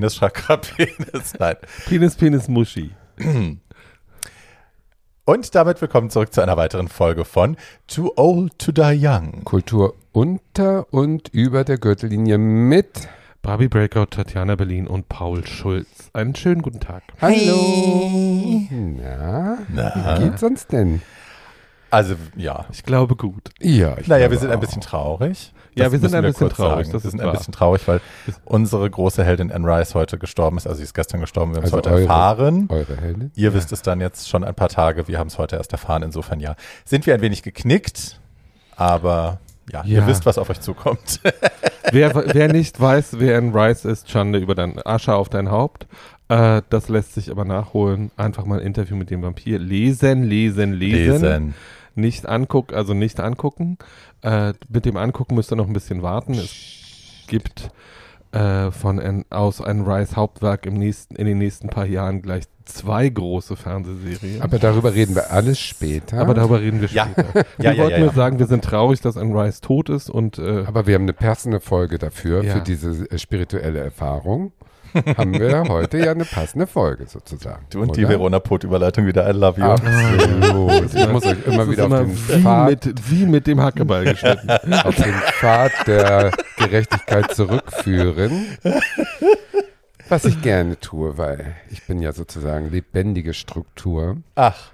Penis, Penis, Chakra, Penis. Nein. Penis, Penis, Muschi. Und damit willkommen zurück zu einer weiteren Folge von Too Old to Die Young. Kultur unter und über der Gürtellinie mit. Barbie Breakout, Tatjana Berlin und Paul Schulz. Einen schönen guten Tag. Hallo. Na, Na? wie geht's uns denn? Also, ja. Ich glaube gut. Ja, ich Naja, wir sind ein auch. bisschen traurig. Ja, Das wir sind ein bisschen kurz traurig, sagen. das wir ist sind ein wahr. bisschen traurig, weil unsere große Heldin Anne Rice heute gestorben ist. Also sie ist gestern gestorben, wir haben es Also heute eure- erfahren. Eure Heldin? Ihr wisst es dann jetzt schon ein paar Tage, wir haben es heute erst erfahren. Insofern ja, sind wir ein wenig geknickt, aber ja, ihr Ja. wisst, was auf euch zukommt. wer, wer nicht weiß, wer ein Rice ist, Schande über dein Asche auf dein Haupt. Äh, das lässt sich aber nachholen. Einfach mal ein Interview mit dem Vampir. Lesen, lesen, lesen. Nicht angucken, also nicht angucken. Äh, mit dem Angucken müsst ihr noch ein bisschen warten. Es gibt äh, von ein, aus einem Rice Hauptwerk im nächsten, in den nächsten paar Jahren gleich zwei große Fernsehserien. Aber darüber reden wir alles später. Aber darüber reden wir Ja. später. Ja, wir ja, wollten ja, nur ja. sagen, wir sind traurig, dass ein Rice tot ist und äh, Aber wir haben eine passende Folge dafür, Ja. für diese äh, spirituelle Erfahrung. Haben wir heute ja eine passende Folge sozusagen. Du und die oder? Verona Pot-Überleitung wieder, I love you. Absolut. Ich muss euch immer wieder auf immer den, wie, Pfad, mit, wie mit dem Hackeball geschnitten. auf den Pfad der Gerechtigkeit zurückführen. Was ich gerne tue, weil ich bin ja sozusagen lebendige Struktur. Ach,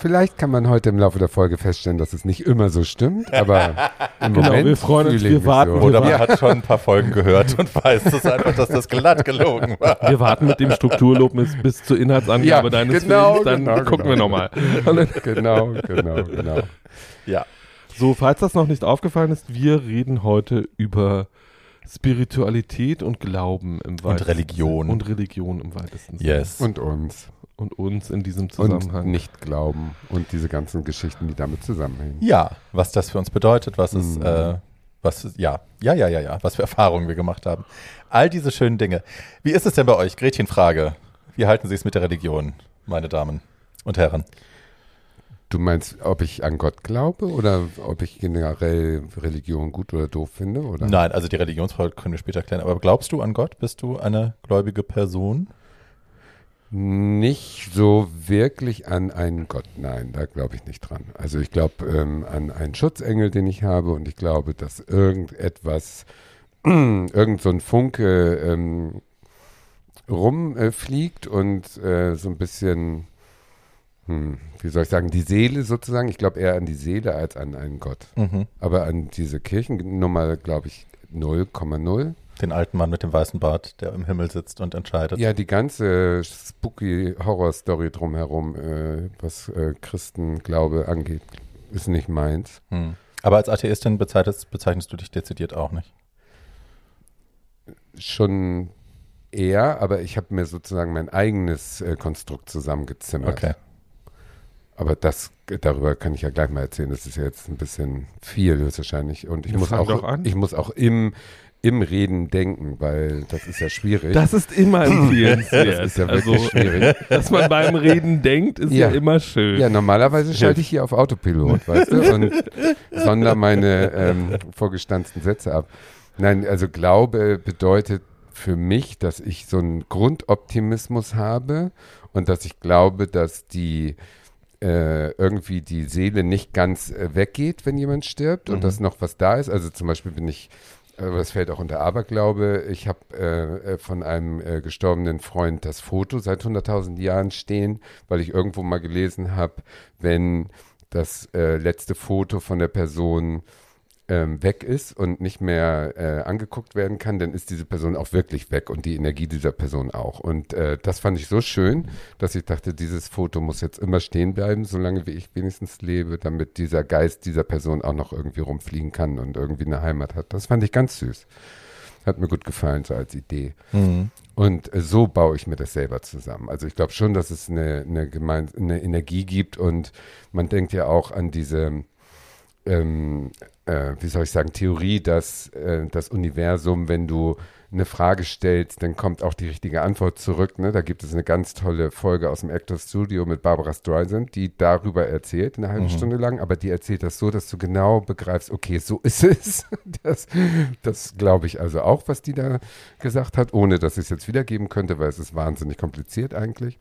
Vielleicht kann man heute im Laufe der Folge feststellen, dass es nicht immer so stimmt, aber im Genau, Moment wir freuen uns, wir warten, So. oder man ja, hat schon ein paar Folgen gehört und weiß es einfach, dass das glatt gelogen war. Wir warten mit dem Strukturlob bis, bis zur Inhaltsangabe Ja, deines genau, Films, dann genau, gucken genau. wir nochmal. genau, genau, genau. Ja. So, falls das noch nicht aufgefallen ist, wir reden heute über Spiritualität und Glauben im weitesten Religion. Sinne. Und Religion im weitesten Sinne. Yes. Und uns. Und uns in diesem Und Zusammenhang. nicht glauben und diese ganzen Geschichten, die damit zusammenhängen. Ja, was das für uns bedeutet, was es, Mhm. äh, was ja, ja, ja, ja, ja, was für Erfahrungen wir gemacht haben. All diese schönen Dinge. Wie ist es denn bei euch? Gretchenfrage. Wie halten Sie es mit der Religion, meine Damen und Herren? Du meinst, ob ich an Gott glaube oder ob ich generell Religion gut oder doof finde? Oder? Nein, also die Religionsfrage können wir später klären. Aber glaubst du an Gott? Bist du eine gläubige Person? Nicht so wirklich an einen Gott, nein, da glaube ich nicht dran. Also ich glaube ähm, an einen Schutzengel, den ich habe und ich glaube, dass irgendetwas, irgend so ein Funke ähm, rumfliegt und äh, so ein bisschen, hm, wie soll ich sagen, die Seele sozusagen. Ich glaube eher an die Seele als an einen Gott. Mhm. Aber an diese Kirchennummer glaube ich 0,0. Den alten Mann mit dem weißen Bart, der im Himmel sitzt und entscheidet. Ja, die ganze spooky Horror-Story drumherum, äh, was äh, Christenglaube angeht, ist nicht meins. Hm. Aber als Atheistin bezeichnest, bezeichnest du dich dezidiert auch nicht. Schon eher, aber ich habe mir sozusagen mein eigenes äh, Konstrukt zusammengezimmert. Okay. Aber das, darüber kann ich ja gleich mal erzählen. Das ist ja jetzt ein bisschen viel höchstwahrscheinlich. Und ich Ja, muss auch, ich muss auch im, im Reden denken, weil das ist ja schwierig. Das ist immer empfehlenswert. Das ist ja also, wirklich schwierig. dass man beim Reden denkt, ist ja, Ja. immer schön. Ja, normalerweise schalte ich hier auf Autopilot, weißt du, und sonder meine ähm, vorgestanzten Sätze ab. Nein, also Glaube bedeutet für mich, dass ich so einen Grundoptimismus habe und dass ich glaube, dass die äh, irgendwie die Seele nicht ganz äh, weggeht, wenn jemand stirbt und Mhm. dass noch was da ist. Also zum Beispiel bin ich, äh, das fällt auch unter Aberglaube, ich habe äh, äh, von einem äh, gestorbenen Freund das Foto seit 100.000 Jahren stehen, weil ich irgendwo mal gelesen habe, wenn das äh, letzte Foto von der Person ähm, weg ist und nicht mehr äh, angeguckt werden kann, dann ist diese Person auch wirklich weg und die Energie dieser Person auch. Und äh, das fand ich so schön, dass ich dachte, dieses Foto muss jetzt immer stehen bleiben, solange wie ich wenigstens lebe, damit dieser Geist dieser Person auch noch irgendwie rumfliegen kann und irgendwie eine Heimat hat. Das fand ich ganz süß. Hat mir gut gefallen, so als Idee. Mhm. Und äh, so baue ich mir das selber zusammen. Also ich glaube schon, dass es eine, eine, eine Energie gibt und man denkt ja auch an diese, ähm, äh, wie soll ich sagen, Theorie, dass äh, das Universum, wenn du eine Frage stellst, dann kommt auch die richtige Antwort zurück. Ne? Da gibt es eine ganz tolle Folge aus dem Actors Studio mit Barbara Streisand, die darüber erzählt, eine halbe mhm. Stunde lang, aber die erzählt das so, dass du genau begreifst, okay, so ist es. Das, das glaube ich also auch, was die da gesagt hat, ohne dass ich es jetzt wiedergeben könnte, weil es ist wahnsinnig kompliziert eigentlich.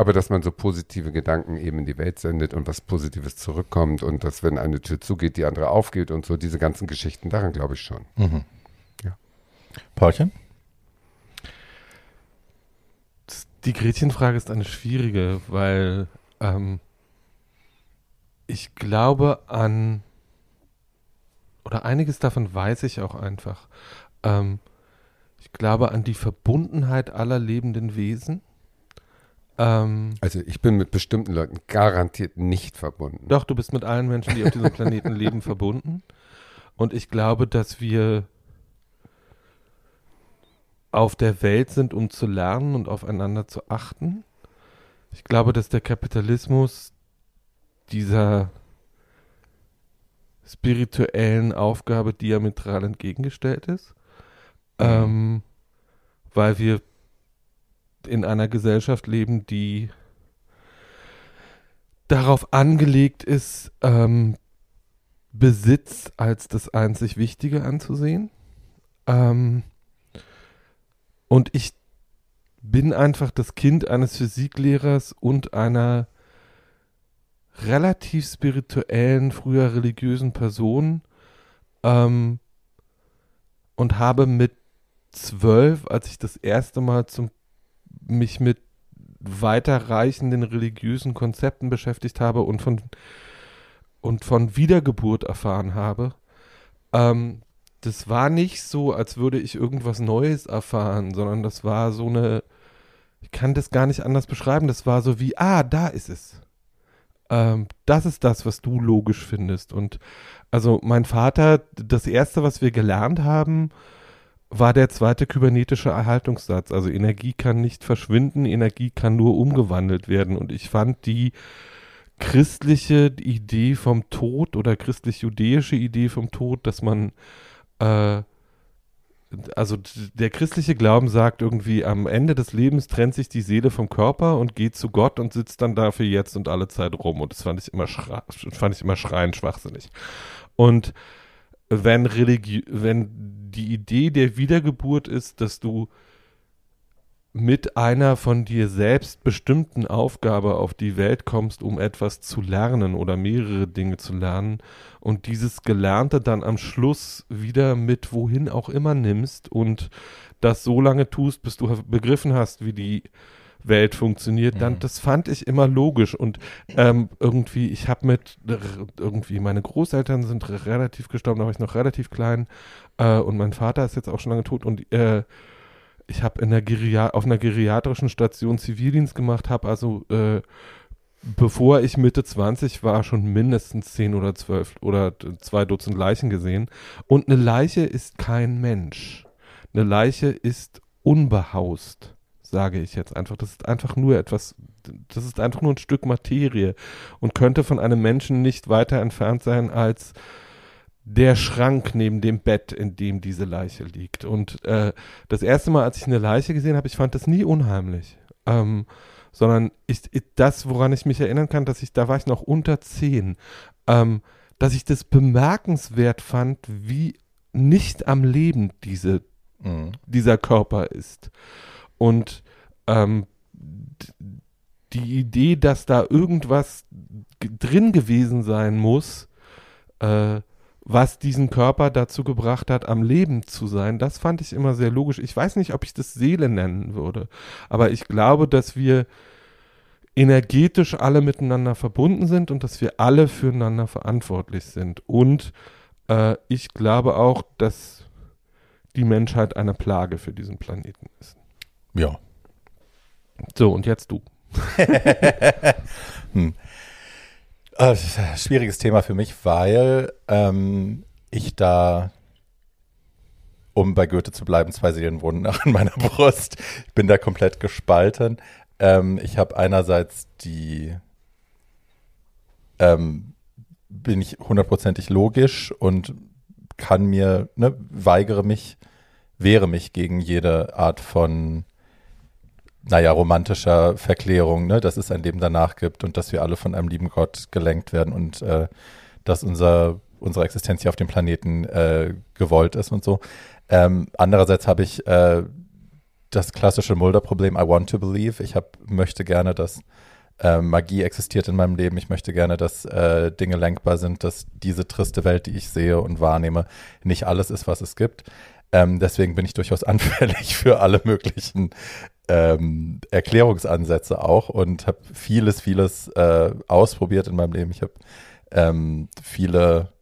Aber dass man so positive Gedanken eben in die Welt sendet und was Positives zurückkommt und dass, wenn eine Tür zugeht, die andere aufgeht und so, diese ganzen Geschichten, daran glaube ich schon. Mhm. Ja. Paulchen? Die Gretchenfrage ist eine schwierige, weil ähm, ich glaube an, oder einiges davon weiß ich auch einfach. Ähm, ich glaube an die Verbundenheit aller lebenden Wesen ähm, also ich bin mit bestimmten Leuten garantiert nicht verbunden. Doch, du bist mit allen Menschen, die auf diesem Planeten leben, verbunden. Und ich glaube, dass wir auf der Welt sind, um zu lernen und aufeinander zu achten. Ich glaube, dass der Kapitalismus dieser spirituellen Aufgabe diametral entgegengestellt ist, mhm. ähm, weil wir in einer Gesellschaft leben, die darauf angelegt ist, ähm, Besitz als das einzig Wichtige anzusehen. Ähm, und ich bin einfach das Kind eines Physiklehrers und einer relativ spirituellen, früher religiösen Person ähm, und habe mit zwölf, als ich das erste Mal zum mich mit weiterreichenden religiösen Konzepten beschäftigt habe und von, und von Wiedergeburt erfahren habe, ähm, das war nicht so, als würde ich irgendwas Neues erfahren, sondern das war so eine, ich kann das gar nicht anders beschreiben, das war so wie, ah, da ist es. Ähm, das ist das, was du logisch findest. Und also mein Vater, das Erste, was wir gelernt haben, war der zweite kybernetische Erhaltungssatz. Also Energie kann nicht verschwinden, Energie kann nur umgewandelt werden. Und ich fand die christliche Idee vom Tod oder christlich-judäische Idee vom Tod, dass man, äh, also der christliche Glauben sagt irgendwie, am Ende des Lebens trennt sich die Seele vom Körper und geht zu Gott und sitzt dann dafür jetzt und alle Zeit rum. Und das fand ich immer, fand ich immer schreiend schwachsinnig. Und wenn, Religi wenn die Idee der Wiedergeburt ist, dass du mit einer von dir selbst bestimmten Aufgabe auf die Welt kommst, um etwas zu lernen oder mehrere Dinge zu lernen und dieses Gelernte dann am Schluss wieder mit wohin auch immer nimmst und das so lange tust, bis du begriffen hast, wie die Welt funktioniert, dann mhm. das fand ich immer logisch und ähm, irgendwie, ich habe mit irgendwie, meine Großeltern sind relativ gestorben, da war ich noch relativ klein äh, und mein Vater ist jetzt auch schon lange tot und äh, ich habe in der auf einer geriatrischen Station Zivildienst gemacht, habe also äh, bevor ich Mitte 20 war, schon mindestens 10 oder 12 oder zwei Dutzend Leichen gesehen. Und eine Leiche ist kein Mensch. Eine Leiche ist unbehaust sage ich jetzt einfach. Das ist einfach nur etwas, das ist einfach nur ein Stück Materie und könnte von einem Menschen nicht weiter entfernt sein als der Schrank neben dem Bett, in dem diese Leiche liegt. Und äh, das erste Mal, als ich eine Leiche gesehen habe, ich fand das nie unheimlich. Ähm, sondern ich, ich, das, woran ich mich erinnern kann, dass ich, da war ich noch unter zehn, ähm, dass ich das bemerkenswert fand, wie nicht am Leben diese, mhm. dieser Körper ist. Und ähm, die Idee, dass da irgendwas drin gewesen sein muss, äh, was diesen Körper dazu gebracht hat, am Leben zu sein, das fand ich immer sehr logisch. Ich weiß nicht, ob ich das Seele nennen würde, aber ich glaube, dass wir energetisch alle miteinander verbunden sind und dass wir alle füreinander verantwortlich sind. Und äh, ich glaube auch, dass die Menschheit eine Plage für diesen Planeten ist. Ja. So, und jetzt du. hm. äh, schwieriges Thema für mich, weil ähm, ich da, um bei Goethe zu bleiben, zwei Seelen wohnen nach in meiner Brust. Ich bin da komplett gespalten. Ähm, ich habe einerseits die, ähm, bin ich hundertprozentig logisch und kann mir, ne, weigere mich wehre mich gegen jede Art von, naja, romantischer Verklärung, ne, dass es ein Leben danach gibt und dass wir alle von einem lieben Gott gelenkt werden und äh, dass unser, unsere Existenz hier auf dem Planeten äh, gewollt ist und so. Ähm, andererseits habe ich äh, das klassische Mulder-Problem, I want to believe. Ich hab, möchte gerne, dass äh, Magie existiert in meinem Leben. Ich möchte gerne, dass äh, Dinge lenkbar sind, dass diese triste Welt, die ich sehe und wahrnehme, nicht alles ist, was es gibt. Ähm, deswegen bin ich durchaus anfällig für alle möglichen ähm, Erklärungsansätze auch und habe vieles, vieles äh, ausprobiert in meinem Leben. Ich habe ähm, viele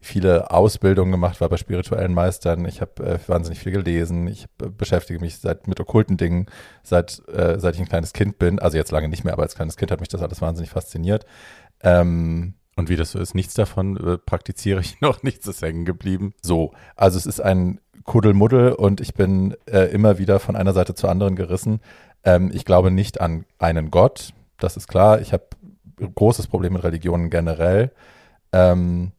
viele Ausbildungen gemacht, war bei spirituellen Meistern. Ich habe äh, wahnsinnig viel gelesen. Ich äh, beschäftige mich seit mit okkulten Dingen, seit, äh, seit ich ein kleines Kind bin. Also jetzt lange nicht mehr, aber als kleines Kind hat mich das alles wahnsinnig fasziniert. Ähm, und wie das so ist, nichts davon äh, praktiziere ich noch, nichts ist hängen geblieben. So, also es ist ein Kuddelmuddel und ich bin äh, immer wieder von einer Seite zur anderen gerissen. Ähm, ich glaube nicht an einen Gott, das ist klar. Ich habe großes Problem mit Religionen generell. Ähm,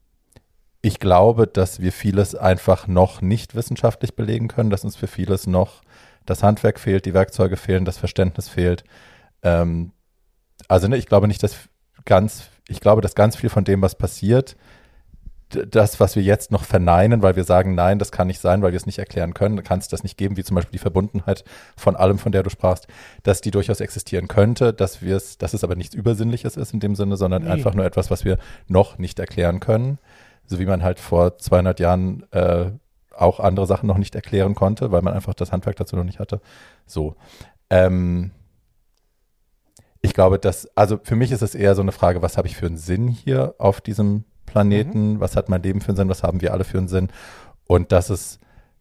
ich glaube, dass wir vieles einfach noch nicht wissenschaftlich belegen können, dass uns für vieles noch das Handwerk fehlt, die Werkzeuge fehlen, das Verständnis fehlt. Ähm, also ne, ich glaube nicht, dass ganz, ich glaube, dass ganz viel von dem, was passiert, das, was wir jetzt noch verneinen, weil wir sagen, nein, das kann nicht sein, weil wir es nicht erklären können, kann es das nicht geben, wie zum Beispiel die Verbundenheit von allem, von der du sprachst, dass die durchaus existieren könnte, dass wir es, dass es aber nichts Übersinnliches ist in dem Sinne, sondern nee. einfach nur etwas, was wir noch nicht erklären können so wie man halt vor 200 Jahren äh, auch andere Sachen noch nicht erklären konnte, weil man einfach das Handwerk dazu noch nicht hatte. So. Ähm, ich glaube, dass, also für mich ist es eher so eine Frage, was habe ich für einen Sinn hier auf diesem Planeten? Mhm. Was hat mein Leben für einen Sinn? Was haben wir alle für einen Sinn? Und das ist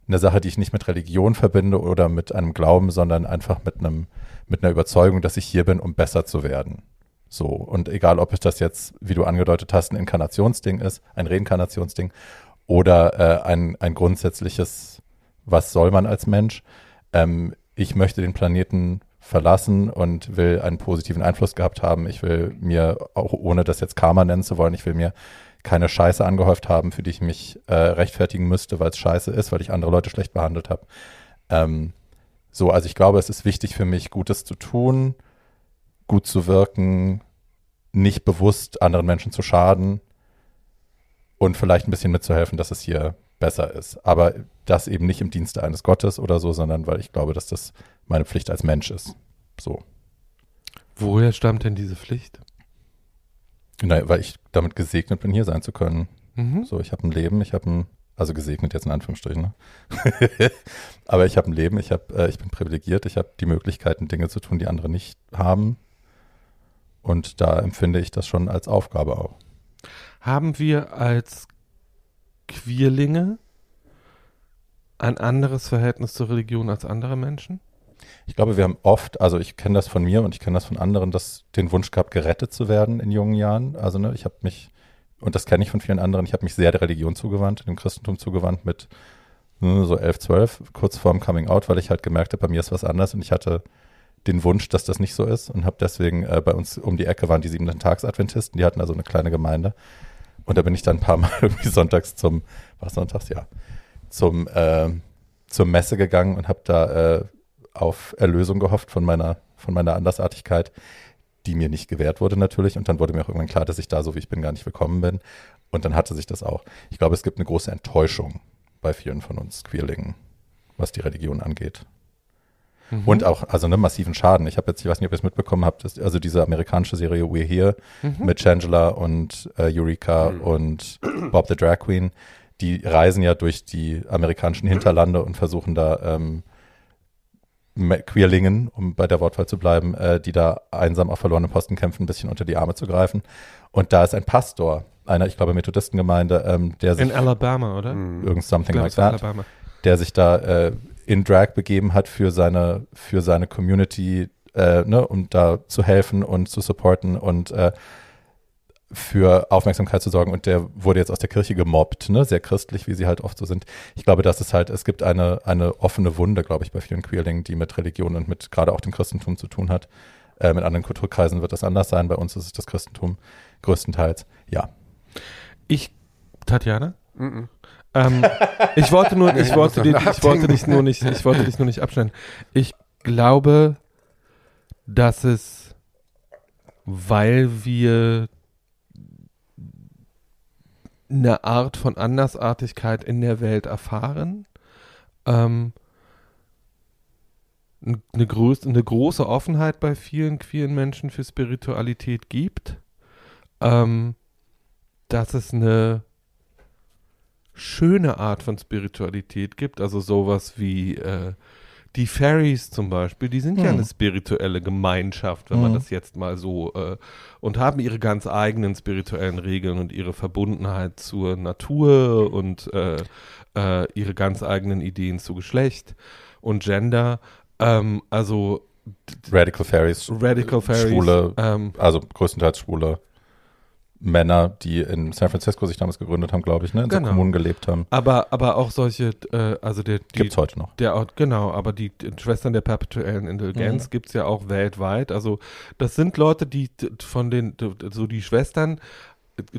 eine Sache, die ich nicht mit Religion verbinde oder mit einem Glauben, sondern einfach mit einem, mit einer Überzeugung, dass ich hier bin, um besser zu werden. So, und egal, ob es das jetzt, wie du angedeutet hast, ein Inkarnationsding ist, ein Reinkarnationsding oder äh, ein, ein grundsätzliches, was soll man als Mensch? Ähm, ich möchte den Planeten verlassen und will einen positiven Einfluss gehabt haben. Ich will mir, auch ohne das jetzt Karma nennen zu wollen, ich will mir keine Scheiße angehäuft haben, für die ich mich äh, rechtfertigen müsste, weil es scheiße ist, weil ich andere Leute schlecht behandelt habe. Ähm, so, also ich glaube, es ist wichtig für mich, Gutes zu tun gut zu wirken, nicht bewusst anderen Menschen zu schaden und vielleicht ein bisschen mitzuhelfen, dass es hier besser ist. Aber das eben nicht im Dienste eines Gottes oder so, sondern weil ich glaube, dass das meine Pflicht als Mensch ist. So. Woher stammt denn diese Pflicht? Naja, weil ich damit gesegnet bin, hier sein zu können. Mhm. So, ich habe ein Leben, ich habe ein, also gesegnet jetzt in Anführungsstrichen, ne? aber ich habe ein Leben, ich habe, äh, ich bin privilegiert, ich habe die Möglichkeiten, Dinge zu tun, die andere nicht haben. Und da empfinde ich das schon als Aufgabe auch. Haben wir als Queerlinge ein anderes Verhältnis zur Religion als andere Menschen? Ich glaube, wir haben oft, also ich kenne das von mir und ich kenne das von anderen, dass den Wunsch gehabt, gerettet zu werden in jungen Jahren. Also ne, ich habe mich, und das kenne ich von vielen anderen, ich habe mich sehr der Religion zugewandt, dem Christentum zugewandt mit ne, so elf, zwölf, kurz vorm Coming Out, weil ich halt gemerkt habe, bei mir ist was anders und ich hatte den Wunsch, dass das nicht so ist und habe deswegen äh, bei uns um die Ecke waren die siebenten Tags-Adventisten, die hatten also eine kleine Gemeinde. Und da bin ich dann ein paar Mal irgendwie sonntags zum, was sonntags, ja, zum, äh, zur Messe gegangen und habe da äh, auf Erlösung gehofft von meiner, von meiner Andersartigkeit, die mir nicht gewährt wurde natürlich. Und dann wurde mir auch irgendwann klar, dass ich da, so wie ich bin, gar nicht willkommen bin. Und dann hatte sich das auch. Ich glaube, es gibt eine große Enttäuschung bei vielen von uns Queerlingen, was die Religion angeht. Mhm. Und auch, also einen massiven Schaden. Ich habe jetzt, ich weiß nicht, ob ihr es mitbekommen habt, ist, also diese amerikanische Serie We're Here mhm. mit Shangela und äh, Eureka mhm. und Bob the Drag Queen, die reisen ja durch die amerikanischen Hinterlande und versuchen da ähm, Queerlingen, um bei der Wortwahl zu bleiben, äh, die da einsam auf verlorenen Posten kämpfen, ein bisschen unter die Arme zu greifen. Und da ist ein Pastor, einer, ich glaube, Methodistengemeinde, ähm, der sich. In Alabama, oder? Irgend something like that. Alabama. Der sich da äh, in Drag begeben hat für seine, für seine Community, äh, ne, um da zu helfen und zu supporten und äh, für Aufmerksamkeit zu sorgen. Und der wurde jetzt aus der Kirche gemobbt, ne, sehr christlich, wie sie halt oft so sind. Ich glaube, dass es halt, es gibt eine, eine offene Wunde, glaube ich, bei vielen Queerlingen, die mit Religion und mit gerade auch dem Christentum zu tun hat. Äh, mit anderen Kulturkreisen wird das anders sein. Bei uns ist es das Christentum größtenteils. Ja. Ich, Tatjana? Mm -mm. Ähm, ich wollte nur, ich wollte, die, ich wollte dich nur nicht, ich wollte dich nur nicht abstellen. Ich glaube, dass es, weil wir eine Art von Andersartigkeit in der Welt erfahren, ähm, eine, groß, eine große Offenheit bei vielen queeren Menschen für Spiritualität gibt, ähm, dass es eine schöne Art von Spiritualität gibt, also sowas wie äh, die Fairies zum Beispiel, die sind hm. ja eine spirituelle Gemeinschaft, wenn hm. man das jetzt mal so äh, und haben ihre ganz eigenen spirituellen Regeln und ihre Verbundenheit zur Natur und äh, äh, ihre ganz eigenen Ideen zu Geschlecht und Gender. Ähm, also Radical Fairies. Radical Fairies. Schwule, ähm, also größtenteils schwule Männer, die in San Francisco sich damals gegründet haben, glaube ich, ne? in genau. so Kommunen gelebt haben. Aber, aber auch solche, äh, also der, die, gibt's heute noch. Der, genau, aber die, die Schwestern der perpetuellen Intelligenz mhm. gibt's ja auch weltweit. Also das sind Leute, die von den, so die Schwestern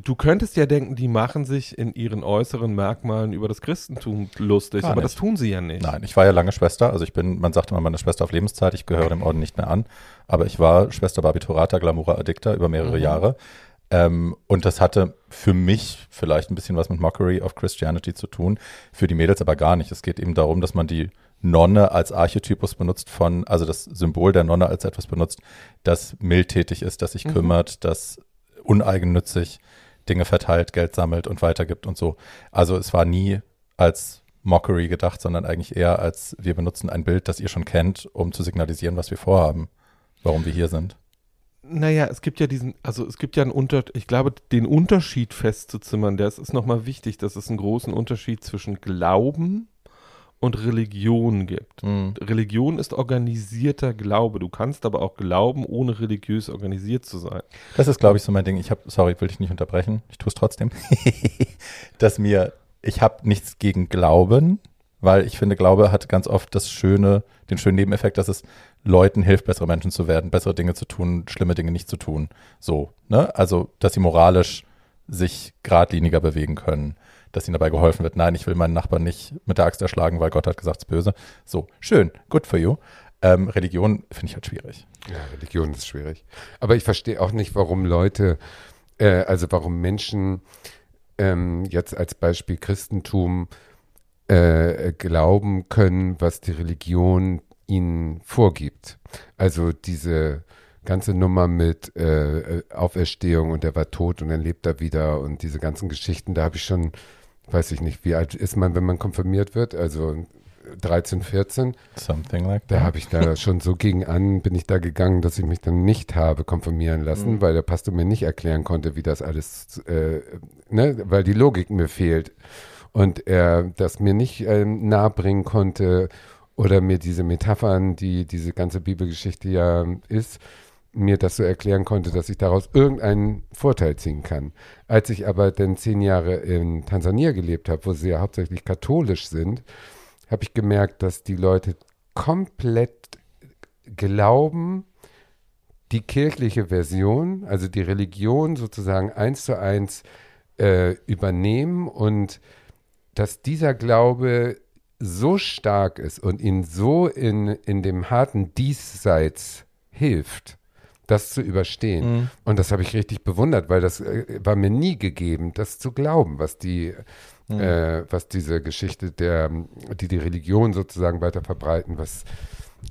du könntest ja denken, die machen sich in ihren äußeren Merkmalen über das Christentum lustig, aber das tun sie ja nicht. Nein, ich war ja lange Schwester, also ich bin, man sagt immer meine Schwester auf Lebenszeit, ich gehöre dem Orden nicht mehr an, aber ich war Schwester Barbiturata Glamura Addicta über mehrere mhm. Jahre. Ähm, und das hatte für mich vielleicht ein bisschen was mit Mockery of Christianity zu tun, für die Mädels aber gar nicht. Es geht eben darum, dass man die Nonne als Archetypus benutzt von, also das Symbol der Nonne als etwas benutzt, das mildtätig ist, das sich mhm. kümmert, das uneigennützig Dinge verteilt, Geld sammelt und weitergibt und so. Also es war nie als Mockery gedacht, sondern eigentlich eher als wir benutzen ein Bild, das ihr schon kennt, um zu signalisieren, was wir vorhaben, warum wir hier sind. Naja, es gibt ja diesen, also es gibt ja einen Unterschied, ich glaube, den Unterschied festzuzimmern, der ist, ist nochmal wichtig, dass es einen großen Unterschied zwischen Glauben und Religion gibt. Mhm. Religion ist organisierter Glaube. Du kannst aber auch glauben, ohne religiös organisiert zu sein. Das ist, glaube ich, so mein Ding. Ich habe, sorry, will dich nicht unterbrechen. Ich tue es trotzdem. dass mir, ich habe nichts gegen Glauben, weil ich finde, Glaube hat ganz oft das schöne, den schönen Nebeneffekt, dass es Leuten hilft, bessere Menschen zu werden, bessere Dinge zu tun, schlimme Dinge nicht zu tun. So, ne? Also, dass sie moralisch sich geradliniger bewegen können dass ihnen dabei geholfen wird. Nein, ich will meinen Nachbarn nicht mit der Axt erschlagen, weil Gott hat gesagt, es ist böse. So, schön, good for you. Ähm, Religion finde ich halt schwierig. Ja, Religion ist schwierig. Aber ich verstehe auch nicht, warum Leute, äh, also warum Menschen ähm, jetzt als Beispiel Christentum äh, glauben können, was die Religion ihnen vorgibt. Also diese ganze Nummer mit äh, Auferstehung und er war tot und dann lebt er wieder und diese ganzen Geschichten, da habe ich schon weiß ich nicht, wie alt ist man, wenn man konfirmiert wird? Also 13, 14. Something like that. Da habe ich da schon so gegen an, bin ich da gegangen, dass ich mich dann nicht habe konfirmieren lassen, mhm. weil der Pastor mir nicht erklären konnte, wie das alles, äh, ne, weil die Logik mir fehlt. Und er das mir nicht äh, nahebringen konnte oder mir diese Metaphern, die diese ganze Bibelgeschichte ja ist, mir das so erklären konnte, dass ich daraus irgendeinen Vorteil ziehen kann. Als ich aber dann zehn Jahre in Tansania gelebt habe, wo sie ja hauptsächlich katholisch sind, habe ich gemerkt, dass die Leute komplett glauben, die kirchliche Version, also die Religion sozusagen eins zu eins äh, übernehmen und dass dieser Glaube so stark ist und ihnen so in, in dem harten Diesseits hilft, das zu überstehen. Mhm. Und das habe ich richtig bewundert, weil das äh, war mir nie gegeben, das zu glauben, was die, mhm. äh, was diese Geschichte der, die die Religion sozusagen weiter verbreiten, was,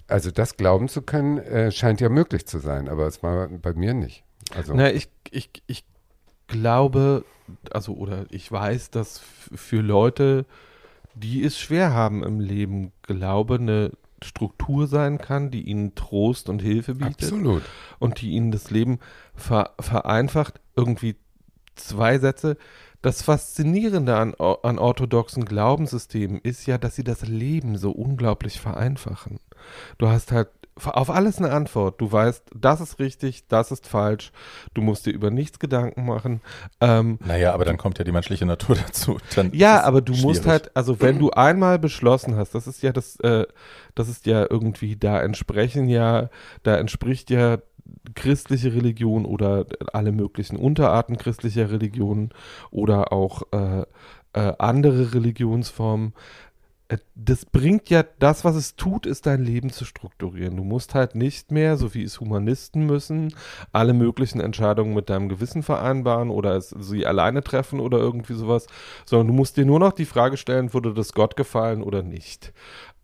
also das glauben zu können, äh, scheint ja möglich zu sein, aber es war bei mir nicht. Also. Na, ich, ich, ich glaube, also, oder ich weiß, dass für Leute, die es schwer haben im Leben, Glaube eine Struktur sein kann, die ihnen Trost und Hilfe bietet. Absolut. Und die ihnen das Leben ver vereinfacht. Irgendwie zwei Sätze. Das Faszinierende an, an orthodoxen Glaubenssystemen ist ja, dass sie das Leben so unglaublich vereinfachen. Du hast halt auf alles eine Antwort. Du weißt, das ist richtig, das ist falsch. Du musst dir über nichts Gedanken machen. Ähm, naja, aber dann kommt ja die menschliche Natur dazu. Dann ja, aber du schwierig. musst halt, also wenn du einmal beschlossen hast, das ist ja das, äh, das ist ja irgendwie, da entsprechen ja, da entspricht ja christliche Religion oder alle möglichen Unterarten christlicher Religionen oder auch äh, äh, andere Religionsformen. Äh, das bringt ja, das, was es tut, ist dein Leben zu strukturieren. Du musst halt nicht mehr, so wie es Humanisten müssen, alle möglichen Entscheidungen mit deinem Gewissen vereinbaren oder sie alleine treffen oder irgendwie sowas, sondern du musst dir nur noch die Frage stellen, würde das Gott gefallen oder nicht.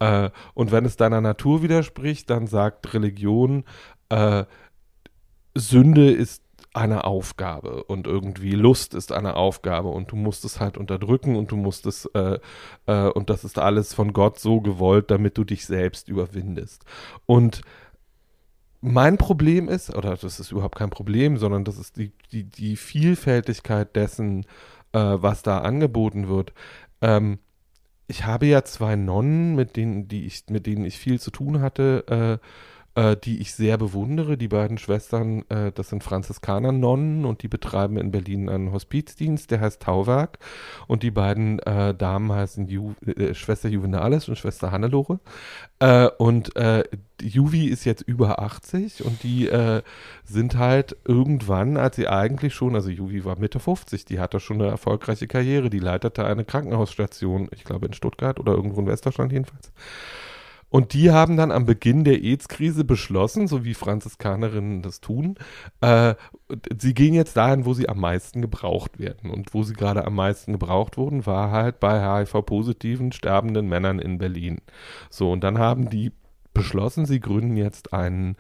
Äh, und wenn es deiner Natur widerspricht, dann sagt Religion, äh, Sünde ist eine Aufgabe und irgendwie Lust ist eine Aufgabe und du musst es halt unterdrücken und du musst es äh, äh, und das ist alles von Gott so gewollt, damit du dich selbst überwindest. Und mein Problem ist, oder das ist überhaupt kein Problem, sondern das ist die, die, die Vielfältigkeit dessen, äh, was da angeboten wird. Ähm, ich habe ja zwei Nonnen, mit denen, die ich, mit denen ich viel zu tun hatte, äh, äh, die ich sehr bewundere. Die beiden Schwestern, äh, das sind Franziskaner-Nonnen und die betreiben in Berlin einen Hospizdienst, der heißt Tauwerk. Und die beiden äh, Damen heißen Ju äh, Schwester Juvenalis und Schwester Hannelore. Äh, und äh, Juvi ist jetzt über 80 und die sind halt irgendwann, als sie eigentlich schon, also Juvi war Mitte 50, die hatte schon eine erfolgreiche Karriere, die leitete eine Krankenhausstation, ich glaube in Stuttgart oder irgendwo in Westdeutschland jedenfalls. Und die haben dann am Beginn der AIDS-Krise beschlossen, so wie Franziskanerinnen das tun, äh, sie gehen jetzt dahin, wo sie am meisten gebraucht werden. Und wo sie gerade am meisten gebraucht wurden, war halt bei HIV-positiven sterbenden Männern in Berlin. So, und dann haben die beschlossen, sie gründen jetzt einen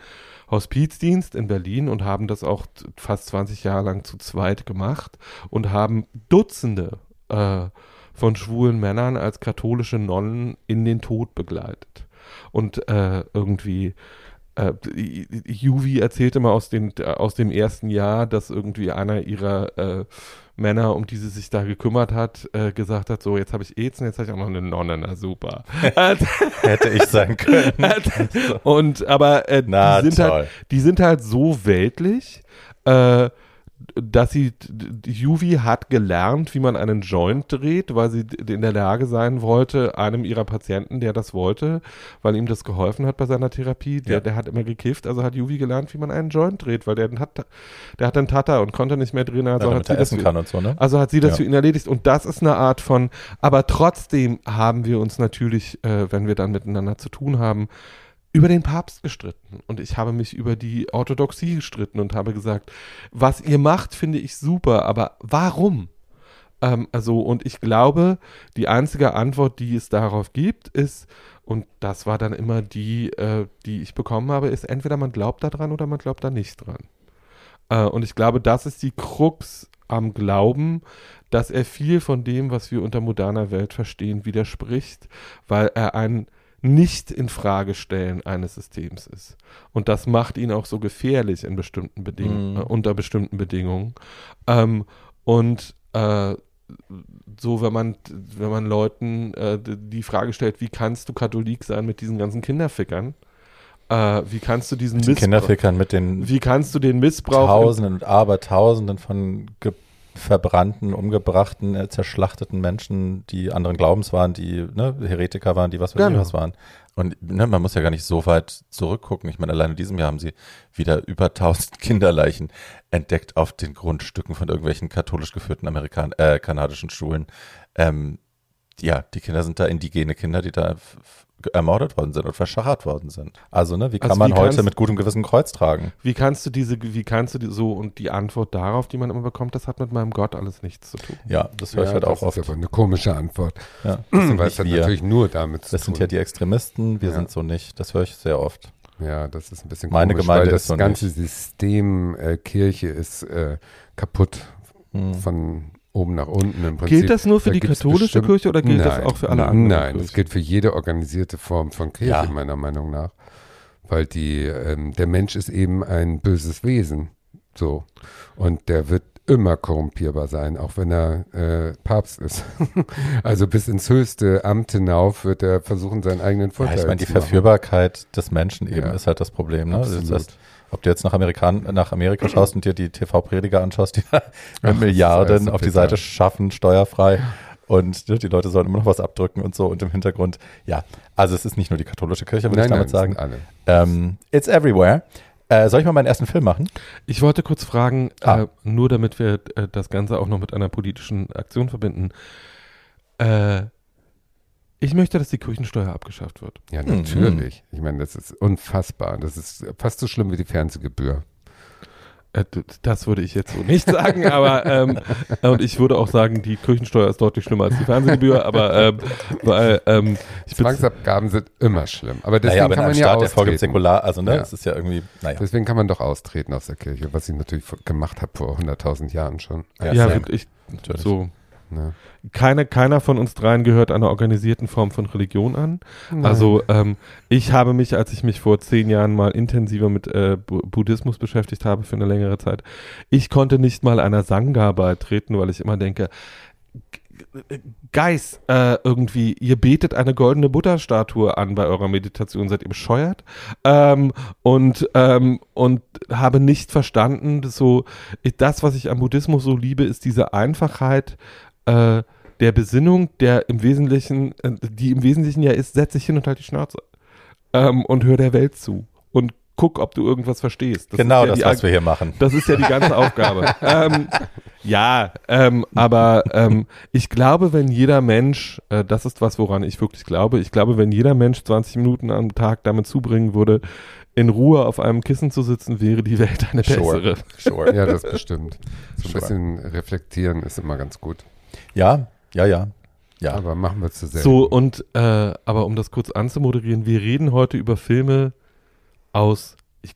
Hospizdienst in Berlin und haben das auch fast 20 Jahre lang zu zweit gemacht und haben Dutzende äh, von schwulen Männern als katholische Nonnen in den Tod begleitet und äh, irgendwie äh, Juvi erzählt immer aus, den, aus dem ersten Jahr, dass irgendwie einer ihrer äh, Männer, um die sie sich da gekümmert hat, äh, gesagt hat, so, jetzt habe ich AIDS und jetzt habe ich auch noch eine Nonne, na super. Hätte ich sein können. und aber äh, na, die, sind halt, die sind halt so weltlich, äh, dass sie, Juvi hat gelernt, wie man einen Joint dreht, weil sie in der Lage sein wollte, einem ihrer Patienten, der das wollte, weil ihm das geholfen hat bei seiner Therapie, der, ja. der hat immer gekifft, also hat Juvi gelernt, wie man einen Joint dreht, weil der hat, der hat einen Tata und konnte nicht mehr drehen, also ja, hat sie das und so, ne? Also hat sie das ja. für ihn erledigt und das ist eine Art von, aber trotzdem haben wir uns natürlich, äh, wenn wir dann miteinander zu tun haben, über den Papst gestritten und ich habe mich über die Orthodoxie gestritten und habe gesagt, was ihr macht, finde ich super, aber warum? Ähm, also, und ich glaube, die einzige Antwort, die es darauf gibt, ist, und das war dann immer die, äh, die ich bekommen habe, ist entweder man glaubt daran oder man glaubt da nicht dran. Äh, und ich glaube, das ist die Krux am Glauben, dass er viel von dem, was wir unter moderner Welt verstehen, widerspricht, weil er ein nicht in Frage stellen eines Systems ist. Und das macht ihn auch so gefährlich in bestimmten Bedingungen, mm. äh, unter bestimmten Bedingungen. Ähm, und äh, so, wenn man, wenn man Leuten äh, die Frage stellt, wie kannst du Katholik sein mit diesen ganzen Kinderfickern? Äh, wie kannst du diesen mit den Kinderfickern mit den wie kannst du den Missbrauch Tausenden und Abertausenden von Ge verbrannten, umgebrachten, äh, zerschlachteten Menschen, die anderen Glaubens waren, die ne, Heretiker waren, die was weiß genau. ich was waren. Und ne, man muss ja gar nicht so weit zurückgucken. Ich meine, allein in diesem Jahr haben sie wieder über tausend Kinderleichen entdeckt auf den Grundstücken von irgendwelchen katholisch geführten Amerikan äh, kanadischen Schulen. Ähm, ja, die Kinder sind da indigene Kinder, die da ermordet worden sind und verschachert worden sind. Also, ne, wie kann also man wie heute mit gutem Gewissen Kreuz tragen? Wie kannst du diese, wie kannst du die, so, und die Antwort darauf, die man immer bekommt, das hat mit meinem Gott alles nichts zu tun. Ja, das höre ja, ich halt auch oft. Das ist aber eine komische Antwort. Ja, das es hat natürlich nur damit zu das tun. Das sind ja die Extremisten, wir ja. sind so nicht. Das höre ich sehr oft. Ja, das ist ein bisschen Meine komisch, Gemeinde weil das so ganze nicht. System äh, Kirche ist äh, kaputt hm. von oben nach unten im Prinzip. Gilt das nur für da die katholische Kirche oder gilt nein, das auch für alle anderen? Nein, das gilt für jede organisierte Form von Kirche, ja. meiner Meinung nach. Weil die, ähm, der Mensch ist eben ein böses Wesen. So. Und der wird immer korrumpierbar sein, auch wenn er äh, Papst ist. also bis ins höchste Amt hinauf wird er versuchen, seinen eigenen Vorteil ja, ich meine, die Verführbarkeit des Menschen eben ja. ist halt das Problem. Ne? Das heißt, ob du jetzt nach, Amerikan nach Amerika schaust und dir die TV-Prediger anschaust, die Ach, Milliarden auf die Seite schaffen, steuerfrei. Und ne, die Leute sollen immer noch was abdrücken und so. Und im Hintergrund, ja, also es ist nicht nur die katholische Kirche, würde ich damit nein, sagen. Alle. Ähm, it's everywhere. Äh, soll ich mal meinen ersten Film machen? Ich wollte kurz fragen, ah. äh, nur damit wir äh, das Ganze auch noch mit einer politischen Aktion verbinden. äh, ich möchte, dass die Kirchensteuer abgeschafft wird. Ja, natürlich. Mhm. Ich meine, das ist unfassbar. Das ist fast so schlimm wie die Fernsehgebühr. Äh, das würde ich jetzt so nicht sagen, aber ähm, und ich würde auch sagen, die Kirchensteuer ist deutlich schlimmer als die Fernsehgebühr, aber ähm, weil ähm, Zwangsabgaben sind immer schlimm. Aber deswegen naja, aber kann man ja Staat, austreten. säkular, also ne, ja. das ist ja irgendwie, naja. Deswegen kann man doch austreten aus der Kirche, was ich natürlich gemacht habe vor 100.000 Jahren schon. Ja, ja ich, so Ne? Keine, keiner von uns dreien gehört einer organisierten Form von Religion an. Nein. Also ähm, ich habe mich, als ich mich vor zehn Jahren mal intensiver mit äh, Buddhismus beschäftigt habe für eine längere Zeit, ich konnte nicht mal einer Sangha beitreten, weil ich immer denke, Guys, äh, irgendwie, ihr betet eine goldene Buddha-Statue an bei eurer Meditation, seid ihr bescheuert? Ähm, und, ähm, und habe nicht verstanden, so, das, was ich am Buddhismus so liebe, ist diese Einfachheit, äh, der Besinnung, der im Wesentlichen, äh, die im Wesentlichen ja ist, setz dich hin und halt die Schnauze ähm, und hör der Welt zu und guck, ob du irgendwas verstehst. Das genau ja das, was wir hier machen. Das ist ja die ganze Aufgabe. ähm, ja, ähm, aber ähm, ich glaube, wenn jeder Mensch, äh, das ist was, woran ich wirklich glaube, ich glaube, wenn jeder Mensch 20 Minuten am Tag damit zubringen würde, in Ruhe auf einem Kissen zu sitzen, wäre die Welt eine sure. bessere. Sure. Ja, das bestimmt. So ein sure. bisschen reflektieren ist immer ganz gut. Ja, ja, ja. Ja. Aber machen wir zu sehr. So, und, äh, aber um das kurz anzumoderieren, wir reden heute über Filme aus, ich,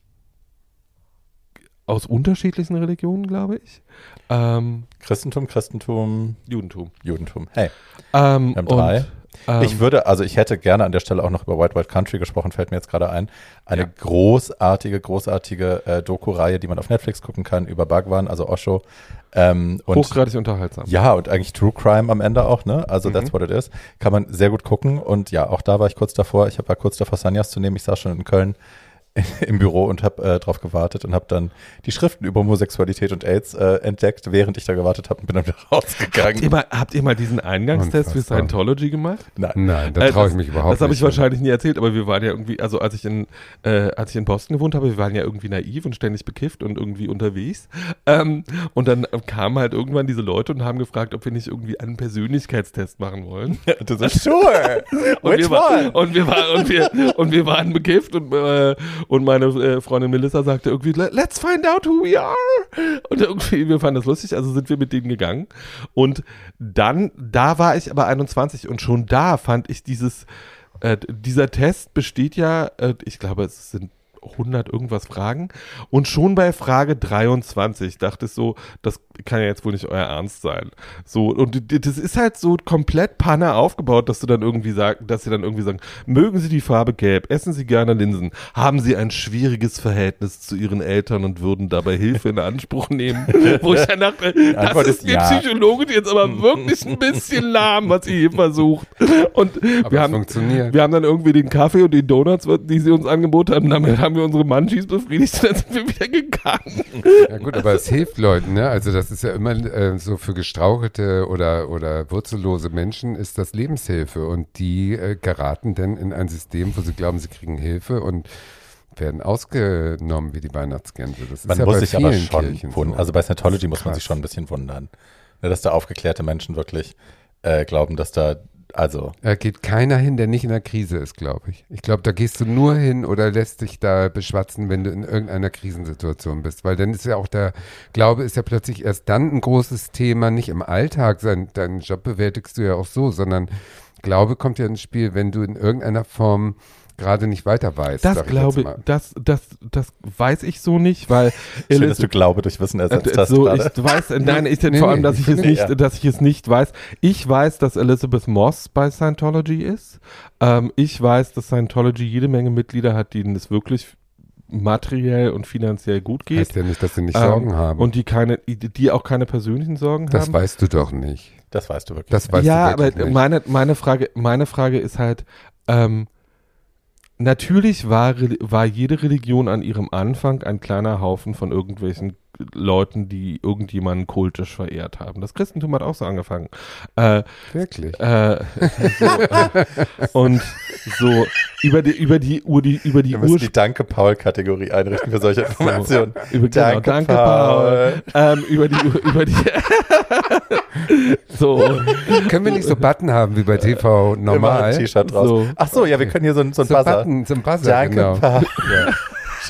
aus unterschiedlichsten Religionen, glaube ich. Ähm, Christentum, Christentum, Judentum. Judentum. Hey. Ähm, wir haben drei. Und, ähm, ich würde, also ich hätte gerne an der Stelle auch noch über White White Country gesprochen, fällt mir jetzt gerade ein. Eine ja. großartige, großartige äh, Doku-Reihe, die man auf Netflix gucken kann über Bhagwan, also Osho. Ähm, und, Hochgradig unterhaltsam. Ja, und eigentlich True Crime am Ende auch, ne? Also mhm. that's what it is. Kann man sehr gut gucken. Und ja, auch da war ich kurz davor. Ich war kurz davor, Sanyas zu nehmen. Ich saß schon in Köln im Büro und habe äh, drauf gewartet und habe dann die Schriften über Homosexualität und AIDS äh, entdeckt, während ich da gewartet habe und bin dann wieder rausgegangen. Habt ihr mal, habt ihr mal diesen Eingangstest für Scientology gemacht? Nein, Nein da traue ich mich überhaupt nicht. Das habe ich wahrscheinlich nie erzählt, aber wir waren ja irgendwie, also als ich in, äh, als ich in Boston gewohnt habe, wir waren ja irgendwie naiv und ständig bekifft und irgendwie unterwegs. Ähm, und dann kamen halt irgendwann diese Leute und haben gefragt, ob wir nicht irgendwie einen Persönlichkeitstest machen wollen. Du sagst, sure. und, wir war, und, wir war, und, wir, und wir waren bekifft und äh, und meine äh, Freundin Melissa sagte irgendwie, let's find out who we are. Und irgendwie, wir fanden das lustig, also sind wir mit denen gegangen. Und dann, da war ich aber 21 und schon da fand ich dieses, äh, dieser Test besteht ja, äh, ich glaube, es sind 100 irgendwas Fragen. Und schon bei Frage 23 dachte ich so, das kann ja jetzt wohl nicht euer Ernst sein. So, und das ist halt so komplett Panne aufgebaut, dass du dann irgendwie sagst, dass sie dann irgendwie sagen, mögen Sie die Farbe gelb, essen Sie gerne Linsen, haben Sie ein schwieriges Verhältnis zu Ihren Eltern und würden dabei Hilfe in Anspruch nehmen. Wo ich dann dachte, das ist die ja. Psychologin jetzt aber wirklich ein bisschen lahm, was sie hier versucht. Und aber wir haben, funktioniert. wir haben dann irgendwie den Kaffee und die Donuts, die sie uns angeboten haben, damit haben wir unsere Munchies befriedigt und dann sind wir wieder gegangen. Ja gut, aber es hilft Leuten, ne? Also das ist ja immer äh, so für gestrauchelte oder, oder wurzellose Menschen ist das Lebenshilfe und die äh, geraten dann in ein System, wo sie glauben, sie kriegen Hilfe und werden ausgenommen wie die Weihnachtsgänse. Das man ja muss sich aber schon wundern. So. Also bei Scientology muss man sich schon ein bisschen wundern, ne, dass da aufgeklärte Menschen wirklich äh, glauben, dass da also. Da geht keiner hin, der nicht in der Krise ist, glaube ich. Ich glaube, da gehst du nur hin oder lässt dich da beschwatzen, wenn du in irgendeiner Krisensituation bist. Weil dann ist ja auch der Glaube ist ja plötzlich erst dann ein großes Thema, nicht im Alltag. Sein, deinen Job bewältigst du ja auch so, sondern Glaube kommt ja ins Spiel, wenn du in irgendeiner Form gerade nicht weiter weiß. Das glaube ich, das, das, das weiß ich so nicht, weil Schön, dass du Glaube durch Wissen ersetzt äh, hast. So, ich weiß, nein, ich nee, vor allem, dass ich es nicht, ja. dass ich es nicht weiß. Ich weiß, dass Elizabeth Moss bei Scientology ist. Ähm, ich weiß, dass Scientology jede Menge Mitglieder hat, denen es wirklich materiell und finanziell gut geht. Heißt ja nicht, dass sie nicht Sorgen ähm, haben. Und die keine, die auch keine persönlichen Sorgen das haben. Das weißt du doch nicht. Das weißt du wirklich. Das weißt ja, du aber nicht. meine, meine Frage, meine Frage ist halt, ähm, Natürlich war, war jede Religion an ihrem Anfang ein kleiner Haufen von irgendwelchen Leuten, die irgendjemanden kultisch verehrt haben. Das Christentum hat auch so angefangen. Äh, Wirklich? Äh, so, äh, und so über die, über die, über die, über die Wir müssen die Danke Paul-Kategorie einrichten für solche Informationen. So, über, genau, danke, danke Paul. Paul. Ähm, über die, über die. so. Können wir nicht so Button haben wie bei TV normal? T-Shirt draus. So. Ach so, ja, wir können hier so, so ein so Buzzer. Button, so ein Buzzer, danke genau. Paul. Ja.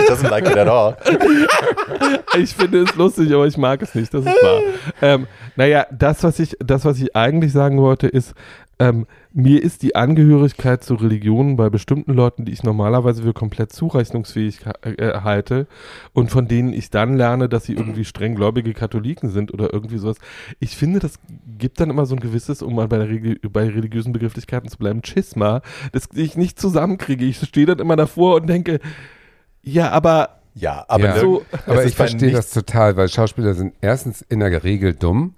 She doesn't like it at all. ich finde es lustig, aber ich mag es nicht, das ist wahr. Ähm, naja, das was, ich, das, was ich eigentlich sagen wollte, ist, ähm, mir ist die Angehörigkeit zu Religionen bei bestimmten Leuten, die ich normalerweise für komplett zurechnungsfähig äh, halte und von denen ich dann lerne, dass sie irgendwie strenggläubige Katholiken sind oder irgendwie sowas. Ich finde, das gibt dann immer so ein gewisses, um mal bei, der, bei religiösen Begrifflichkeiten zu bleiben, Schisma, das ich nicht zusammenkriege. Ich stehe dann immer davor und denke, ja, aber ja, aber, ja. So, aber ich verstehe das total, weil Schauspieler sind erstens in der Regel dumm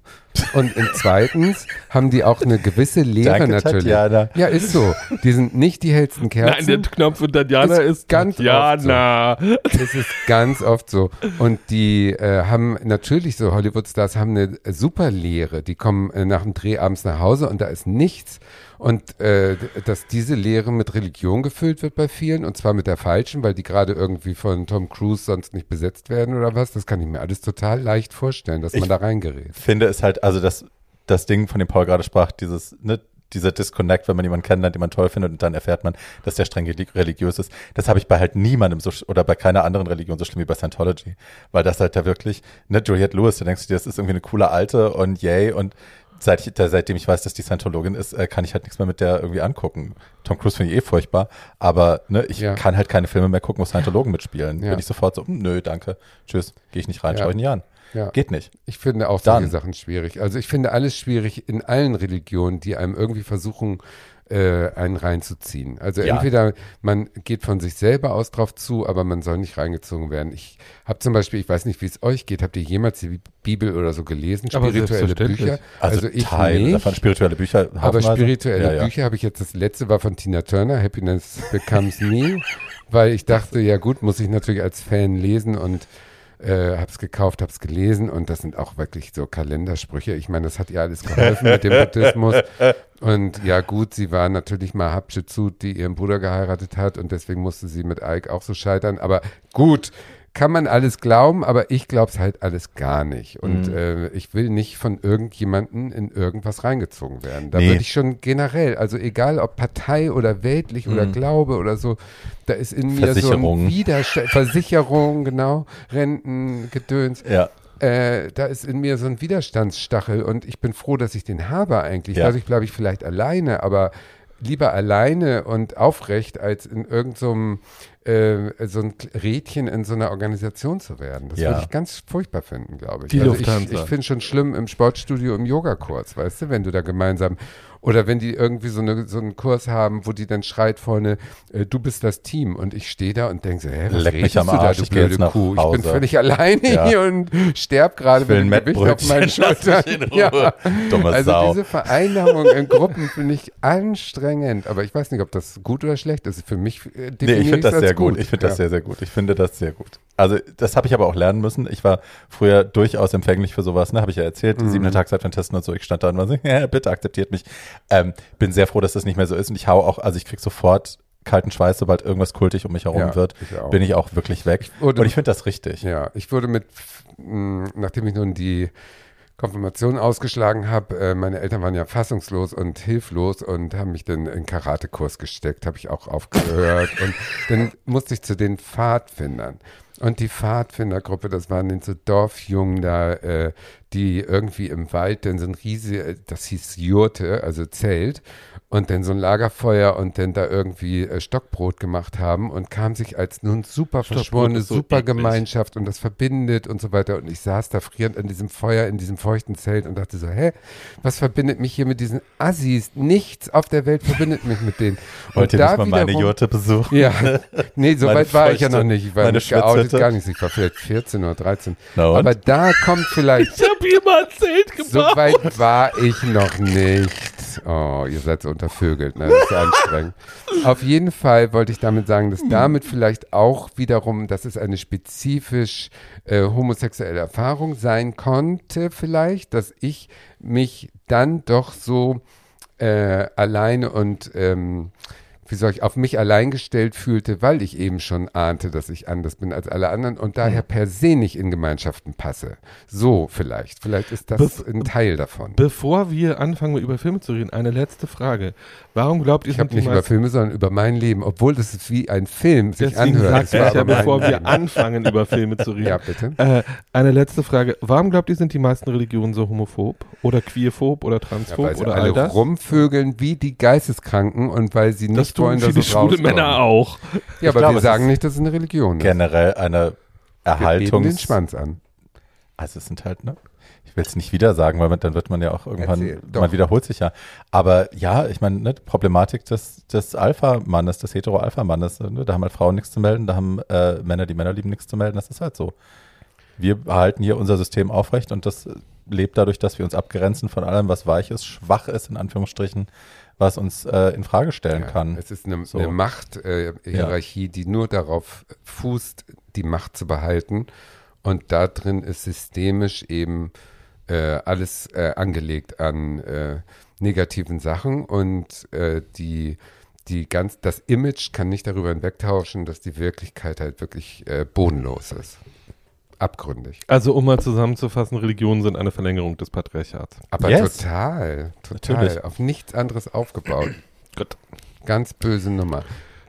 und zweitens haben die auch eine gewisse Lehre Danke, natürlich. Tatjana. Ja, ist so. Die sind nicht die hellsten Kerzen. Nein, der Knopf von Tatjana ist, ist ganz Tatjana. Oft so. Das ist ganz oft so. Und die äh, haben natürlich so, Hollywood-Stars haben eine super Lehre. Die kommen äh, nach dem Dreh abends nach Hause und da ist nichts. Und äh, dass diese Lehre mit Religion gefüllt wird bei vielen, und zwar mit der falschen, weil die gerade irgendwie von Tom Cruise sonst nicht besetzt werden oder was, das kann ich mir alles total leicht vorstellen, dass ich man da reingerät. Ich finde es halt, also das, das Ding, von dem Paul gerade sprach, dieses, ne, dieser Disconnect, wenn man jemanden kennenlernt, den man toll findet und dann erfährt man, dass der streng religiös ist. Das habe ich bei halt niemandem so oder bei keiner anderen Religion so schlimm wie bei Scientology, weil das halt da wirklich, ne, Juliette Lewis, da denkst du dir, das ist irgendwie eine coole Alte und yay und seit ich, seitdem ich weiß, dass die Scientologin ist, äh, kann ich halt nichts mehr mit der irgendwie angucken. Tom Cruise finde ich eh furchtbar, aber ne, ich ja. kann halt keine Filme mehr gucken, wo Scientologen mitspielen. Ja. Bin ich sofort so, hm, nö, danke, tschüss, gehe ich nicht rein, ja. schaue ich nicht an. Ja. Geht nicht. Ich finde auch Dann. solche Sachen schwierig. Also ich finde alles schwierig in allen Religionen, die einem irgendwie versuchen, äh, einen reinzuziehen. Also ja. entweder man geht von sich selber aus drauf zu, aber man soll nicht reingezogen werden. Ich habe zum Beispiel, ich weiß nicht, wie es euch geht, habt ihr jemals die Bibel oder so gelesen? Spirituelle Bücher? Also, also ich Teil nicht. davon spirituelle Bücher. Aber spirituelle ja, ja. Bücher habe ich jetzt, das letzte war von Tina Turner, Happiness Becomes Me, weil ich dachte, ja gut, muss ich natürlich als Fan lesen und äh, habe es gekauft, habe es gelesen und das sind auch wirklich so Kalendersprüche. Ich meine, das hat ihr alles geholfen mit dem Buddhismus. Und ja gut, sie war natürlich mal Hatshepsut, die ihren Bruder geheiratet hat und deswegen musste sie mit Ike auch so scheitern. Aber gut, kann man alles glauben, aber ich glaube es halt alles gar nicht. Und mhm. äh, ich will nicht von irgendjemanden in irgendwas reingezogen werden. Da nee. würde ich schon generell, also egal ob Partei oder weltlich mhm. oder Glaube oder so, da ist in mir so ein Widerstand, Versicherung, genau, Renten, Gedöns. Ja. Äh, da ist in mir so ein Widerstandsstachel und ich bin froh, dass ich den habe eigentlich. Ja. Dadurch bleibe ich vielleicht alleine, aber lieber alleine und aufrecht, als in irgendeinem so, äh, so ein Rädchen in so einer Organisation zu werden. Das ja. würde ich ganz furchtbar finden, glaube ich. Die also ich, ich finde schon schlimm im Sportstudio, im Yogakurs, weißt du, wenn du da gemeinsam oder wenn die irgendwie so, eine, so einen Kurs haben, wo die dann schreit vorne, äh, du bist das Team. Und ich stehe da und denke so, hä, was Leck mich am Arsch, da, du blöde Kuh? Ich bin völlig alleine ja. hier und sterb gerade mit dem Gewicht auf meinen Schultern. Ja. Dumme also Sau. diese Vereinnahmung in Gruppen finde ich anstrengend. Aber ich weiß nicht, ob das gut oder schlecht ist. Für mich äh, nee, ich finde das sehr gut. gut. Ich finde ja. das sehr, sehr gut. Ich finde das sehr gut. Also das habe ich aber auch lernen müssen. Ich war früher durchaus empfänglich für sowas, ne? Habe ich ja erzählt, mhm. siebene Tagsadventisten und so. Ich stand da und war so, ja, bitte akzeptiert mich. Ähm, bin sehr froh, dass das nicht mehr so ist und ich hau auch, also ich krieg sofort kalten Schweiß, sobald irgendwas kultig um mich herum ja, wird, ich bin ich auch wirklich weg. Ich wurde, und ich finde das richtig. Ja, ich wurde mit, mh, nachdem ich nun die Konfirmation ausgeschlagen habe, äh, meine Eltern waren ja fassungslos und hilflos und haben mich dann in Karatekurs gesteckt, habe ich auch aufgehört. und dann musste ich zu den Pfadfindern. Und die Pfadfindergruppe, das waren so Dorfjungen da, äh, die irgendwie im Wald dann so ein riesiges, das hieß Jurte, also Zelt, und dann so ein Lagerfeuer und dann da irgendwie äh, Stockbrot gemacht haben und kam sich als nun super verschworene so Supergemeinschaft und das verbindet und so weiter. Und ich saß da frierend an diesem Feuer, in diesem feuchten Zelt und dachte so, hä, was verbindet mich hier mit diesen Assis? Nichts auf der Welt verbindet mich mit denen. Wollt ihr da nicht mal meine Jurte besuchen? Ja, nee, so weit war ich ja noch nicht. Ich war nicht geoutet, gar nicht. Ich war vielleicht 14 oder 13. No, Aber da kommt vielleicht... Ich hab hier mal ein Zelt gebaut. So weit war ich noch nicht. Oh, ihr seid so untervögelt, ne? Das ist anstrengend. Auf jeden Fall wollte ich damit sagen, dass damit vielleicht auch wiederum, dass es eine spezifisch äh, homosexuelle Erfahrung sein konnte, vielleicht, dass ich mich dann doch so äh, alleine und ähm, wie soll ich, auf mich allein gestellt fühlte, weil ich eben schon ahnte, dass ich anders bin als alle anderen und daher mhm. per se nicht in Gemeinschaften passe. So vielleicht. Vielleicht ist das Bef ein Teil davon. Bevor wir anfangen, über Filme zu reden, eine letzte Frage. Warum glaubt ihr, ich habe nicht über Filme, sondern über mein Leben, obwohl das ist wie ein Film sich Deswegen anhört. Sag ich ja, bevor wir anfangen, über Filme zu reden. Ja, bitte. Äh, eine letzte Frage. Warum glaubt ihr, sind die meisten Religionen so homophob oder queerphob oder transphob ja, weil oder alle all das? rumvögeln wie die Geisteskranken und weil sie nicht wollen, dass es schwule Männer auch. Ja, aber glaube, wir sagen nicht, dass es eine Religion ist. Generell eine Erhaltung. den Schwanz an. Also es sind halt, ne? Ich will es nicht wieder sagen, weil man, dann wird man ja auch irgendwann, Erzähl, man wiederholt sich ja. Aber ja, ich meine, ne, Problematik des, des Alpha-Mannes, des Hetero-Alpha-Mannes, ne, da haben halt Frauen nichts zu melden, da haben äh, Männer, die Männer lieben, nichts zu melden, das ist halt so. Wir halten hier unser System aufrecht und das lebt dadurch, dass wir uns abgrenzen von allem, was weich ist, schwach ist, in Anführungsstrichen, was uns äh, in Frage stellen ja, kann. Es ist eine, so. eine Machthierarchie, äh, ja. die nur darauf fußt, die Macht zu behalten. Und da drin ist systemisch eben äh, alles äh, angelegt an äh, negativen Sachen und äh, die die ganz, das Image kann nicht darüber hinwegtauschen, dass die Wirklichkeit halt wirklich bodenlos ist abgründig. Also um mal zusammenzufassen, Religionen sind eine Verlängerung des Patriarchats. Aber yes. total, total. Natürlich. Auf nichts anderes aufgebaut. Gut. Ganz böse Nummer.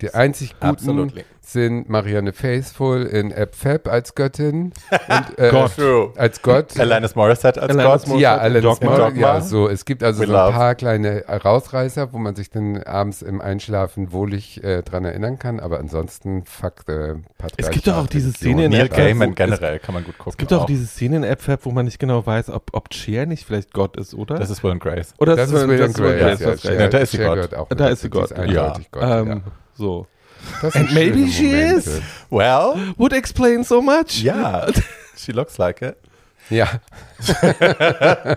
Die einzig guten Absolutely sind Marianne Faithful in App Fab als Göttin und äh, Gott. als Gott. Alanis Morissette als Alanis Gott. Morissette ja, Alanis Dogma. Dogma. Ja, so. Es gibt also We so ein love. paar kleine Rausreißer, wo man sich dann abends im Einschlafen wohlig äh, dran erinnern kann, aber ansonsten fuck äh, Es gibt doch auch diese Szene in Neil Gaiman generell, kann man gut gucken. Es gibt auch, auch diese Szene in App Fab, wo man nicht genau weiß, ob, ob Cher nicht vielleicht Gott ist, oder? Das ist Will and Grace. Oder das, das ist Will and Grace. Ja, ja, ja, da ist sie Gott. Da ist sie Gott. Ja. Ähm, so. Das And maybe she Momente. is. Well. Would explain so much. Ja. She looks like it. Ja.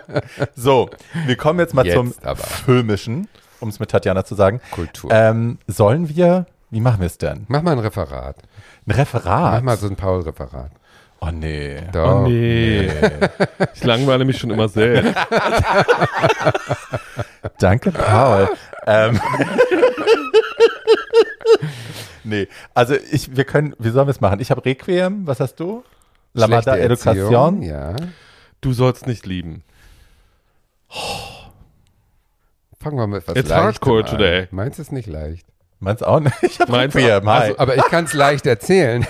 so, wir kommen jetzt mal jetzt zum aber. Filmischen, um es mit Tatjana zu sagen. Kultur. Ähm, sollen wir, wie machen wir es denn? Mach mal ein Referat. Ein Referat? Mach mal so ein Paul-Referat. Oh nee. Doch. Oh nee. nee. ich langweile mich schon immer sehr. Danke, Paul. ähm. nee, also ich, wir können, wie sollen wir es machen? Ich habe Requiem, was hast du? Lamada Education. Ja. Du sollst nicht lieben. Oh. Fangen wir mit etwas It's hardcore an. today. Meinst du es nicht leicht? Meinst auch nicht? Ich habe Requiem. Also, aber ich kann es leicht erzählen.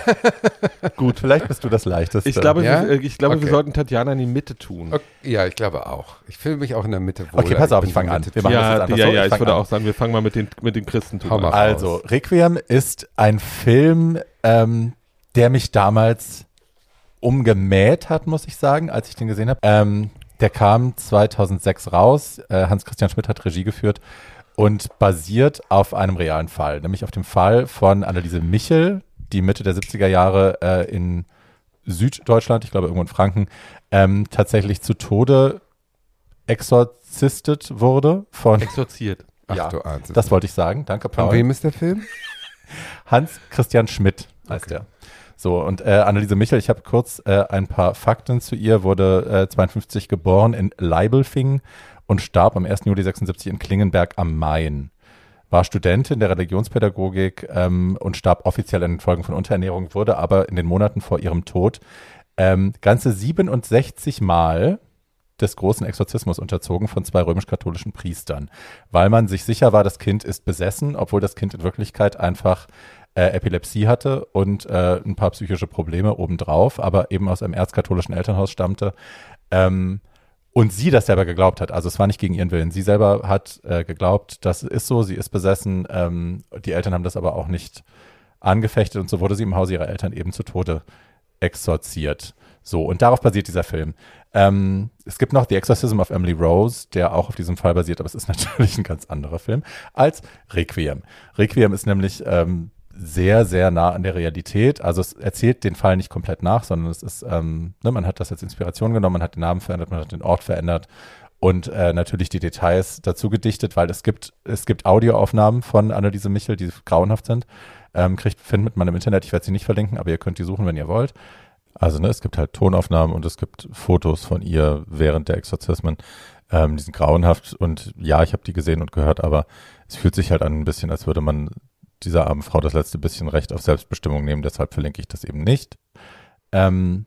Gut, vielleicht bist du das Leichteste. Ich glaube, ja? wir, ich glaube okay. wir sollten Tatjana in die Mitte tun. Okay. Ja, ich glaube auch. Ich fühle mich auch in der Mitte wohl. Okay, pass auf, ich fange an. Wir machen ja, das jetzt ja, so. ja, ich, ich würde an. auch sagen, wir fangen mal mit den, mit den Christentum an. Also, Requiem ist ein Film, ähm, der mich damals umgemäht hat, muss ich sagen, als ich den gesehen habe. Ähm, der kam 2006 raus. Äh, Hans-Christian Schmidt hat Regie geführt und basiert auf einem realen Fall, nämlich auf dem Fall von Anneliese Michel, die Mitte der 70er Jahre äh, in Süddeutschland, ich glaube irgendwo in Franken, ähm, tatsächlich zu Tode exorzistet wurde von. Exorziert. Ach, ja, du Arzt. das wollte ich sagen. Danke, Paul. Von wem ist der Film? Hans Christian Schmidt heißt okay. er. So, und äh, Anneliese Michel, ich habe kurz äh, ein paar Fakten zu ihr, wurde äh, 52 geboren in Leibelfingen und starb am 1. Juli 76 in Klingenberg am Main. War Studentin der Religionspädagogik ähm, und starb offiziell in den Folgen von Unterernährung, wurde aber in den Monaten vor ihrem Tod ähm, ganze 67 Mal des großen Exorzismus unterzogen von zwei römisch-katholischen Priestern, weil man sich sicher war, das Kind ist besessen, obwohl das Kind in Wirklichkeit einfach äh, Epilepsie hatte und äh, ein paar psychische Probleme obendrauf, aber eben aus einem erzkatholischen Elternhaus stammte. Ähm, und sie das selber geglaubt hat. Also es war nicht gegen ihren Willen. Sie selber hat äh, geglaubt, das ist so, sie ist besessen. Ähm, die Eltern haben das aber auch nicht angefechtet und so wurde sie im Hause ihrer Eltern eben zu Tode exorziert. So, und darauf basiert dieser Film. Ähm, es gibt noch The Exorcism of Emily Rose, der auch auf diesem Fall basiert, aber es ist natürlich ein ganz anderer Film als Requiem. Requiem ist nämlich ähm, sehr, sehr nah an der Realität. Also es erzählt den Fall nicht komplett nach, sondern es ist, ähm, ne, man hat das als Inspiration genommen, man hat den Namen verändert, man hat den Ort verändert und äh, natürlich die Details dazu gedichtet, weil es gibt, es gibt Audioaufnahmen von Anneliese Michel, die grauenhaft sind. Ähm, kriegt, findet man im Internet, ich werde sie nicht verlinken, aber ihr könnt die suchen, wenn ihr wollt. Also ne, es gibt halt Tonaufnahmen und es gibt Fotos von ihr während der Exorzismen. Ähm, die sind grauenhaft und ja, ich habe die gesehen und gehört, aber es fühlt sich halt an ein bisschen, als würde man dieser armen Frau das letzte bisschen Recht auf Selbstbestimmung nehmen, deshalb verlinke ich das eben nicht. Ähm,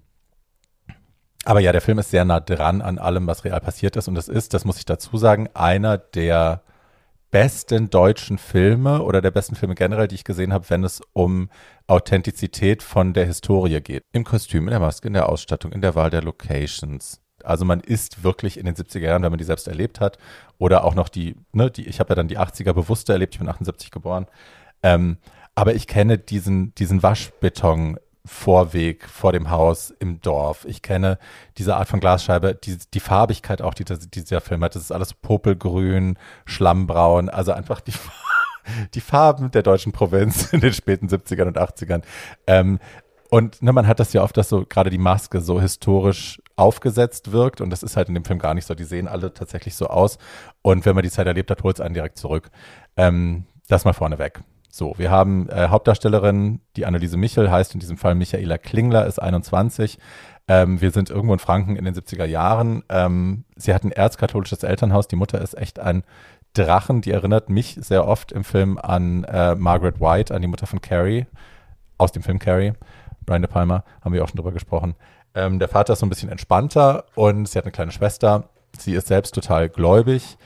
aber ja, der Film ist sehr nah dran an allem, was real passiert ist und es ist, das muss ich dazu sagen, einer der besten deutschen Filme oder der besten Filme generell, die ich gesehen habe, wenn es um Authentizität von der Historie geht. Im Kostüm, in der Maske, in der Ausstattung, in der Wahl der Locations. Also man ist wirklich in den 70er Jahren, wenn man die selbst erlebt hat, oder auch noch die, ne, die, ich habe ja dann die 80er bewusster erlebt, ich bin 78 geboren. Ähm, aber ich kenne diesen, diesen Waschbeton Vorweg vor dem Haus im Dorf. Ich kenne diese Art von Glasscheibe, die, die Farbigkeit auch, die, die dieser Film hat. Das ist alles popelgrün, schlammbraun, also einfach die, die Farben der deutschen Provinz in den späten 70ern und 80ern. Ähm, und ne, man hat das ja oft, dass so gerade die Maske so historisch aufgesetzt wirkt und das ist halt in dem Film gar nicht so. Die sehen alle tatsächlich so aus und wenn man die Zeit erlebt hat, holt es einen direkt zurück. Ähm, das mal vorneweg. So, wir haben äh, Hauptdarstellerin, die Anneliese Michel, heißt in diesem Fall Michaela Klingler, ist 21. Ähm, wir sind irgendwo in Franken in den 70er Jahren. Ähm, sie hat ein erzkatholisches Elternhaus. Die Mutter ist echt ein Drachen. Die erinnert mich sehr oft im Film an äh, Margaret White, an die Mutter von Carrie, aus dem Film Carrie. Brian De Palma, haben wir auch schon drüber gesprochen. Ähm, der Vater ist so ein bisschen entspannter und sie hat eine kleine Schwester. Sie ist selbst total gläubig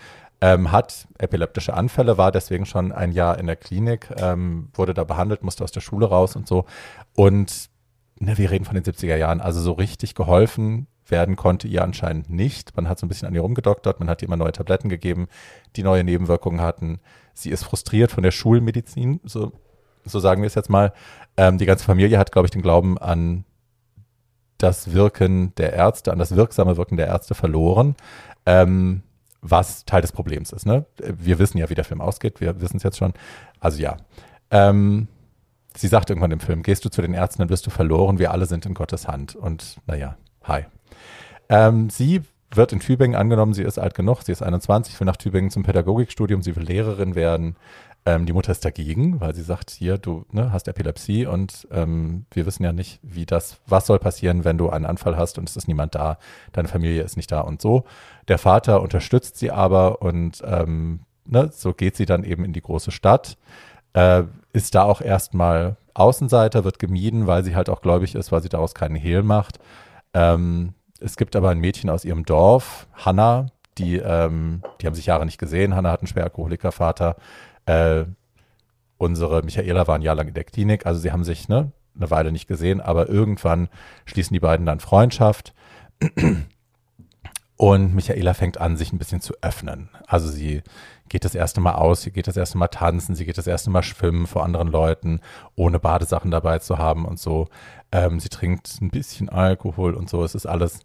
ähm, hat epileptische Anfälle, war deswegen schon ein Jahr in der Klinik, ähm, wurde da behandelt, musste aus der Schule raus und so. Und ne, wir reden von den 70er Jahren, also so richtig geholfen werden konnte ihr anscheinend nicht. Man hat so ein bisschen an ihr rumgedoktert, man hat ihr immer neue Tabletten gegeben, die neue Nebenwirkungen hatten. Sie ist frustriert von der Schulmedizin, so, so sagen wir es jetzt mal. Ähm, die ganze Familie hat, glaube ich, den Glauben an das Wirken der Ärzte, an das wirksame Wirken der Ärzte verloren. Ähm, was Teil des Problems ist. Ne? Wir wissen ja, wie der Film ausgeht, wir wissen es jetzt schon. Also ja. Ähm, sie sagt irgendwann im Film, gehst du zu den Ärzten, dann wirst du verloren, wir alle sind in Gottes Hand. Und naja, hi. Ähm, sie wird in Tübingen angenommen, sie ist alt genug, sie ist 21, will nach Tübingen zum Pädagogikstudium, sie will Lehrerin werden. Ähm, die Mutter ist dagegen, weil sie sagt, hier, du ne, hast Epilepsie und ähm, wir wissen ja nicht, wie das, was soll passieren, wenn du einen Anfall hast und es ist niemand da, deine Familie ist nicht da und so. Der Vater unterstützt sie aber und ähm, ne, so geht sie dann eben in die große Stadt, äh, ist da auch erstmal Außenseiter, wird gemieden, weil sie halt auch gläubig ist, weil sie daraus keinen Hehl macht. Ähm, es gibt aber ein Mädchen aus ihrem Dorf, Hannah, die, ähm, die haben sich Jahre nicht gesehen. Hannah hat einen Schweralkoholikervater, äh, unsere Michaela war ein Jahr lang in der Klinik, also sie haben sich ne, eine Weile nicht gesehen, aber irgendwann schließen die beiden dann Freundschaft. Und Michaela fängt an, sich ein bisschen zu öffnen. Also sie geht das erste Mal aus, sie geht das erste Mal tanzen, sie geht das erste Mal schwimmen vor anderen Leuten, ohne Badesachen dabei zu haben und so. Ähm, sie trinkt ein bisschen Alkohol und so. Es ist alles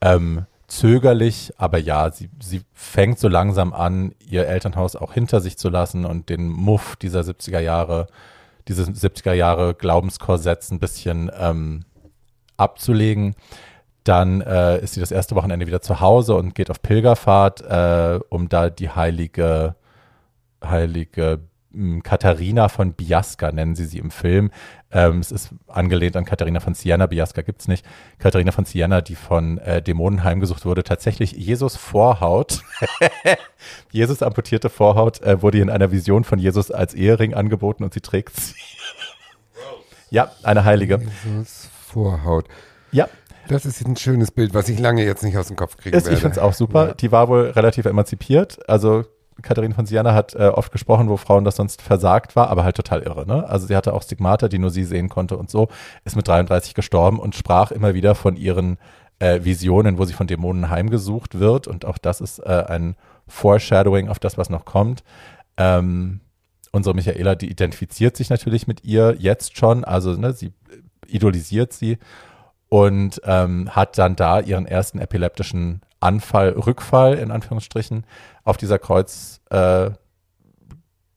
ähm, zögerlich, aber ja, sie, sie fängt so langsam an, ihr Elternhaus auch hinter sich zu lassen und den Muff dieser 70er Jahre, diese 70er Jahre Glaubenskorsetts ein bisschen ähm, abzulegen. Dann äh, ist sie das erste Wochenende wieder zu Hause und geht auf Pilgerfahrt, äh, um da die heilige, heilige Katharina von Biasca nennen sie sie im Film. Ähm, es ist angelehnt an Katharina von Siena. Biasca gibt es nicht. Katharina von Siena, die von äh, Dämonen heimgesucht wurde. Tatsächlich Jesus Vorhaut. Jesus amputierte Vorhaut äh, wurde in einer Vision von Jesus als Ehering angeboten und sie trägt sie. ja, eine Heilige. Jesus Vorhaut. Ja. Das ist ein schönes Bild, was ich lange jetzt nicht aus dem Kopf kriegen ist, werde. Ich finde es auch super. Ja. Die war wohl relativ emanzipiert. Also Katharina von Siena hat äh, oft gesprochen, wo Frauen das sonst versagt war, aber halt total irre. Ne? Also sie hatte auch Stigmata, die nur sie sehen konnte und so, ist mit 33 gestorben und sprach immer wieder von ihren äh, Visionen, wo sie von Dämonen heimgesucht wird. Und auch das ist äh, ein Foreshadowing auf das, was noch kommt. Ähm, unsere Michaela, die identifiziert sich natürlich mit ihr jetzt schon, also ne, sie idolisiert sie und ähm, hat dann da ihren ersten epileptischen Anfall, Rückfall in Anführungsstrichen auf dieser Kreuz, äh,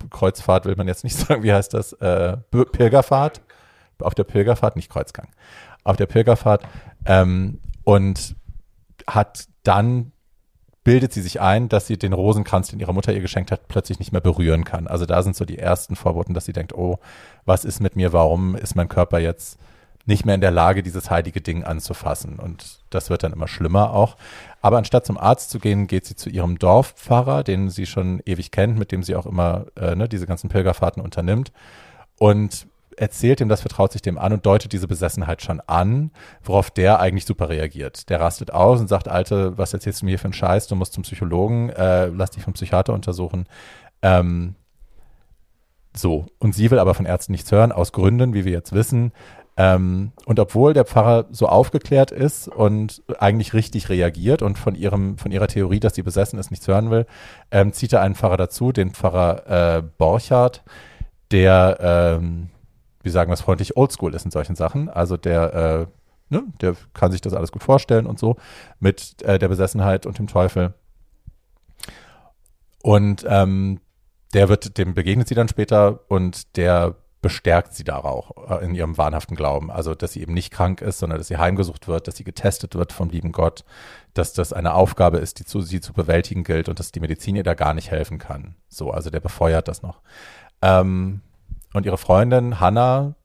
Kreuzfahrt will man jetzt nicht sagen, wie heißt das? Äh, Pilgerfahrt. Auf der Pilgerfahrt, nicht Kreuzgang. Auf der Pilgerfahrt ähm, und hat dann bildet sie sich ein, dass sie den Rosenkranz, den ihre Mutter ihr geschenkt hat, plötzlich nicht mehr berühren kann. Also da sind so die ersten Vorboten, dass sie denkt, oh, was ist mit mir? Warum ist mein Körper jetzt nicht mehr in der Lage, dieses heilige Ding anzufassen. Und das wird dann immer schlimmer auch. Aber anstatt zum Arzt zu gehen, geht sie zu ihrem Dorfpfarrer, den sie schon ewig kennt, mit dem sie auch immer äh, ne, diese ganzen Pilgerfahrten unternimmt. Und erzählt ihm das, vertraut sich dem an und deutet diese Besessenheit schon an, worauf der eigentlich super reagiert. Der rastet aus und sagt, Alte, was erzählst du mir hier für einen Scheiß? Du musst zum Psychologen, äh, lass dich vom Psychiater untersuchen. Ähm, so. Und sie will aber von Ärzten nichts hören, aus Gründen, wie wir jetzt wissen. Ähm, und obwohl der Pfarrer so aufgeklärt ist und eigentlich richtig reagiert und von ihrem, von ihrer Theorie, dass sie besessen ist, nichts hören will, ähm, zieht er einen Pfarrer dazu, den Pfarrer äh, Borchardt, der ähm, wie sagen wir es freundlich, oldschool ist in solchen Sachen. Also der, äh, ne, der kann sich das alles gut vorstellen und so mit äh, der Besessenheit und dem Teufel. Und ähm, der wird, dem begegnet sie dann später und der bestärkt sie darauf äh, in ihrem wahnhaften Glauben. Also, dass sie eben nicht krank ist, sondern dass sie heimgesucht wird, dass sie getestet wird vom lieben Gott, dass das eine Aufgabe ist, die zu, sie zu bewältigen gilt und dass die Medizin ihr da gar nicht helfen kann. So, also der befeuert das noch. Ähm, und ihre Freundin Hannah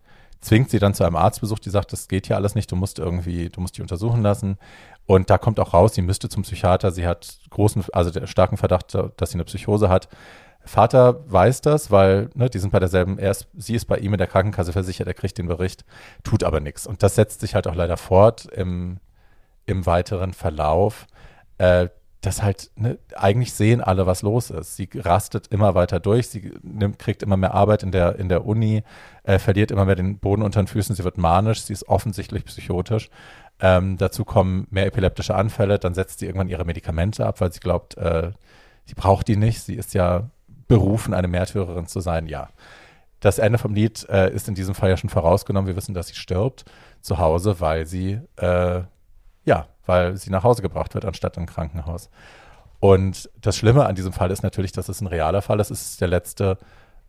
zwingt sie dann zu einem Arztbesuch, die sagt, das geht hier alles nicht, du musst irgendwie, du musst die untersuchen lassen. Und da kommt auch raus, sie müsste zum Psychiater, sie hat großen, also starken Verdacht, dass sie eine Psychose hat. Vater weiß das, weil ne, die sind bei derselben, er ist, sie ist bei ihm in der Krankenkasse versichert, er kriegt den Bericht, tut aber nichts. Und das setzt sich halt auch leider fort im, im weiteren Verlauf. Äh, das halt, ne, eigentlich sehen alle, was los ist. Sie rastet immer weiter durch, sie nimmt, kriegt immer mehr Arbeit in der, in der Uni, äh, verliert immer mehr den Boden unter den Füßen, sie wird manisch, sie ist offensichtlich psychotisch. Ähm, dazu kommen mehr epileptische Anfälle, dann setzt sie irgendwann ihre Medikamente ab, weil sie glaubt, äh, sie braucht die nicht, sie ist ja berufen, eine Märtyrerin zu sein, ja. Das Ende vom Lied äh, ist in diesem Fall ja schon vorausgenommen. Wir wissen, dass sie stirbt zu Hause, weil sie äh, ja, weil sie nach Hause gebracht wird, anstatt im Krankenhaus. Und das Schlimme an diesem Fall ist natürlich, dass es ein realer Fall ist. Es ist der letzte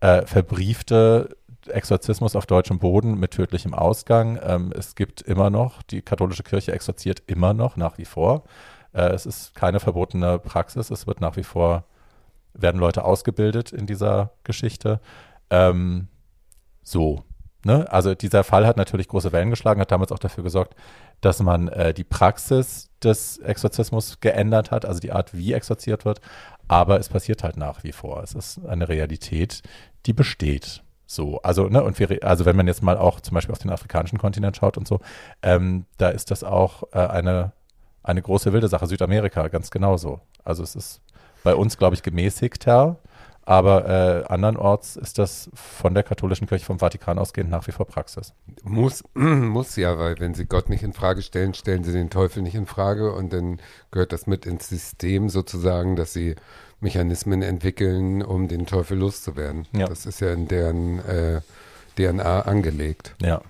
äh, verbriefte Exorzismus auf deutschem Boden mit tödlichem Ausgang. Ähm, es gibt immer noch, die katholische Kirche exorziert immer noch, nach wie vor. Äh, es ist keine verbotene Praxis. Es wird nach wie vor, werden Leute ausgebildet in dieser Geschichte. Ähm, so, Ne? Also dieser Fall hat natürlich große Wellen geschlagen, hat damals auch dafür gesorgt, dass man äh, die Praxis des Exorzismus geändert hat, also die Art, wie exorziert wird. Aber es passiert halt nach wie vor. Es ist eine Realität, die besteht. So, also, ne, und wir, also wenn man jetzt mal auch zum Beispiel auf den afrikanischen Kontinent schaut und so, ähm, da ist das auch äh, eine, eine große wilde Sache. Südamerika, ganz genauso. Also es ist bei uns, glaube ich, gemäßigter aber äh, andernorts ist das von der katholischen Kirche vom Vatikan ausgehend nach wie vor Praxis. Muss, muss ja, weil wenn sie Gott nicht in Frage stellen, stellen sie den Teufel nicht in Frage und dann gehört das mit ins System sozusagen, dass sie Mechanismen entwickeln, um den Teufel loszuwerden. Ja. Das ist ja in deren äh, DNA angelegt. Ja.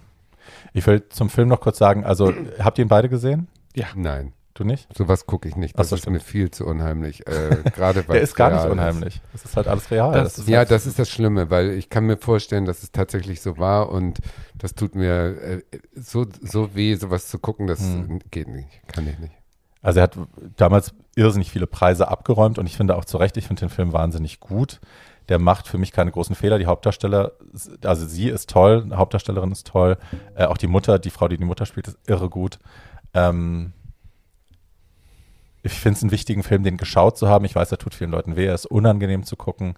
Ich will zum Film noch kurz sagen, also habt ihr ihn beide gesehen? Ja. Nein. Du nicht? Sowas gucke ich nicht. Das so, ist stimmt. mir viel zu unheimlich. Äh, gerade weil Der ist gar nicht unheimlich. Das ist halt alles real. Das, das ja, halt das ist das Schlimme, weil ich kann mir vorstellen, dass es tatsächlich so war und das tut mir äh, so, so weh, sowas zu gucken, das hm. geht nicht. Kann ich nicht. Also er hat damals irrsinnig viele Preise abgeräumt und ich finde auch zu Recht, ich finde den Film wahnsinnig gut. Der macht für mich keine großen Fehler. Die Hauptdarsteller, also sie ist toll, Hauptdarstellerin ist toll. Äh, auch die Mutter, die Frau, die die Mutter spielt, ist irre gut. Ähm, ich finde es einen wichtigen Film, den geschaut zu haben. Ich weiß, er tut vielen Leuten weh, er ist unangenehm zu gucken.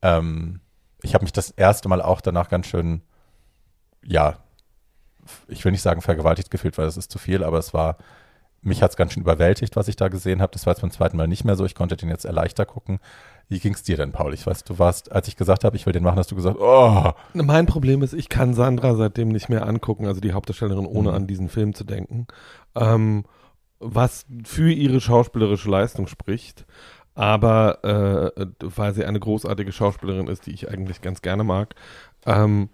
Ähm, ich habe mich das erste Mal auch danach ganz schön, ja, ich will nicht sagen vergewaltigt gefühlt, weil das ist zu viel, aber es war, mich hat es ganz schön überwältigt, was ich da gesehen habe. Das war jetzt beim zweiten Mal nicht mehr so. Ich konnte den jetzt erleichtert gucken. Wie ging es dir denn, Paul? Ich weiß, du warst, als ich gesagt habe, ich will den machen, hast du gesagt, oh. Mein Problem ist, ich kann Sandra seitdem nicht mehr angucken, also die Hauptdarstellerin, ohne mhm. an diesen Film zu denken. Ähm, was für ihre schauspielerische Leistung spricht. Aber äh, weil sie eine großartige Schauspielerin ist, die ich eigentlich ganz gerne mag, ähm,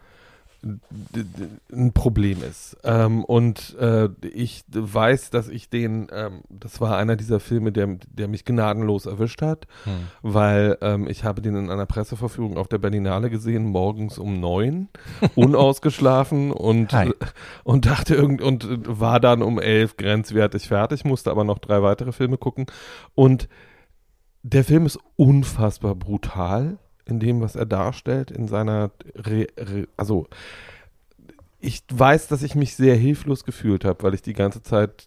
ein Problem ist. Ähm, und äh, ich weiß, dass ich den, ähm, das war einer dieser Filme, der, der mich gnadenlos erwischt hat, hm. weil ähm, ich habe den in einer Presseverführung auf der Berlinale gesehen, morgens um neun, unausgeschlafen und, und dachte irgend und war dann um elf grenzwertig fertig, musste aber noch drei weitere Filme gucken. Und der Film ist unfassbar brutal in dem, was er darstellt, in seiner, Re Re also ich weiß, dass ich mich sehr hilflos gefühlt habe, weil ich die ganze Zeit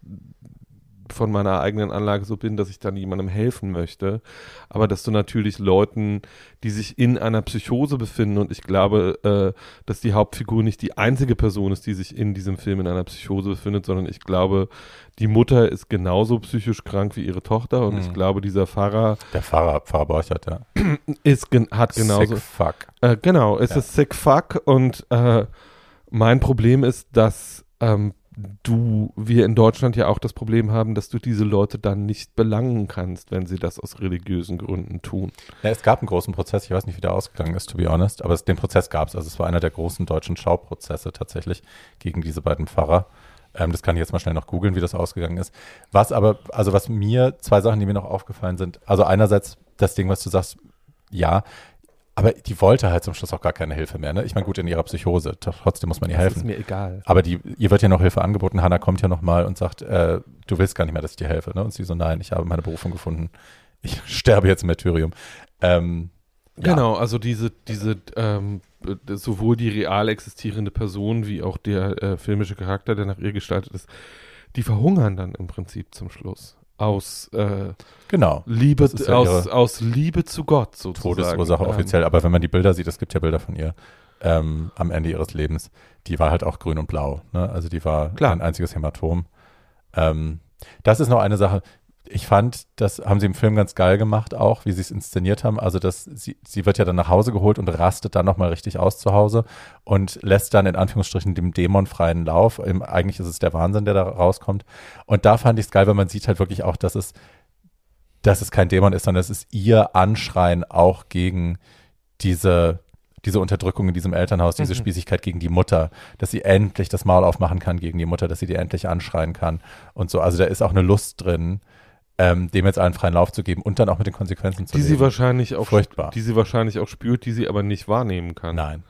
von meiner eigenen Anlage so bin, dass ich dann jemandem helfen möchte. Aber dass du natürlich Leuten, die sich in einer Psychose befinden, und ich glaube, äh, dass die Hauptfigur nicht die einzige Person ist, die sich in diesem Film in einer Psychose befindet, sondern ich glaube, die Mutter ist genauso psychisch krank wie ihre Tochter und mhm. ich glaube, dieser Pfarrer. Der Pfarrer, Pfarrer Borchert, ja. Ist, hat genauso. Sick fuck. Äh, genau, es ja. ist sick fuck und äh, mein Problem ist, dass ähm, du, wir in Deutschland ja auch das Problem haben, dass du diese Leute dann nicht belangen kannst, wenn sie das aus religiösen Gründen tun. Ja, es gab einen großen Prozess, ich weiß nicht, wie der ausgegangen ist, to be honest, aber es, den Prozess gab es. Also es war einer der großen deutschen Schauprozesse tatsächlich gegen diese beiden Pfarrer. Ähm, das kann ich jetzt mal schnell noch googeln, wie das ausgegangen ist. Was aber, also was mir, zwei Sachen, die mir noch aufgefallen sind. Also einerseits das Ding, was du sagst, ja, aber die wollte halt zum Schluss auch gar keine Hilfe mehr. Ne? Ich meine, gut, in ihrer Psychose, trotzdem muss man ihr helfen. Das ist mir egal. Aber die, ihr wird ja noch Hilfe angeboten. Hanna kommt ja noch mal und sagt, äh, du willst gar nicht mehr, dass ich dir helfe. Ne? Und sie so, nein, ich habe meine Berufung gefunden. Ich sterbe jetzt im Martyrium. Ähm, ja. Genau, also diese, diese ähm, sowohl die real existierende Person wie auch der äh, filmische Charakter, der nach ihr gestaltet ist, die verhungern dann im Prinzip zum Schluss aus äh, genau. Liebe ja aus, aus Liebe zu Gott sozusagen. Todesursache ähm, offiziell, aber wenn man die Bilder sieht, es gibt ja Bilder von ihr ähm, am Ende ihres Lebens, die war halt auch grün und blau. Ne? Also die war Klar. ein einziges Hämatom. Ähm, das ist noch eine Sache, ich fand, das haben sie im Film ganz geil gemacht, auch wie sie es inszeniert haben. Also, dass sie, sie wird ja dann nach Hause geholt und rastet dann nochmal richtig aus zu Hause und lässt dann in Anführungsstrichen dem Dämon freien Lauf. Eigentlich ist es der Wahnsinn, der da rauskommt. Und da fand ich es geil, weil man sieht halt wirklich auch, dass es, dass es kein Dämon ist, sondern es ist ihr Anschreien auch gegen diese, diese Unterdrückung in diesem Elternhaus, diese mhm. Spießigkeit gegen die Mutter, dass sie endlich das Maul aufmachen kann gegen die Mutter, dass sie die endlich anschreien kann und so. Also da ist auch eine Lust drin ähm, dem jetzt einen freien Lauf zu geben und dann auch mit den Konsequenzen zu die leben. sie wahrscheinlich auch furchtbar, die sie wahrscheinlich auch spürt, die sie aber nicht wahrnehmen kann. Nein.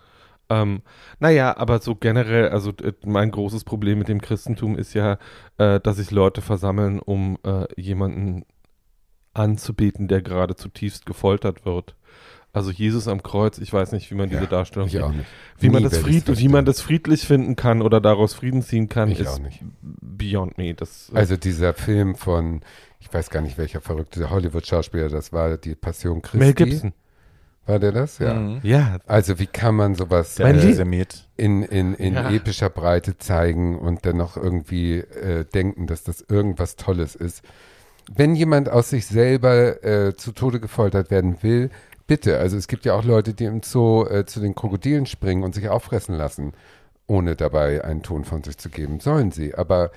Ähm, naja, aber so generell, also äh, mein großes Problem mit dem Christentum ist ja, äh, dass sich Leute versammeln, um äh, jemanden anzubeten, der gerade zutiefst gefoltert wird. Also Jesus am Kreuz, ich weiß nicht, wie man ja, diese Darstellung ich auch nicht. Wie man das fried wie man das friedlich finden kann oder daraus Frieden ziehen kann, ich ist beyond me. Das, äh, also dieser Film von ich weiß gar nicht, welcher verrückte Hollywood-Schauspieler das war, die Passion Christi. Mel Gibson. War der das? Ja. Mhm. Ja. Also wie kann man sowas äh, in, in, in ja. epischer Breite zeigen und dennoch irgendwie äh, denken, dass das irgendwas Tolles ist? Wenn jemand aus sich selber äh, zu Tode gefoltert werden will, bitte. Also es gibt ja auch Leute, die im Zoo äh, zu den Krokodilen springen und sich auffressen lassen, ohne dabei einen Ton von sich zu geben. Sollen sie. Aber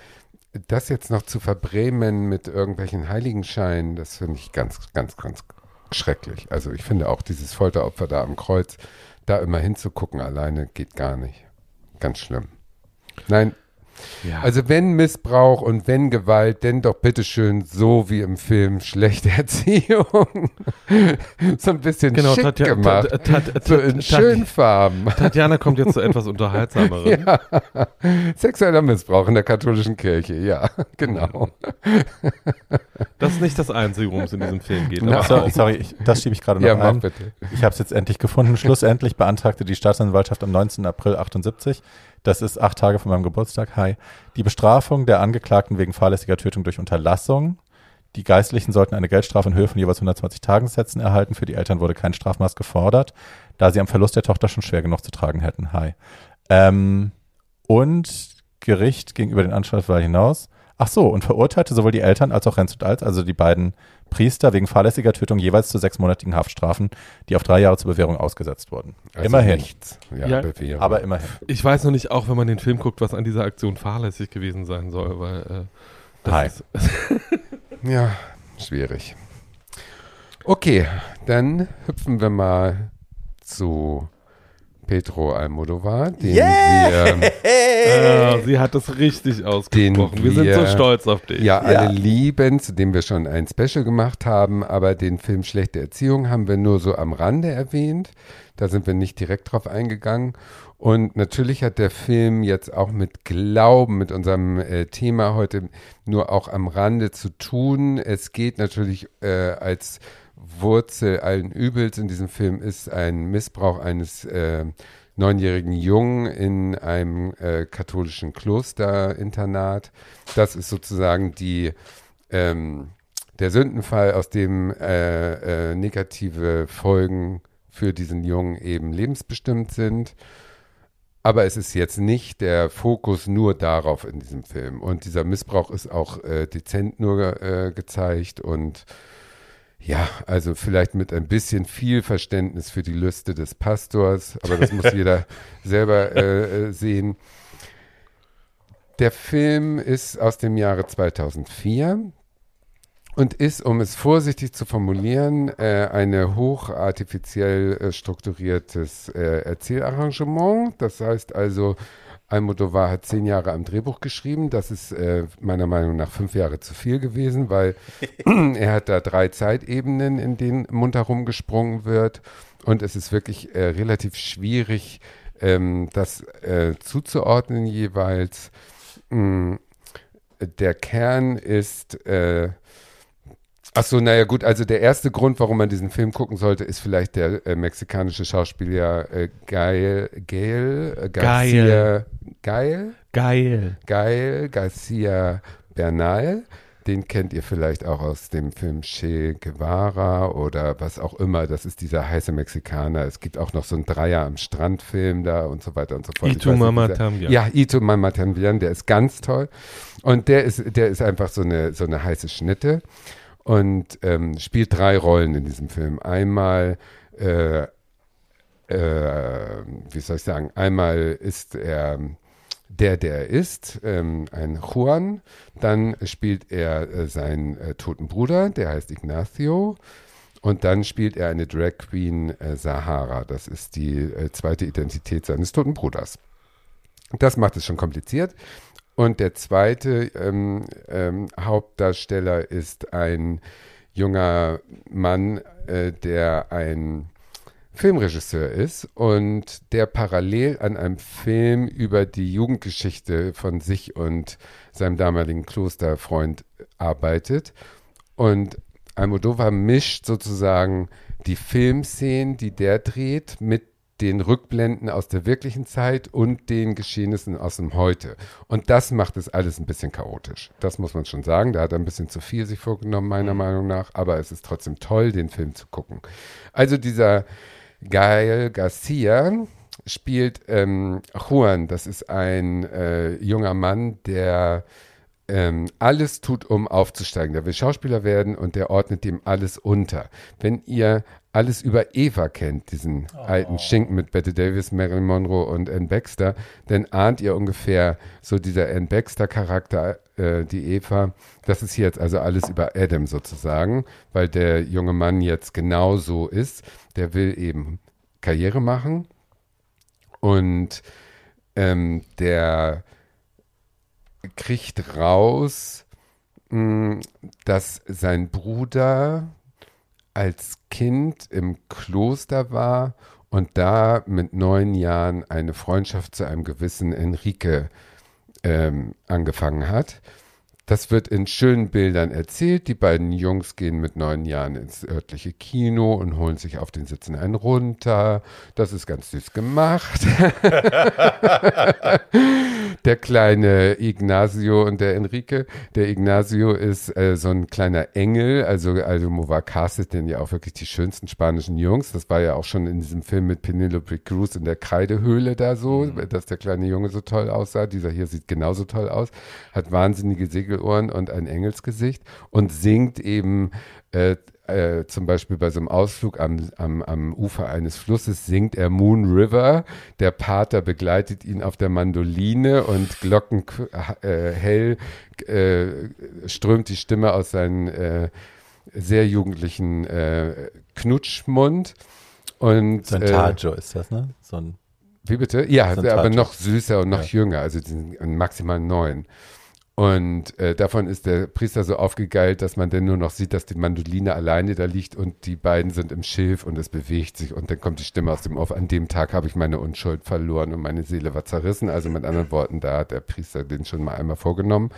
das jetzt noch zu verbrämen mit irgendwelchen Heiligenscheinen, das finde ich ganz, ganz, ganz schrecklich. Also ich finde auch dieses Folteropfer da am Kreuz, da immer hinzugucken alleine geht gar nicht. Ganz schlimm. Nein, ja. Also wenn Missbrauch und wenn Gewalt, denn doch bitteschön so wie im Film schlechte Erziehung. so ein bisschen genau, schick Tatja gemacht. Tat, Tat, so in schönen Farben. Tatjana kommt jetzt zu etwas unterhaltsameren. Ja. Sexueller Missbrauch in der katholischen Kirche, ja, genau. Das ist nicht das Einzige, worum es in diesem Film geht. No. Sorry, sorry ich, das schiebe ich gerade noch ja, ein. Bitte. Ich habe es jetzt endlich gefunden. Schlussendlich beantragte die Staatsanwaltschaft am 19. April 78 das ist acht Tage von meinem Geburtstag. Hi. Die Bestrafung der Angeklagten wegen fahrlässiger Tötung durch Unterlassung. Die Geistlichen sollten eine Geldstrafe in Höhe von jeweils 120 Tagessätzen erhalten. Für die Eltern wurde kein Strafmaß gefordert, da sie am Verlust der Tochter schon schwer genug zu tragen hätten. Hi. Ähm, und Gericht gegenüber den Anstalten hinaus. Ach so, und verurteilte sowohl die Eltern als auch Renz und Alz, also die beiden Priester wegen fahrlässiger Tötung jeweils zu sechsmonatigen Haftstrafen, die auf drei Jahre zur Bewährung ausgesetzt wurden. Also immerhin. Nichts. Ja, ja Bewährung. aber immerhin. Ich weiß noch nicht, auch wenn man den Film guckt, was an dieser Aktion fahrlässig gewesen sein soll, weil äh, das Hi. Ist ja, schwierig. Okay, dann hüpfen wir mal zu Pedro Almodovar, den yeah! wir. Äh, sie hat es richtig ausgesprochen. Wir, wir, sind so stolz auf dich. Ja, alle ja. lieben, zu dem wir schon ein Special gemacht haben, aber den Film Schlechte Erziehung haben wir nur so am Rande erwähnt. Da sind wir nicht direkt drauf eingegangen. Und natürlich hat der Film jetzt auch mit Glauben, mit unserem äh, Thema heute nur auch am Rande zu tun. Es geht natürlich äh, als Wurzel allen Übels in diesem Film ist ein Missbrauch eines äh, neunjährigen Jungen in einem äh, katholischen Klosterinternat. Das ist sozusagen die, ähm, der Sündenfall, aus dem äh, äh, negative Folgen für diesen Jungen eben lebensbestimmt sind. Aber es ist jetzt nicht der Fokus nur darauf in diesem Film. Und dieser Missbrauch ist auch äh, dezent nur äh, gezeigt und ja, also vielleicht mit ein bisschen viel Verständnis für die Lüste des Pastors, aber das muss jeder selber äh, äh, sehen. Der Film ist aus dem Jahre 2004 und ist, um es vorsichtig zu formulieren, äh, ein hochartifiziell äh, strukturiertes äh, Erzählarrangement. Das heißt also, Almodovar hat zehn Jahre am Drehbuch geschrieben. Das ist äh, meiner Meinung nach fünf Jahre zu viel gewesen, weil er hat da drei Zeitebenen, in denen munter rumgesprungen wird. Und es ist wirklich äh, relativ schwierig, ähm, das äh, zuzuordnen jeweils. Mm, der Kern ist äh, Ach so, naja gut, also der erste Grund, warum man diesen Film gucken sollte, ist vielleicht der äh, mexikanische Schauspieler äh, Gael, Gael, äh, Garcia, Gael, Gael, Gael Garcia Bernal. Den kennt ihr vielleicht auch aus dem Film Che Guevara oder was auch immer. Das ist dieser heiße Mexikaner. Es gibt auch noch so einen Dreier am Strand-Film da und so weiter und so fort. Ito Mama Tambian. Ja, Ito Mama Tambian, der ist ganz toll. Und der ist, der ist einfach so eine, so eine heiße Schnitte und ähm, spielt drei Rollen in diesem Film. Einmal, äh, äh, wie soll ich sagen, einmal ist er der, der er ist, ähm, ein Juan. Dann spielt er äh, seinen äh, toten Bruder, der heißt Ignacio. Und dann spielt er eine Drag Queen äh, Sahara. Das ist die äh, zweite Identität seines toten Bruders. Das macht es schon kompliziert. Und der zweite ähm, ähm, Hauptdarsteller ist ein junger Mann, äh, der ein Filmregisseur ist und der parallel an einem Film über die Jugendgeschichte von sich und seinem damaligen Klosterfreund arbeitet. Und Almodovar mischt sozusagen die Filmszenen, die der dreht, mit den Rückblenden aus der wirklichen Zeit und den Geschehnissen aus dem Heute. Und das macht es alles ein bisschen chaotisch. Das muss man schon sagen. Da hat er ein bisschen zu viel sich vorgenommen, meiner mhm. Meinung nach. Aber es ist trotzdem toll, den Film zu gucken. Also dieser Gael Garcia spielt ähm, Juan. Das ist ein äh, junger Mann, der ähm, alles tut, um aufzusteigen. Der will Schauspieler werden und der ordnet dem alles unter. Wenn ihr alles über Eva kennt, diesen oh. alten Schinken mit Bette Davis, Marilyn Monroe und Ann Baxter, dann ahnt ihr ungefähr so dieser Ann Baxter-Charakter, äh, die Eva. Das ist jetzt also alles über Adam sozusagen, weil der junge Mann jetzt genau so ist. Der will eben Karriere machen und ähm, der kriegt raus, mh, hm, dass sein Bruder als Kind im Kloster war und da mit neun Jahren eine Freundschaft zu einem gewissen Enrique ähm, angefangen hat. Das wird in schönen Bildern erzählt. Die beiden Jungs gehen mit neun Jahren ins örtliche Kino und holen sich auf den Sitzen einen runter. Das ist ganz süß gemacht. der kleine Ignacio und der Enrique. Der Ignacio ist äh, so ein kleiner Engel. Also, also Movar castet den ja auch wirklich die schönsten spanischen Jungs. Das war ja auch schon in diesem Film mit Penelope Cruz in der Kreidehöhle da so, mhm. dass der kleine Junge so toll aussah. Dieser hier sieht genauso toll aus. Hat wahnsinnige Segel Flügelohren und ein Engelsgesicht und singt eben äh, äh, zum Beispiel bei so einem Ausflug am, am, am Ufer eines Flusses singt er Moon River. Der Pater begleitet ihn auf der Mandoline und glockenhell äh, äh, strömt die Stimme aus seinem äh, sehr jugendlichen äh, Knutschmund. Und, so ein Tajo ist das, ne? So ein wie bitte? Ja, aber noch süßer und noch ja. jünger, also maximal neun. Und äh, davon ist der Priester so aufgegeilt, dass man dann nur noch sieht, dass die Mandoline alleine da liegt und die beiden sind im Schilf und es bewegt sich und dann kommt die Stimme aus dem Off. An dem Tag habe ich meine Unschuld verloren und meine Seele war zerrissen. Also mit anderen Worten, da hat der Priester den schon mal einmal vorgenommen.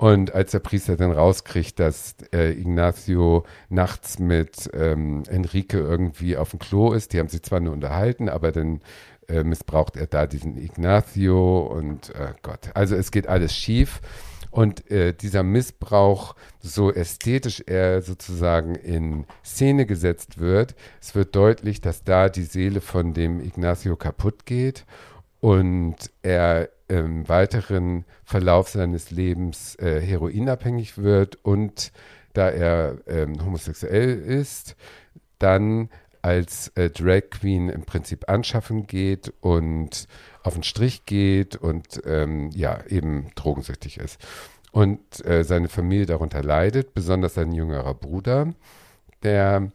Und als der Priester dann rauskriegt, dass äh, Ignacio nachts mit ähm, Enrique irgendwie auf dem Klo ist, die haben sich zwar nur unterhalten, aber dann äh, missbraucht er da diesen Ignacio und äh, Gott. Also es geht alles schief. Und äh, dieser Missbrauch, so ästhetisch er sozusagen in Szene gesetzt wird, es wird deutlich, dass da die Seele von dem Ignacio kaputt geht und er im weiteren Verlauf seines Lebens äh, heroinabhängig wird und da er ähm, homosexuell ist, dann als äh, Drag Queen im Prinzip anschaffen geht und auf den Strich geht und ähm, ja, eben drogensüchtig ist. Und äh, seine Familie darunter leidet, besonders sein jüngerer Bruder, der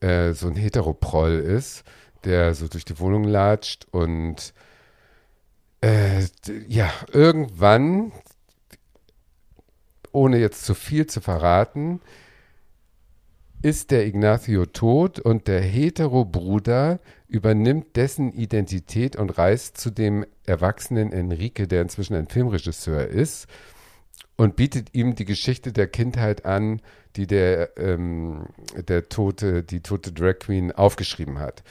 äh, so ein Heteroproll ist, der so durch die Wohnung latscht und äh, ja, irgendwann, ohne jetzt zu viel zu verraten, ist der Ignacio tot und der Hetero-Bruder übernimmt dessen Identität und reist zu dem erwachsenen Enrique, der inzwischen ein Filmregisseur ist, und bietet ihm die Geschichte der Kindheit an, die der, ähm, der tote, die tote Drag Queen aufgeschrieben hat,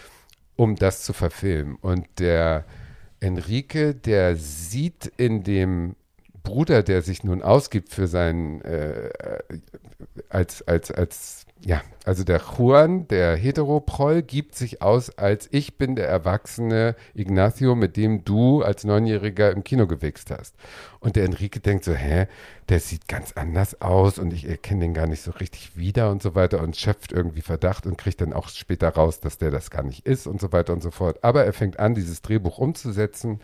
um das zu verfilmen. Und der Enrique, der sieht in dem Bruder, der sich nun ausgibt für seinen, äh, als, als, als, ja, also der Juan, der Heteroproll, gibt sich aus als ich bin der erwachsene Ignacio, mit dem du als Neunjähriger im Kino gewichst hast. Und der Enrique denkt so, hä, der sieht ganz anders aus und ich erkenne den gar nicht so richtig wieder und so weiter und schöpft irgendwie Verdacht und kriegt dann auch später raus, dass der das gar nicht ist und so weiter und so fort. Aber er fängt an, dieses Drehbuch umzusetzen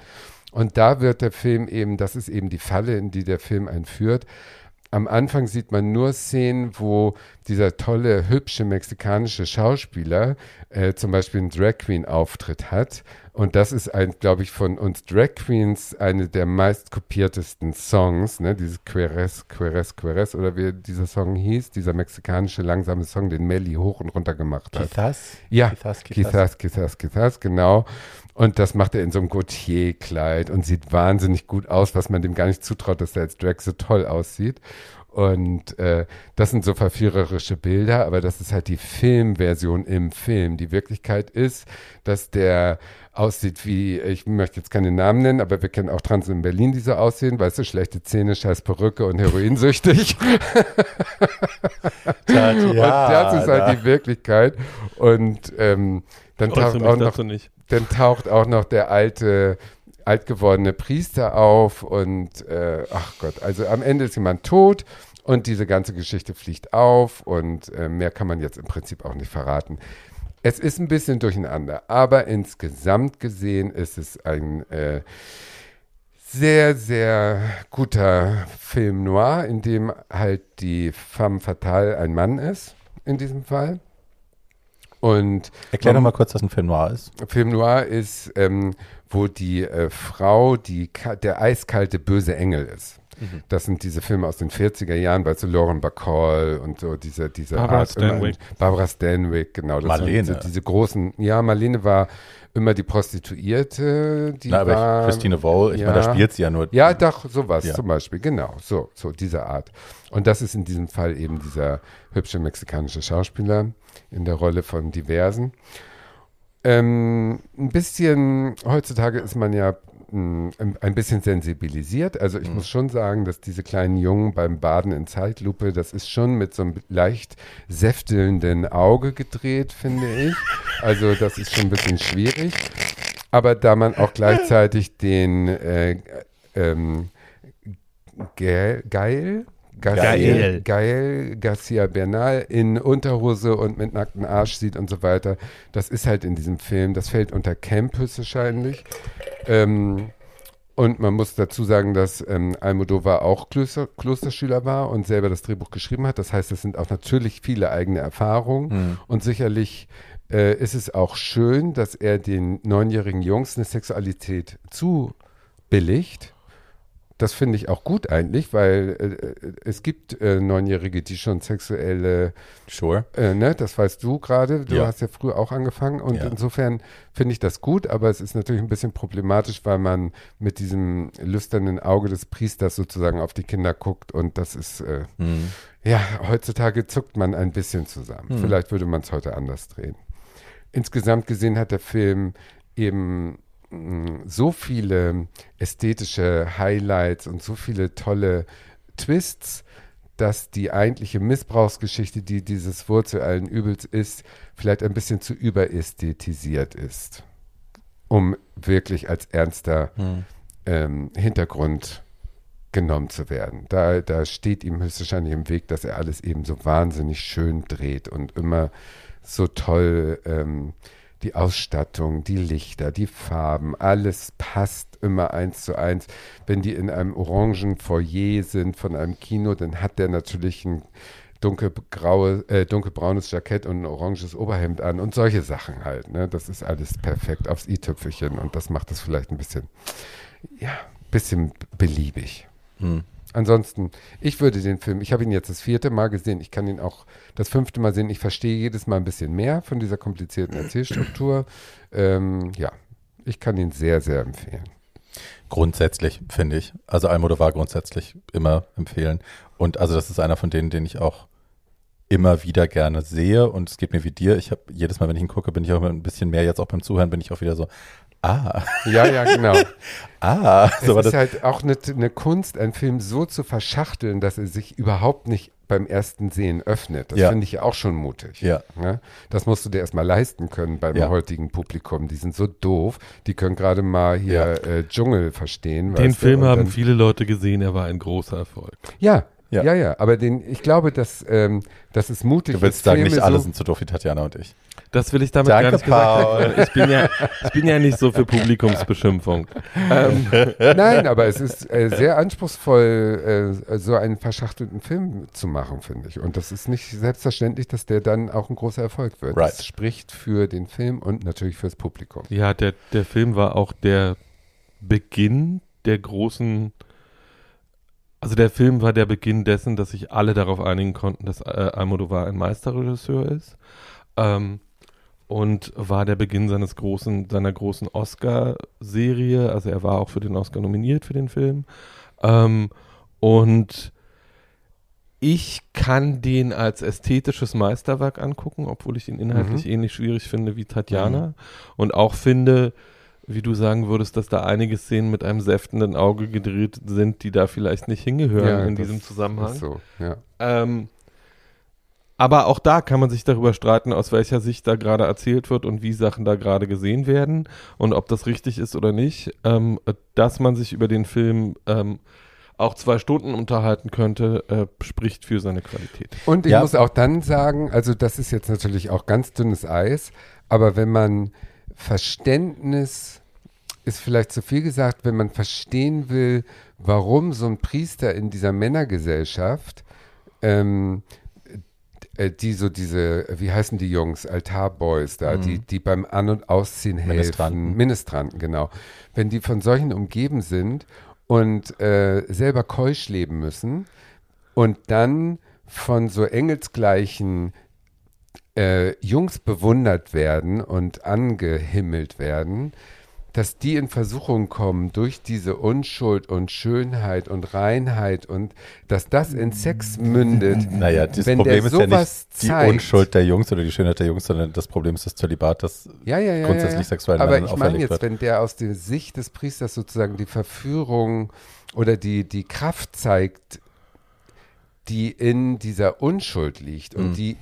und da wird der Film eben, das ist eben die Falle, in die der Film einführt. Am Anfang sieht man nur Szenen, wo dieser tolle, hübsche mexikanische Schauspieler äh, zum Beispiel einen Drag Queen Auftritt hat. Und das ist ein, glaube ich, von uns Drag Queens eine der meistkopiertesten Songs, ne? Dieses Queres, Queres, Queres oder wie dieser Song hieß, dieser mexikanische langsame Song, den Melly hoch und runter gemacht hat. Quizás? Ja, quizás, quizás, quizás, quizás, genau. Und das macht er in so einem Gautier-Kleid und sieht wahnsinnig gut aus, was man dem gar nicht zutraut, dass er als Drag so toll aussieht. Und äh, das sind so verführerische Bilder, aber das ist halt die Filmversion im Film. Die Wirklichkeit ist, dass der aussieht wie, ich möchte jetzt keine Namen nennen, aber wir kennen auch Trans in Berlin, die so aussehen, weißt du, schlechte Zähne, scheiß Perücke und heroinsüchtig. Tatjana. und das ist halt die Wirklichkeit. Und ähm, dann taucht auch noch, dann taucht auch noch der alte alt gewordene Priester auf und äh, ach Gott, also am Ende ist jemand tot und diese ganze Geschichte fliegt auf und äh, mehr kann man jetzt im Prinzip auch nicht verraten. Es ist ein bisschen durcheinander, aber insgesamt gesehen ist es ein äh, sehr, sehr guter Film noir, in dem halt die femme fatale ein Mann ist, in diesem Fall. Und Erklär doch mal kurz, was ein Film noir ist. Film noir ist, ähm, wo die äh, Frau die, der eiskalte böse Engel ist. Mhm. Das sind diese Filme aus den 40er Jahren, bei so Lauren Bacall und so diese, diese Barbara Art. Stanwyck. Barbara Stanwyck, genau. Das Marlene. So, diese großen, ja, Marlene war immer die Prostituierte. Die Na, aber war, Christine Wohl, ich ja, meine, da spielt sie ja nur. Ja, doch, sowas Ja. zum Beispiel, genau, so, so diese Art. Und das ist in diesem Fall eben dieser hübsche mexikanische Schauspieler in der Rolle von diversen. Ähm, ein bisschen, heutzutage ist man ja ein, bisschen sensibilisiert. Also ich muss schon sagen, dass diese kleinen Jungen beim Baden in Zeitlupe, das ist schon mit so einem leicht säftelnden Auge gedreht, finde ich. Also das ist schon ein bisschen schwierig. Aber da man auch gleichzeitig den äh, ähm, Gael, Geil, Gael. Gael Garcia Bernal in Unterhose und mit nacktem Arsch sieht und so weiter. Das ist halt in diesem Film, das fällt unter Camp höchstwahrscheinlich. Ähm, und man muss dazu sagen, dass ähm, Almodovar auch Kloster, Klosterschüler war und selber das Drehbuch geschrieben hat. Das heißt, es sind auch natürlich viele eigene Erfahrungen. Hm. Und sicherlich äh, ist es auch schön, dass er den neunjährigen Jungs eine Sexualität zubilligt. Das finde ich auch gut eigentlich, weil äh, es gibt äh, Neunjährige, die schon sexuelle, sure. Äh, ne, das weißt du gerade, du ja. hast ja früher auch angefangen und ja. insofern finde ich das gut, aber es ist natürlich ein bisschen problematisch, weil man mit diesem lüsternen Auge des Priesters sozusagen auf die Kinder guckt und das ist, äh, mhm. ja, heutzutage zuckt man ein bisschen zusammen. Mhm. Vielleicht würde man es heute anders drehen. Insgesamt gesehen hat der Film eben so viele ästhetische Highlights und so viele tolle Twists, dass die eigentliche Missbrauchsgeschichte, die dieses Wurzel allen Übels ist, vielleicht ein bisschen zu überästhetisiert ist, um wirklich als ernster hm. ähm, Hintergrund genommen zu werden. Da, da steht ihm höchstwahrscheinlich im Weg, dass er alles eben so wahnsinnig schön dreht und immer so toll ähm, die Ausstattung, die Lichter, die Farben, alles passt immer eins zu eins. Wenn die in einem orangen Foyer sind von einem Kino, dann hat der natürlich ein dunkelgraue, äh, dunkelbraunes Jackett und ein oranges Oberhemd an und solche Sachen halt. Ne? Das ist alles perfekt aufs i-Tüpfelchen und das macht es vielleicht ein bisschen, ja, bisschen beliebig. Hm. Ansonsten, ich würde den Film, ich habe ihn jetzt das vierte Mal gesehen, ich kann ihn auch das fünfte Mal sehen. Ich verstehe jedes Mal ein bisschen mehr von dieser komplizierten Erzählstruktur. Ähm, ja, ich kann ihn sehr, sehr empfehlen. Grundsätzlich, finde ich. Also Almodovar grundsätzlich immer empfehlen. Und also das ist einer von denen, den ich auch immer wieder gerne sehe und es geht mir wie dir. Ich habe jedes Mal, wenn ich ihn gucke, bin ich auch ein bisschen mehr jetzt auch beim Zuhören, bin ich auch wieder so, Ah. Ja, ja, genau. ah. So es ist halt auch eine, eine Kunst, einen Film so zu verschachteln, dass er sich überhaupt nicht beim ersten Sehen öffnet. Das ja. finde ich ja auch schon mutig. Ja. ja. Das musst du dir erstmal leisten können beim ja. heutigen Publikum. Die sind so doof, die können gerade mal hier ja. äh, Dschungel verstehen. Den Film haben viele Leute gesehen, er war ein großer Erfolg. Ja, ja. ja, ja, aber den, ich glaube, dass, ähm, das ist mutig. Du willst sagen, nicht alle so sind so doof wie Tatjana und ich. Das will ich damit Danke, gar nicht Paul. gesagt haben. Ich bin, ja, ich bin ja nicht so für Publikumsbeschimpfung. Ähm. Nein, aber es ist äh, sehr anspruchsvoll, äh, so einen verschachtelten Film zu machen, finde ich. Und das ist nicht selbstverständlich, dass der dann auch ein großer Erfolg wird. Right. Das spricht für den Film und natürlich fürs Publikum. Ja, der, der Film war auch der Beginn der großen also der Film war der Beginn dessen, dass sich alle darauf einigen konnten, dass äh, Almodovar ein Meisterregisseur ist. Ähm, und war der Beginn seines großen, seiner großen Oscar-Serie. Also er war auch für den Oscar nominiert für den Film. Ähm, und ich kann den als ästhetisches Meisterwerk angucken, obwohl ich ihn inhaltlich mhm. ähnlich schwierig finde wie Tatjana. Mhm. Und auch finde, wie du sagen würdest, dass da einige Szenen mit einem säftenden Auge gedreht sind, die da vielleicht nicht hingehören ja, in diesem Zusammenhang. so, ja. Ähm, aber auch da kann man sich darüber streiten, aus welcher Sicht da gerade erzählt wird und wie Sachen da gerade gesehen werden und ob das richtig ist oder nicht. Ähm, dass man sich über den Film ähm, auch zwei Stunden unterhalten könnte, äh, spricht für seine Qualität. Und ich ja. muss auch dann sagen, also das ist jetzt natürlich auch ganz dünnes Eis, aber wenn man Verständnis ist vielleicht zu viel gesagt, wenn man verstehen will, warum so ein Priester in dieser Männergesellschaft, ähm, äh, die so diese, wie heißen die Jungs, Altarboys da, mhm. die, die beim An- und Ausziehen helfen, Ministranten. Ministranten, genau. Wenn die von solchen umgeben sind und äh, selber keusch leben müssen und dann von so engelsgleichen äh, Jungs bewundert werden und angehimmelt werden, dass die in Versuchung kommen durch diese Unschuld und Schönheit und Reinheit und dass das in Sex mündet. Naja, das Problem ist ja nicht die zeigt, Unschuld der Jungs oder die Schönheit der Jungs, sondern das Problem ist das Zölibat, das ja, ja, ja, grundsätzlich sexuell Aber ich meine jetzt, wird. wenn der aus der Sicht des Priesters sozusagen die Verführung oder die, die Kraft zeigt, die in dieser Unschuld liegt und mhm. die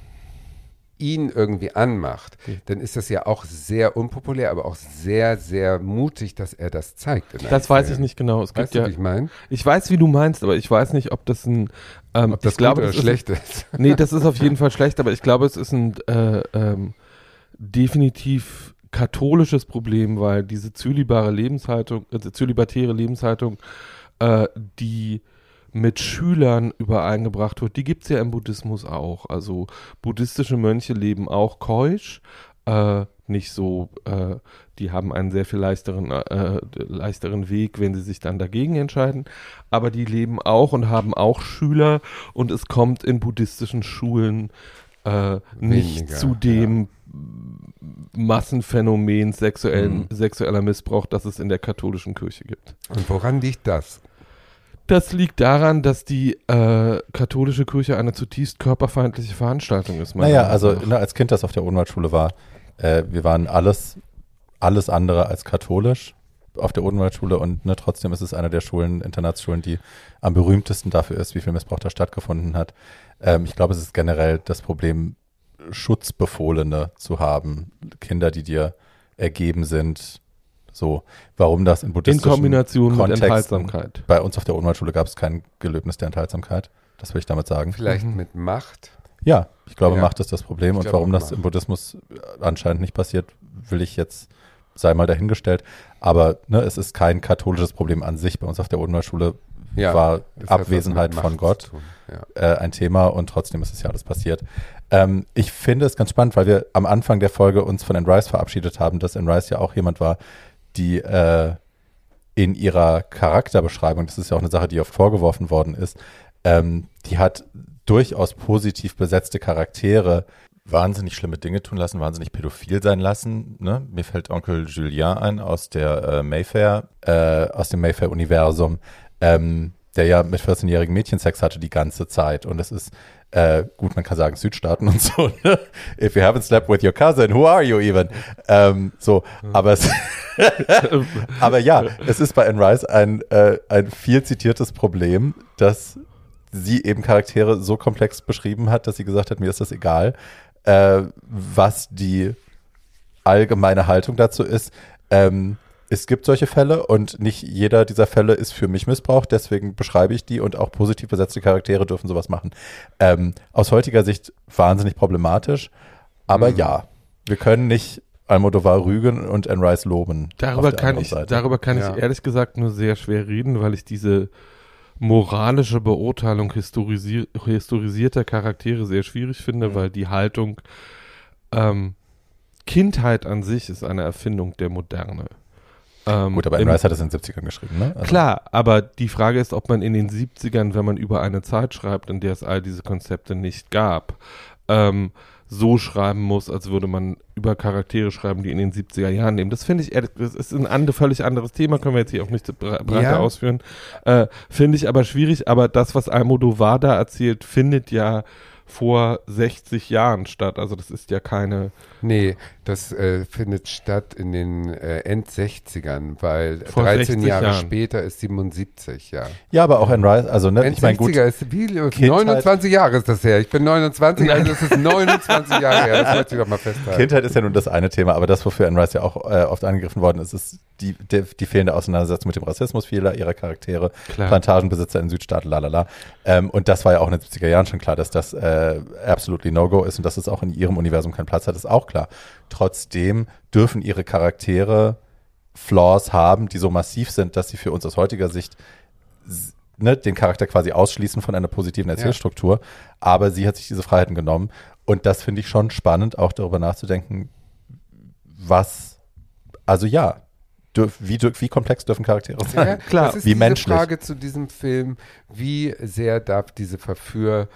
ihn irgendwie anmacht, dann ist das ja auch sehr unpopulär, aber auch sehr, sehr mutig, dass er das zeigt. Das weiß ich nicht genau. Es weißt gibt du, wie ich meine? Ich weiß, wie du meinst, aber ich weiß nicht, ob das ein ähm, ob das ich glaube, oder schlecht ist, ist. Nee, das ist auf jeden Fall schlecht, aber ich glaube, es ist ein äh, ähm, definitiv katholisches Problem, weil diese zölibare Lebenshaltung, äh, zölibatäre Lebenshaltung, äh, die mit Schülern übereingebracht wird, die gibt es ja im Buddhismus auch. Also buddhistische Mönche leben auch keusch, äh, nicht so, äh, die haben einen sehr viel leichteren, äh, leichteren Weg, wenn sie sich dann dagegen entscheiden. Aber die leben auch und haben auch Schüler und es kommt in buddhistischen Schulen äh, nicht Weniger, zu dem ja. Massenphänomen sexuellen, mhm. sexueller Missbrauch, das es in der katholischen Kirche gibt. Und woran liegt das? Das liegt daran, dass die äh, katholische Kirche eine zutiefst körperfeindliche Veranstaltung ist. Naja, also ne, als Kind, das auf der Odenwaldschule war, äh, wir waren alles, alles andere als katholisch auf der Odenwaldschule und ne, trotzdem ist es eine der Schulen, Internatsschulen, die am berühmtesten dafür ist, wie viel Missbrauch da stattgefunden hat. Ähm, ich glaube, es ist generell das Problem, Schutzbefohlene zu haben. Kinder, die dir ergeben sind, so, warum das in buddhistischen In Kombination Kontexten, mit Enthaltsamkeit. Bei uns auf der Odenwaldschule gab es kein Gelöbnis der Enthaltsamkeit. Das will ich damit sagen. Vielleicht mhm. mit Macht? Ja, ich glaube, ja. Macht ist das Problem. Ich und warum das Macht. im Buddhismus anscheinend nicht passiert, will ich jetzt, sei mal dahingestellt. Aber ne, es ist kein katholisches Problem an sich. Bei uns auf der Odenwaldschule ja, war Abwesenheit von Gott ja. äh, ein Thema und trotzdem ist es ja alles passiert. Ähm, ich finde es ganz spannend, weil wir am Anfang der Folge uns von Anne Rice verabschiedet haben, dass Anne Rice ja auch jemand war, die äh, in ihrer Charakterbeschreibung, das ist ja auch eine Sache, die oft vorgeworfen worden ist, ähm, die hat durchaus positiv besetzte Charaktere wahnsinnig schlimme Dinge tun lassen, wahnsinnig pädophil sein lassen. Ne? Mir fällt Onkel Julien ein aus der äh, Mayfair, äh, aus dem Mayfair-Universum, ähm, der ja mit 14-jährigen Mädchen Sex hatte die ganze Zeit. Und es ist äh, gut, man kann sagen Südstaaten und so. Ne? If you haven't slept with your cousin, who are you even? Ähm, so, aber es, aber ja, es ist bei Anne Rice ein, äh, ein viel zitiertes Problem, dass sie eben Charaktere so komplex beschrieben hat, dass sie gesagt hat, mir ist das egal, äh, was die allgemeine Haltung dazu ist. Ähm, es gibt solche Fälle und nicht jeder dieser Fälle ist für mich Missbrauch, deswegen beschreibe ich die und auch positiv besetzte Charaktere dürfen sowas machen. Ähm, aus heutiger Sicht wahnsinnig problematisch, aber mhm. ja, wir können nicht Almodovar rügen und Anne Rice loben. Darüber kann ich, darüber kann ja. ich ehrlich gesagt nur sehr schwer reden, weil ich diese moralische Beurteilung historisier historisierter Charaktere sehr schwierig finde, mhm. weil die Haltung ähm, Kindheit an sich ist eine Erfindung der Moderne. Ähm, Gut, aber Anne Rice hat das in den 70ern geschrieben, ne? Also. Klar, aber die Frage ist, ob man in den 70ern, wenn man über eine Zeit schreibt, in der es all diese Konzepte nicht gab, ähm, so schreiben muss, als würde man über Charaktere schreiben, die in den 70er Jahren leben. Das finde ich, das ist ein andere, völlig anderes Thema, können wir jetzt hier auch nicht breiter ja. ausführen. Äh, finde ich aber schwierig, aber das, was Almodovar da erzählt, findet ja vor 60 Jahren statt. Also das ist ja keine. Nee, das äh, findet statt in den äh, End-60ern, weil vor 13 Jahre Jahren. später ist 77, ja. Ja, aber auch in Rice, also ne, ich meine gut. Ist wie, 29 Jahre ist das her. Ich bin 29, also es ist 29 Jahre her. Das möchte ich doch mal festhalten. Kindheit ist ja nun das eine Thema, aber das, wofür Anne Rice ja auch äh, oft angegriffen worden ist, ist die, die, die, fehlende Auseinandersetzung mit dem Rassismus vieler ihrer Charaktere, klar. Plantagenbesitzer in Südstaaten, lalala. Ähm, und das war ja auch in den 70er Jahren schon klar, dass das äh, absolutely No-Go ist und dass es auch in ihrem Universum keinen Platz hat, ist auch klar. Trotzdem dürfen ihre Charaktere Flaws haben, die so massiv sind, dass sie für uns aus heutiger Sicht ne, den Charakter quasi ausschließen von einer positiven Erzählstruktur. Ja. Aber sie hat sich diese Freiheiten genommen. Und das finde ich schon spannend, auch darüber nachzudenken, was, also ja, Dürf, wie, wie, komplex dürfen Charaktere sein? Ja, klar. Das ist wie diese menschlich. Frage zu diesem Film, wie sehr darf diese Verführ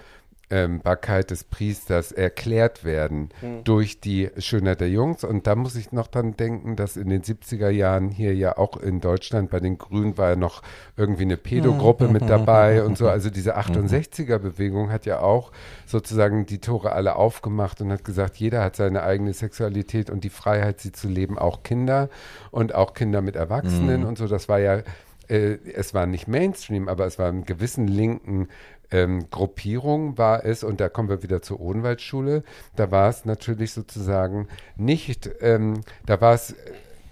ähm, Barkeit des Priesters erklärt werden mhm. durch die Schönheit der Jungs. Und da muss ich noch dran denken, dass in den 70er Jahren hier ja auch in Deutschland bei den Grünen war ja noch irgendwie eine Pedogruppe mhm. mit dabei und so. Also diese 68er-Bewegung hat ja auch sozusagen die Tore alle aufgemacht und hat gesagt, jeder hat seine eigene Sexualität und die Freiheit, sie zu leben, auch Kinder und auch Kinder mit Erwachsenen mhm. und so. Das war ja äh, es war nicht Mainstream, aber es war einen gewissen linken ähm, Gruppierung war es, und da kommen wir wieder zur Odenwaldschule, da war es natürlich sozusagen nicht, ähm, da war es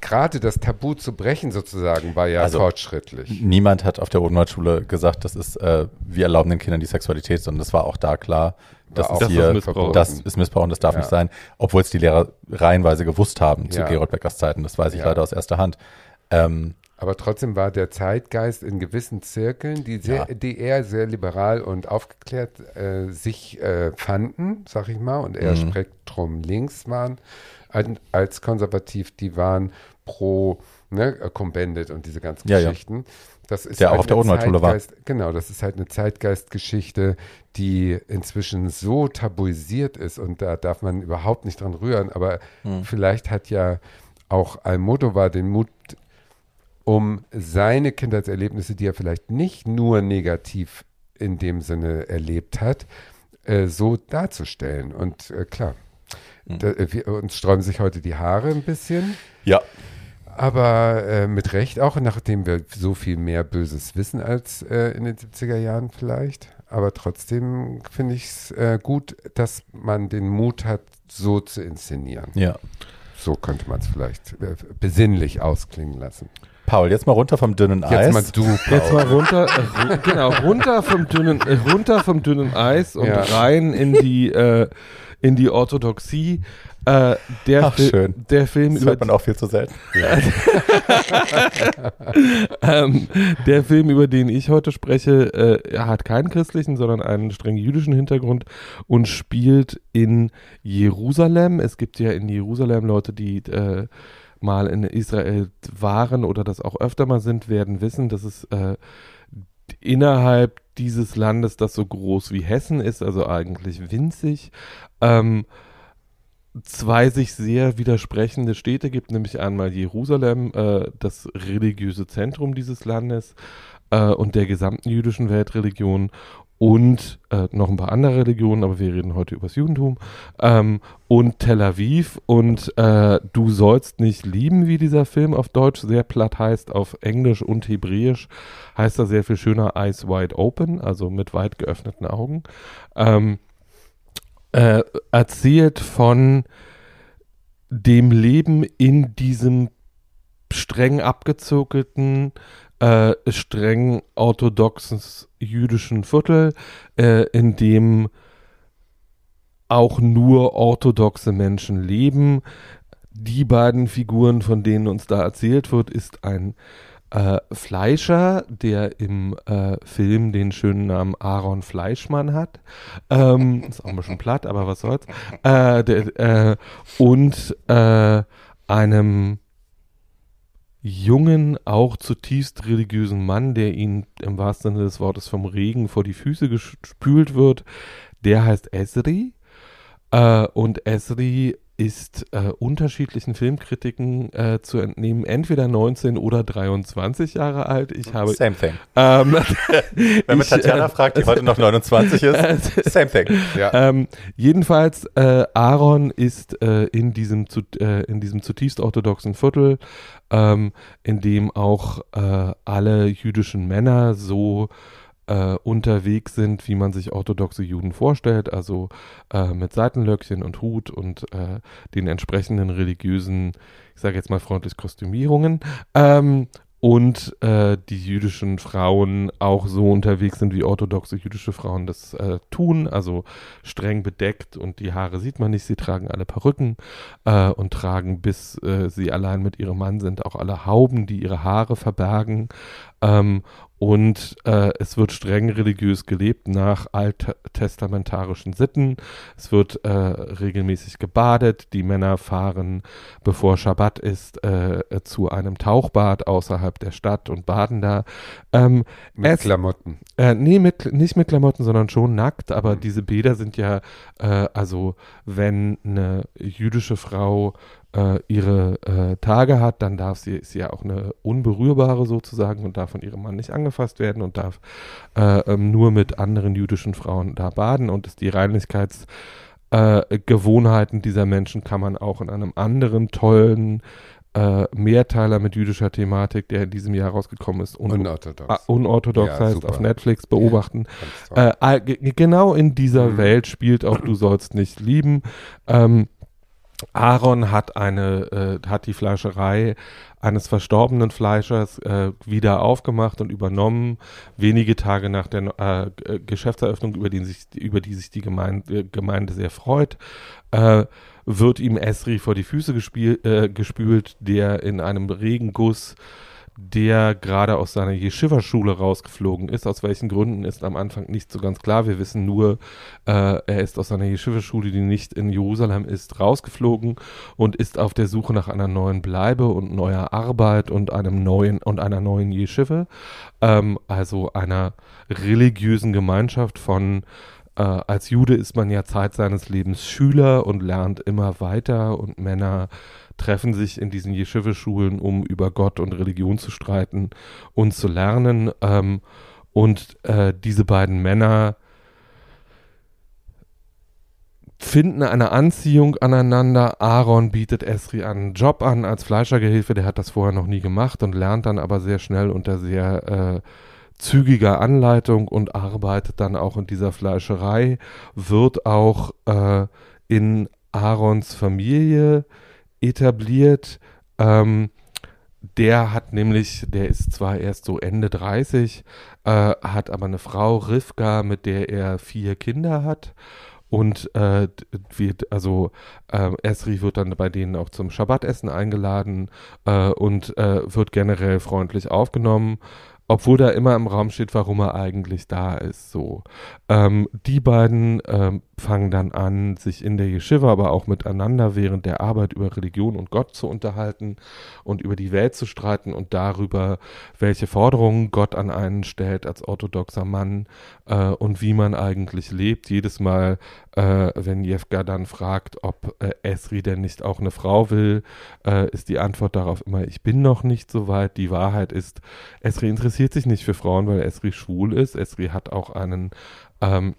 gerade das Tabu zu brechen sozusagen war ja also, fortschrittlich. Niemand hat auf der Odenwaldschule gesagt, das ist, äh, wir erlauben den Kindern die Sexualität, sondern das war auch da klar, das ist hier, das Missbrauch. das ist Missbrauch und das darf ja. nicht sein, obwohl es die Lehrer reihenweise gewusst haben zu ja. Gerold Beckers Zeiten, das weiß ich ja. leider aus erster Hand. Ähm, aber trotzdem war der Zeitgeist in gewissen Zirkeln, die, sehr, ja. die eher sehr liberal und aufgeklärt äh, sich äh, fanden, sag ich mal, und eher mhm. Spektrum links waren, als konservativ, die waren pro ne, Combendit und diese ganzen Ja, ja. Geschichten. Das ist Der auch halt auf der Urnenschule war. Genau, das ist halt eine Zeitgeistgeschichte, die inzwischen so tabuisiert ist und da darf man überhaupt nicht dran rühren. Aber Hm. vielleicht hat ja auch Almodovar den Mut, um seine Kindheitserlebnisse, die er vielleicht nicht nur negativ in dem Sinne erlebt hat, äh, so darzustellen. Und äh, klar, Hm. da, äh, wir, uns sträuben sich heute die Haare ein bisschen. Ja, Aber äh, mit Recht auch, nachdem wir so viel mehr Böses wissen als äh, in den 70er Jahren vielleicht. Aber trotzdem finde ich es äh, gut, dass man den Mut hat, so zu inszenieren. ja. So könnte man es vielleicht besinnlich ausklingen lassen. Paul, jetzt mal runter vom dünnen Jetzt Eis. mal du, Jetzt Paul. mal runter, äh, genau, runter vom dünnen, äh, runter vom dünnen Eis und Ja. rein in die, äh, in die Orthodoxie. Äh, der, Ach, Fi- schön. der Film das über hört man auch viel zu selten. ähm, der Film, über den ich heute spreche, äh, er hat keinen christlichen, sondern einen streng jüdischen Hintergrund und spielt in Jerusalem. Es gibt ja in Jerusalem Leute, die äh, mal in Israel waren oder das auch öfter mal sind, werden wissen, dass es äh, innerhalb dieses Landes, das so groß wie Hessen ist, also eigentlich winzig, ähm, zwei sich sehr widersprechende Städte gibt, nämlich einmal Jerusalem, äh, das religiöse Zentrum dieses Landes äh, und der gesamten jüdischen Weltreligion und äh, noch ein paar andere Religionen, aber wir reden heute über das Judentum. Ähm, und Tel Aviv. Und äh, Du sollst nicht lieben, wie dieser Film auf Deutsch sehr platt heißt, auf Englisch und Hebräisch heißt er sehr viel schöner Eyes Wide Open, also mit weit geöffneten Augen. Ähm, äh, erzählt von dem Leben in diesem streng abgezogelten, äh, streng orthodoxen jüdischen Viertel, äh, in dem auch nur orthodoxe Menschen leben. Die beiden Figuren, von denen uns da erzählt wird, ist ein äh, Fleischer, der im äh, Film den schönen Namen Aaron Fleischmann hat. Ähm, ist auch ein bisschen platt, aber was soll's. Äh, der, äh, und äh, einem jungen, auch zutiefst religiösen Mann, der ihn im wahrsten Sinne des Wortes vom Regen vor die Füße gespült wird. Der heißt Esri. Äh, und Esri ist äh, unterschiedlichen Filmkritiken äh, zu entnehmen, entweder 19 oder 23 Jahre alt. Ich habe Same thing. ähm, Wenn man ich, Tatjana äh, fragt, die heute noch 29 ist, same thing. Ja. ähm, jedenfalls, äh, Aaron ist äh, in, diesem zu, äh, in diesem zutiefst orthodoxen Viertel, ähm, in dem auch alle jüdischen Männer so äh, unterwegs sind, wie man sich orthodoxe Juden vorstellt, also äh, mit Seitenlöckchen und Hut und äh, den entsprechenden religiösen, ich sage jetzt mal freundlich Kostümierungen. Ähm, und äh, die jüdischen Frauen auch so unterwegs sind, wie orthodoxe jüdische Frauen das äh, tun, also streng bedeckt und die Haare sieht man nicht, sie tragen alle Perücken äh, und tragen, bis äh, sie allein mit ihrem Mann sind, auch alle Hauben, die ihre Haare verbergen. Ähm, und äh, es wird streng religiös gelebt nach alttestamentarischen Sitten. Es wird äh, regelmäßig gebadet. Die Männer fahren, bevor Schabbat ist, äh, zu einem Tauchbad außerhalb der Stadt und baden da. Ähm, Mit es- Klamotten. äh, nee, mit, nicht mit Klamotten, sondern schon nackt. Aber diese Bäder sind ja, äh, also wenn eine jüdische Frau äh, ihre äh, Tage hat, dann darf sie, ist sie ja auch eine unberührbare sozusagen und darf von ihrem Mann nicht angefasst werden und darf äh, ähm, nur mit anderen jüdischen Frauen da baden und ist die Reinlichkeits äh, Gewohnheiten dieser Menschen kann man auch in einem anderen tollen äh, Mehrteiler mit jüdischer Thematik, der in diesem Jahr rausgekommen ist, un Unorthodox. Ah, unorthodox Ja, heißt super. auf Netflix beobachten. Toll. Äh, genau in dieser Mhm. Welt spielt auch Du sollst nicht lieben. Ähm, Aaron hat eine, äh, hat die Fleischerei eines verstorbenen Fleischers äh, wieder aufgemacht und übernommen, wenige Tage nach der äh, Geschäftseröffnung, über, den sich, über die sich die Gemeinde, äh, Gemeinde sehr freut, äh, wird ihm Esri vor die Füße gespiel, äh, gespült, der in einem Regenguss der gerade aus seiner Yeshiva-Schule rausgeflogen ist. Aus welchen Gründen ist am Anfang nicht so ganz klar. Wir wissen nur, äh, er ist aus seiner Yeshiva-Schule, die nicht in Jerusalem ist, rausgeflogen und ist auf der Suche nach einer neuen Bleibe und neuer Arbeit und einem neuen und einer neuen Yeshiva, ähm, also einer religiösen Gemeinschaft von äh, als Jude ist man ja Zeit seines Lebens Schüler und lernt immer weiter und Männer treffen sich in diesen Yeshiva-Schulen, um über Gott und Religion zu streiten und zu lernen. Ähm, und äh, diese beiden Männer finden eine Anziehung aneinander. Aaron bietet Esri einen Job an als Fleischergehilfe, der hat das vorher noch nie gemacht und lernt dann aber sehr schnell unter sehr äh, zügiger Anleitung und arbeitet dann auch in dieser Fleischerei, wird auch äh, in Aarons Familie etabliert. Ähm, der hat nämlich, der ist zwar erst so Ende 30, äh, hat aber eine Frau, Rivka, mit der er vier Kinder hat. Und äh, wird, also äh, Esri wird dann bei denen auch zum Schabbatessen eingeladen äh, und äh, wird generell freundlich aufgenommen obwohl da immer im Raum steht, warum er eigentlich da ist. So, ähm, die beiden ähm, fangen dann an, sich in der Yeshiva, aber auch miteinander während der Arbeit über Religion und Gott zu unterhalten und über die Welt zu streiten und darüber, welche Forderungen Gott an einen stellt als orthodoxer Mann äh, und wie man eigentlich lebt. Jedes Mal, äh, wenn Jefka dann fragt, ob äh, Esri denn nicht auch eine Frau will, äh, ist die Antwort darauf immer, ich bin noch nicht so weit. Die Wahrheit ist, Esri interessiert sich nicht für Frauen, weil Esri schwul ist. Esri hat auch einen ähm,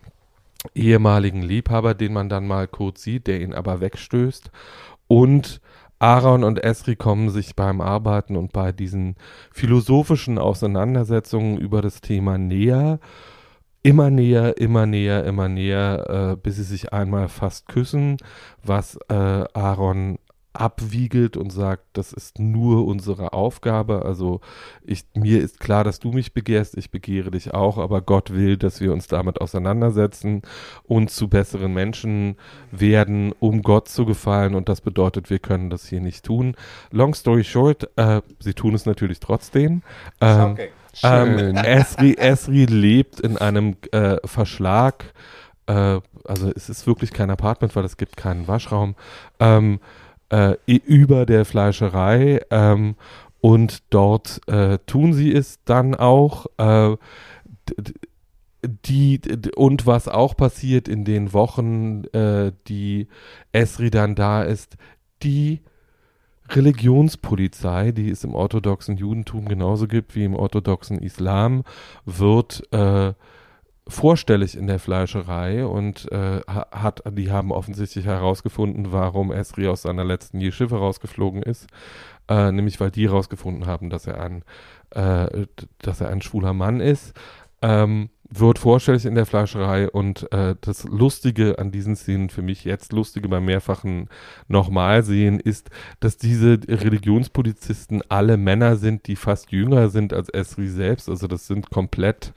ehemaligen Liebhaber, den man dann mal kurz sieht, der ihn aber wegstößt. Und Aaron und Esri kommen sich beim Arbeiten und bei diesen philosophischen Auseinandersetzungen über das Thema näher. Immer näher, immer näher, immer näher, äh, bis sie sich einmal fast küssen, was äh, Aaron abwiegelt und sagt, das ist nur unsere Aufgabe. Also ich, mir ist klar, dass du mich begehrst, ich begehre dich auch, aber Gott will, dass wir uns damit auseinandersetzen und zu besseren Menschen werden, um Gott zu gefallen. Und das bedeutet, wir können das hier nicht tun. Long story short, äh, sie tun es natürlich trotzdem. Ähm, okay. Ähm, Esri, Esri lebt in einem äh, Verschlag. Äh, also es ist wirklich kein Apartment, weil es gibt keinen Waschraum. Ähm, äh, über der Fleischerei ähm, und dort äh, tun sie es dann auch. Äh, die und was auch passiert in den Wochen, äh, die Esri dann da ist, die Religionspolizei, die es im orthodoxen Judentum genauso gibt wie im orthodoxen Islam, wird äh, vorstellig in der Fleischerei und äh, hat, die haben offensichtlich herausgefunden, warum Esri aus seiner letzten Yeshiva rausgeflogen ist, äh, nämlich weil die herausgefunden haben, dass er ein, äh, dass er ein schwuler Mann ist. Ähm, wird vorstellig in der Fleischerei und äh, das Lustige an diesen Szenen für mich jetzt Lustige beim mehrfachen nochmal sehen ist, dass diese Religionspolizisten alle Männer sind, die fast jünger sind als Esri selbst. Also das sind komplett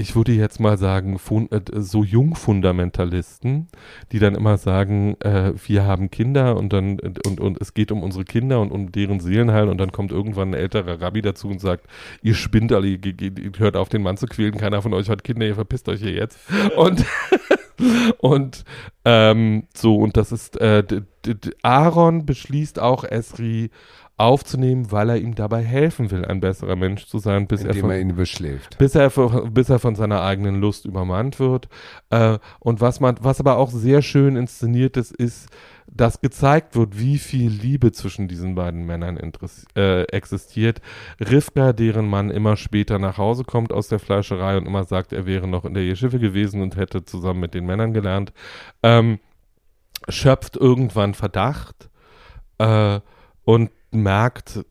ich würde jetzt mal sagen, äh, so Jungfundamentalisten, die dann immer sagen, äh, wir haben Kinder und dann und, und es geht um unsere Kinder und um deren Seelenheil und dann kommt irgendwann ein älterer Rabbi dazu und sagt, ihr spinnt alle, ihr, ihr hört auf, den Mann zu quälen, keiner von euch hat Kinder, ihr verpisst euch hier jetzt. Und und ähm, so, und das ist, äh, Aaron beschließt auch Esri aufzunehmen, weil er ihm dabei helfen will, ein besserer Mensch zu sein, bis Indem er, von, er ihn beschläft. Bis er, bis er von seiner eigenen Lust übermannt wird. Äh, und was man, was aber auch sehr schön inszeniert ist, ist, dass gezeigt wird, wie viel Liebe zwischen diesen beiden Männern äh, existiert. Rivka, deren Mann immer später nach Hause kommt aus der Fleischerei und immer sagt, er wäre noch in der Yeshiva gewesen und hätte zusammen mit den Männern gelernt, ähm, schöpft irgendwann Verdacht äh, und merkt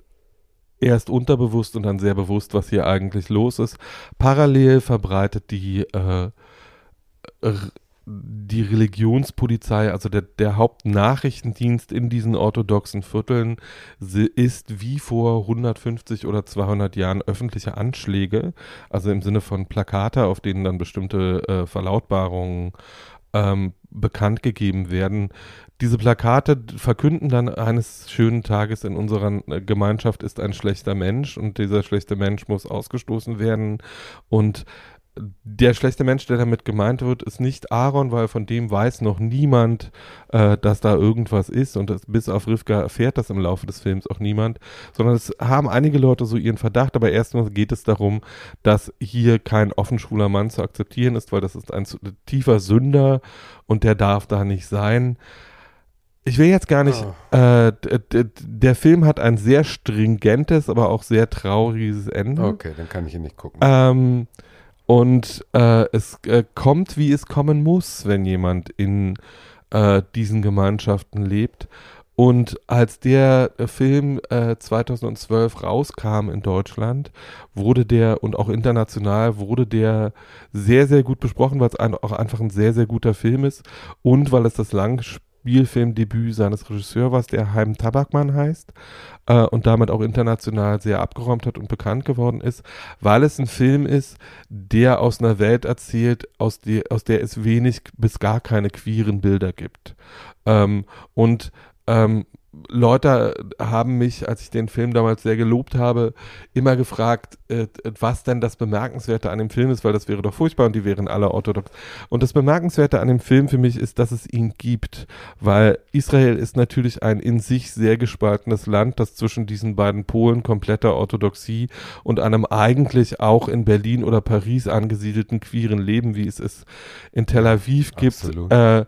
erst unterbewusst und dann sehr bewusst, was hier eigentlich los ist. Parallel verbreitet die, äh, die Religionspolizei, also der, der Hauptnachrichtendienst in diesen orthodoxen Vierteln, ist wie vor 150 oder 200 Jahren öffentliche Anschläge, also im Sinne von Plakate, auf denen dann bestimmte äh, Verlautbarungen ähm, bekannt gegeben werden. Diese Plakate verkünden dann eines schönen Tages in unserer Gemeinschaft ist ein schlechter Mensch und dieser schlechte Mensch muss ausgestoßen werden. Und der schlechte Mensch, der damit gemeint wird, ist nicht Aaron, weil von dem weiß noch niemand, äh, dass da irgendwas ist. Und das, bis auf Rivka erfährt das im Laufe des Films auch niemand, sondern es haben einige Leute so ihren Verdacht, aber erstmal geht es darum, dass hier kein offen schwuler Mann zu akzeptieren ist, weil das ist ein tiefer Sünder. Und der darf da nicht sein. Ich will jetzt gar nicht. Oh. Äh, der Film hat ein sehr stringentes, aber auch sehr trauriges Ende. Okay, dann kann ich ihn nicht gucken. Ähm, und äh, es äh, kommt, wie es kommen muss, wenn jemand in äh, diesen Gemeinschaften lebt. Und als der Film 2012 äh, rauskam in Deutschland, wurde der und auch international wurde der sehr, sehr gut besprochen, weil es ein, auch einfach ein sehr, sehr guter Film ist und weil es das Langspiel Spielfilmdebüt seines Regisseurs der Heim Tabakmann heißt äh, und damit auch international sehr abgeräumt hat und bekannt geworden ist, weil es ein Film ist, der aus einer Welt erzählt, aus, die, aus der es wenig bis gar keine queeren Bilder gibt. Ähm, und ähm, Leute haben mich, als ich den Film damals sehr gelobt habe, immer gefragt, äh, was denn das Bemerkenswerte an dem Film ist, weil das wäre doch furchtbar und die wären alle orthodox. Und das Bemerkenswerte an dem Film für mich ist, dass es ihn gibt, weil Israel ist natürlich ein in sich sehr gespaltenes Land, das zwischen diesen beiden Polen kompletter Orthodoxie und einem eigentlich auch in Berlin oder Paris angesiedelten queeren Leben, wie es es in Tel Aviv gibt, äh,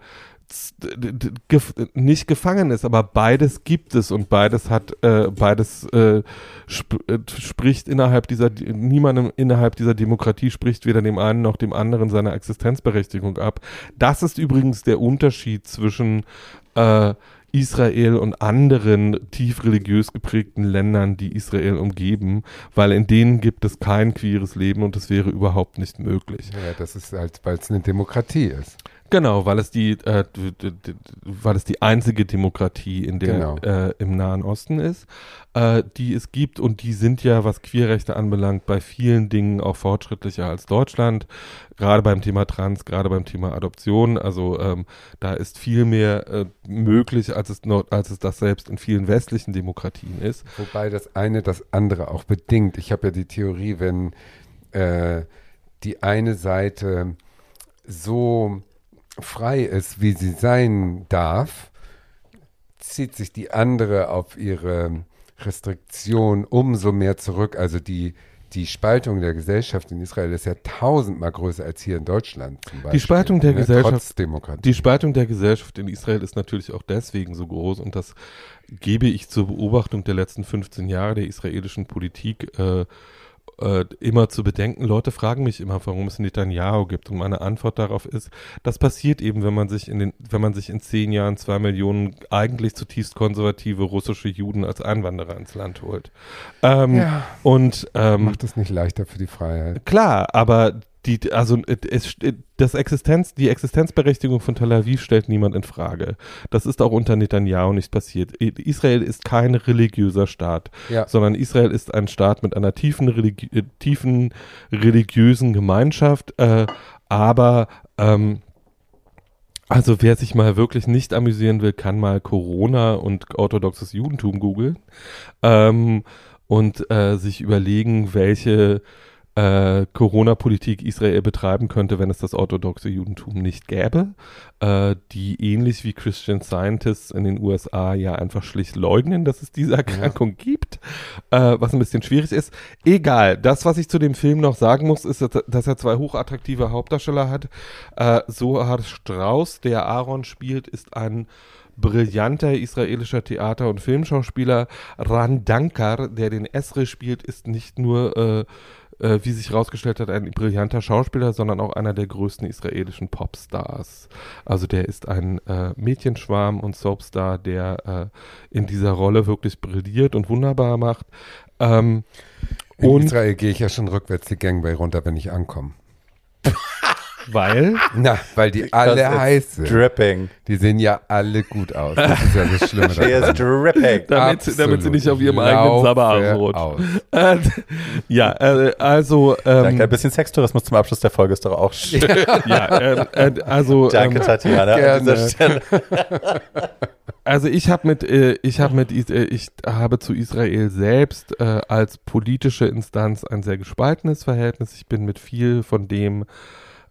nicht gefangen ist, aber beides gibt es und beides hat, äh, beides äh, sp äh, spricht innerhalb dieser, niemandem innerhalb dieser Demokratie spricht weder dem einen noch dem anderen seine Existenzberechtigung ab. Das ist übrigens der Unterschied zwischen äh, Israel und anderen tief religiös geprägten Ländern, die Israel umgeben, weil in denen gibt es kein queeres Leben und das wäre überhaupt nicht möglich. Ja, das ist halt, weil es eine Demokratie ist. Genau, weil es die, äh, weil es die einzige Demokratie in der genau. äh, im Nahen Osten ist, äh, die es gibt und die sind ja, was Queerrechte anbelangt, bei vielen Dingen auch fortschrittlicher als Deutschland. Gerade beim Thema Trans, gerade beim Thema Adoption. Also ähm, da ist viel mehr äh, möglich, als es noch, als es das selbst in vielen westlichen Demokratien ist. Wobei das eine das andere auch bedingt. Ich habe ja die Theorie, wenn äh, die eine Seite so frei ist, wie sie sein darf, zieht sich die andere auf ihre Restriktion umso mehr zurück. Also die, die Spaltung der Gesellschaft in Israel ist ja tausendmal größer als hier in Deutschland zum Beispiel. Die Spaltung der ne? Gesellschaft, die Spaltung der Gesellschaft in Israel ist natürlich auch deswegen so groß und das gebe ich zur Beobachtung der letzten 15 Jahre der israelischen Politik äh, äh, immer zu bedenken. Leute fragen mich immer, warum es Netanyahu gibt. Und meine Antwort darauf ist, das passiert eben, wenn man sich in den, wenn man sich in zehn Jahren zwei Millionen eigentlich zutiefst konservative russische Juden als Einwanderer ins Land holt. Ähm, ja. Und ähm, macht es nicht leichter für die Freiheit. Klar, aber die, also es, das Existenz, die Existenzberechtigung von Tel Aviv stellt niemand in Frage. Das ist auch unter Netanyahu nicht passiert. Israel ist kein religiöser Staat, ja. sondern Israel ist ein Staat mit einer tiefen, religi äh, tiefen religiösen Gemeinschaft, äh, aber ähm, also wer sich mal wirklich nicht amüsieren will, kann mal Corona und orthodoxes Judentum googeln ähm, und äh, sich überlegen, welche äh, Corona-Politik Israel betreiben könnte, wenn es das orthodoxe Judentum nicht gäbe, äh, die ähnlich wie Christian Scientists in den USA ja einfach schlicht leugnen, dass es diese Erkrankung ja. gibt, äh, was ein bisschen schwierig ist. Egal, das, was ich zu dem Film noch sagen muss, ist, dass er zwei hochattraktive Hauptdarsteller hat. Äh, Sohar Strauss, der Aaron spielt, ist ein brillanter israelischer Theater- und Filmschauspieler. Ran Dankar, der den Esre spielt, ist nicht nur äh, äh, wie sich herausgestellt hat, ein brillanter Schauspieler, sondern auch einer der größten israelischen Popstars. Also der ist ein äh, Mädchenschwarm und Soapstar, der äh, in dieser Rolle wirklich brilliert und wunderbar macht. Ähm, in und Israel gehe ich ja schon rückwärts die Gangway runter, wenn ich ankomme. Weil? Na, weil die alle heiß sind. Dripping. Die sehen ja alle gut aus. Das ist ja das Schlimme She is dripping. damit, sie- damit sie nicht auf ihrem eigenen Laufe Sabber rutschen. aus. Äh, ja, äh, also, ähm, Danke. Ein bisschen Sextourismus zum Abschluss der Folge ist doch auch schön. ja, äh, äh, also, Danke, ähm, Tatjana, an gerne. dieser Stelle. also ich habe mit, äh, ich habe mit, äh, ich habe zu Israel selbst äh, als politische Instanz ein sehr gespaltenes Verhältnis. Ich bin mit viel von dem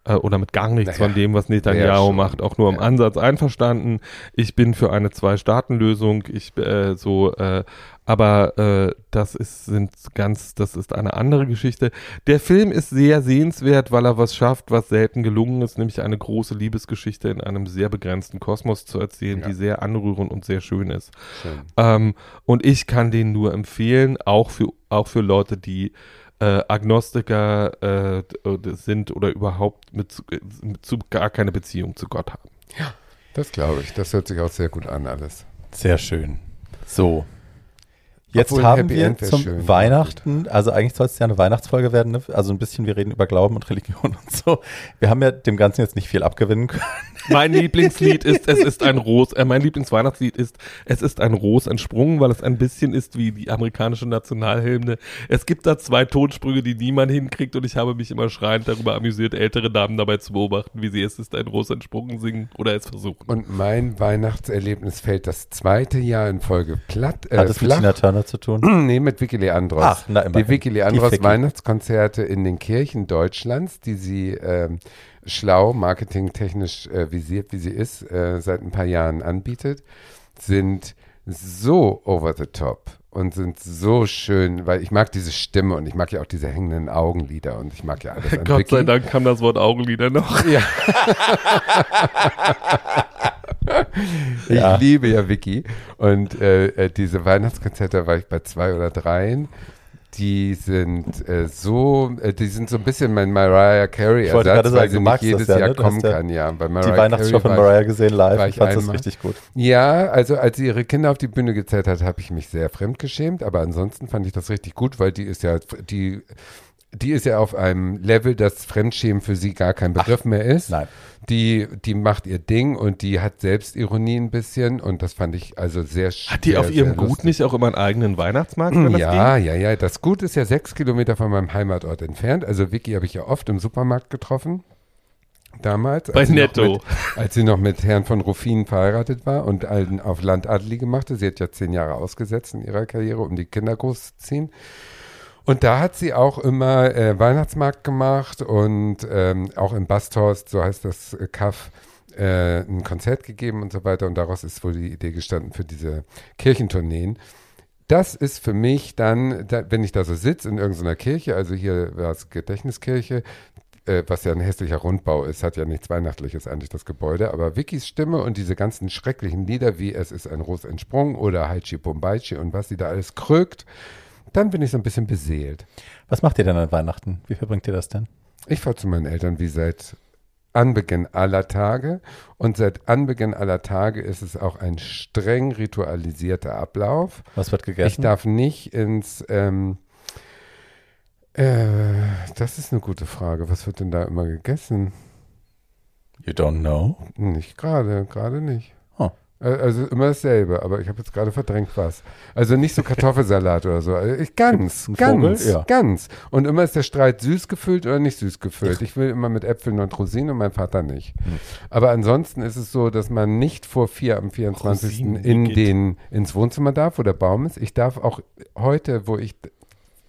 äh, oder mit gar nichts Naja, von dem, was ja, Netanyahu schon. macht, auch nur im Ja. Ansatz einverstanden. Ich bin für eine Zwei-Staaten-Lösung. Ich äh, so, äh, aber äh, das ist sind ganz, das ist eine andere Geschichte. Der Film ist sehr sehenswert, weil er was schafft, was selten gelungen ist, nämlich eine große Liebesgeschichte in einem sehr begrenzten Kosmos zu erzählen, Ja. die sehr anrührend und sehr schön ist. Schön. Ähm, und ich kann den nur empfehlen, auch für, auch für Leute, die äh, Agnostiker äh, sind oder überhaupt mit, zu- mit zu gar keine Beziehung zu Gott haben. Das glaube ich. Das hört sich auch sehr gut an alles. Sehr schön. So. Jetzt Obwohl haben wir zum schön. Weihnachten, also eigentlich soll es ja eine Weihnachtsfolge werden, ne? also ein bisschen, wir reden über Glauben und Religion und so. Wir haben ja dem Ganzen jetzt nicht viel abgewinnen können. Mein Lieblingslied ist, es ist ein Ros, äh, mein Lieblingsweihnachtslied ist, es ist ein Ros entsprungen, weil es ein bisschen ist wie die amerikanische Nationalhymne. Es gibt da zwei Tonsprünge, die niemand hinkriegt und ich habe mich immer schreiend darüber amüsiert, ältere Damen dabei zu beobachten, wie sie es ist ein Ros entsprungen singen oder es versuchen. Und mein Weihnachtserlebnis fällt das zweite Jahr in Folge platt. Äh, Hat es mit flach. Tina Turner zu tun? Nee, mit Vicky Leandros. Ach, na, immerhin. die Vicky Die Leandros Vicky. Weihnachtskonzerte in den Kirchen Deutschlands, die sie ähm, schlau, marketingtechnisch äh, visiert, wie sie ist, äh, seit ein paar Jahren anbietet, sind so over the top und sind so schön, weil ich mag diese Stimme und ich mag ja auch diese hängenden Augenlider und ich mag ja alles an Gott sei Vicky. Dank kam das Wort Augenlider noch. Ja. ich Ja. liebe ja Vicky. Und äh, äh, diese Weihnachtskonzerte war ich bei zwei oder dreien. Die sind äh, so, äh, die sind so ein bisschen mein Mariah Carey Ich Ersatz, gerade weil sagen, sie nicht jedes ja, Jahr ne? Kommen ja kann. Ja, bei Die Mariah Weihnachtsshow Carey von Mariah gesehen live. Ich fand das richtig gut. Ja, also als sie ihre Kinder auf die Bühne gezählt hat, habe ich mich sehr fremdgeschämt, aber ansonsten fand ich das richtig gut, weil die ist ja, die, die ist ja auf einem Level, dass Fremdschämen für sie gar kein Begriff mehr ist. Nein. Die, die macht ihr Ding und die hat Selbstironie ein bisschen und das fand ich also sehr Hat die sehr, auf ihrem Gut lustig. nicht auch immer einen eigenen Weihnachtsmarkt, wenn das Ja, ja, ja. Das Gut ist ja sechs Kilometer von meinem Heimatort entfernt. Also Vicky habe ich ja oft im Supermarkt getroffen. Damals. Bei als sie Netto. Mit, als sie noch mit Herrn von Ruffin verheiratet war und einen auf Land Adelige machte. Sie hat ja zehn Jahre ausgesetzt in ihrer Karriere, um die Kinder großzuziehen. Und da hat sie auch immer äh, Weihnachtsmarkt gemacht und ähm, auch in Basthorst, so heißt das äh, Kaff, äh, ein Konzert gegeben und so weiter. Und daraus ist wohl die Idee gestanden für diese Kirchentourneen. Das ist für mich dann, da, wenn ich da so sitze in irgendeiner Kirche, also hier war es Gedächtniskirche, äh, was ja ein hässlicher Rundbau ist, hat ja nichts Weihnachtliches eigentlich das Gebäude, aber Vickys Stimme und diese ganzen schrecklichen Lieder wie Es ist ein Ros entsprungen oder Haichi Bombaichi und was sie da alles krögt, dann bin ich so ein bisschen beseelt. Was macht ihr denn an Weihnachten? Wie verbringt ihr das denn? Ich fahre zu meinen Eltern wie seit Anbeginn aller Tage und seit Anbeginn aller Tage ist es auch ein streng ritualisierter Ablauf. Was wird Ich gegessen? darf nicht ins. Ähm, äh, das ist eine gute Frage. Was wird denn da immer gegessen? you don't know? Nicht gerade, gerade nicht. Also immer dasselbe, aber ich habe jetzt gerade verdrängt was. Also nicht so Kartoffelsalat oder so. Also ich, ganz, Ein Vogel? ganz, Ja. ganz. Und immer ist der Streit süß gefüllt oder nicht süß gefüllt. Ich will immer mit Äpfeln und Rosinen und mein Vater nicht. Hm. Aber ansonsten ist es so, dass man nicht vor vier am 24. Rosinen, in geht. den, ins Wohnzimmer darf, wo der Baum ist. Ich darf auch heute, wo ich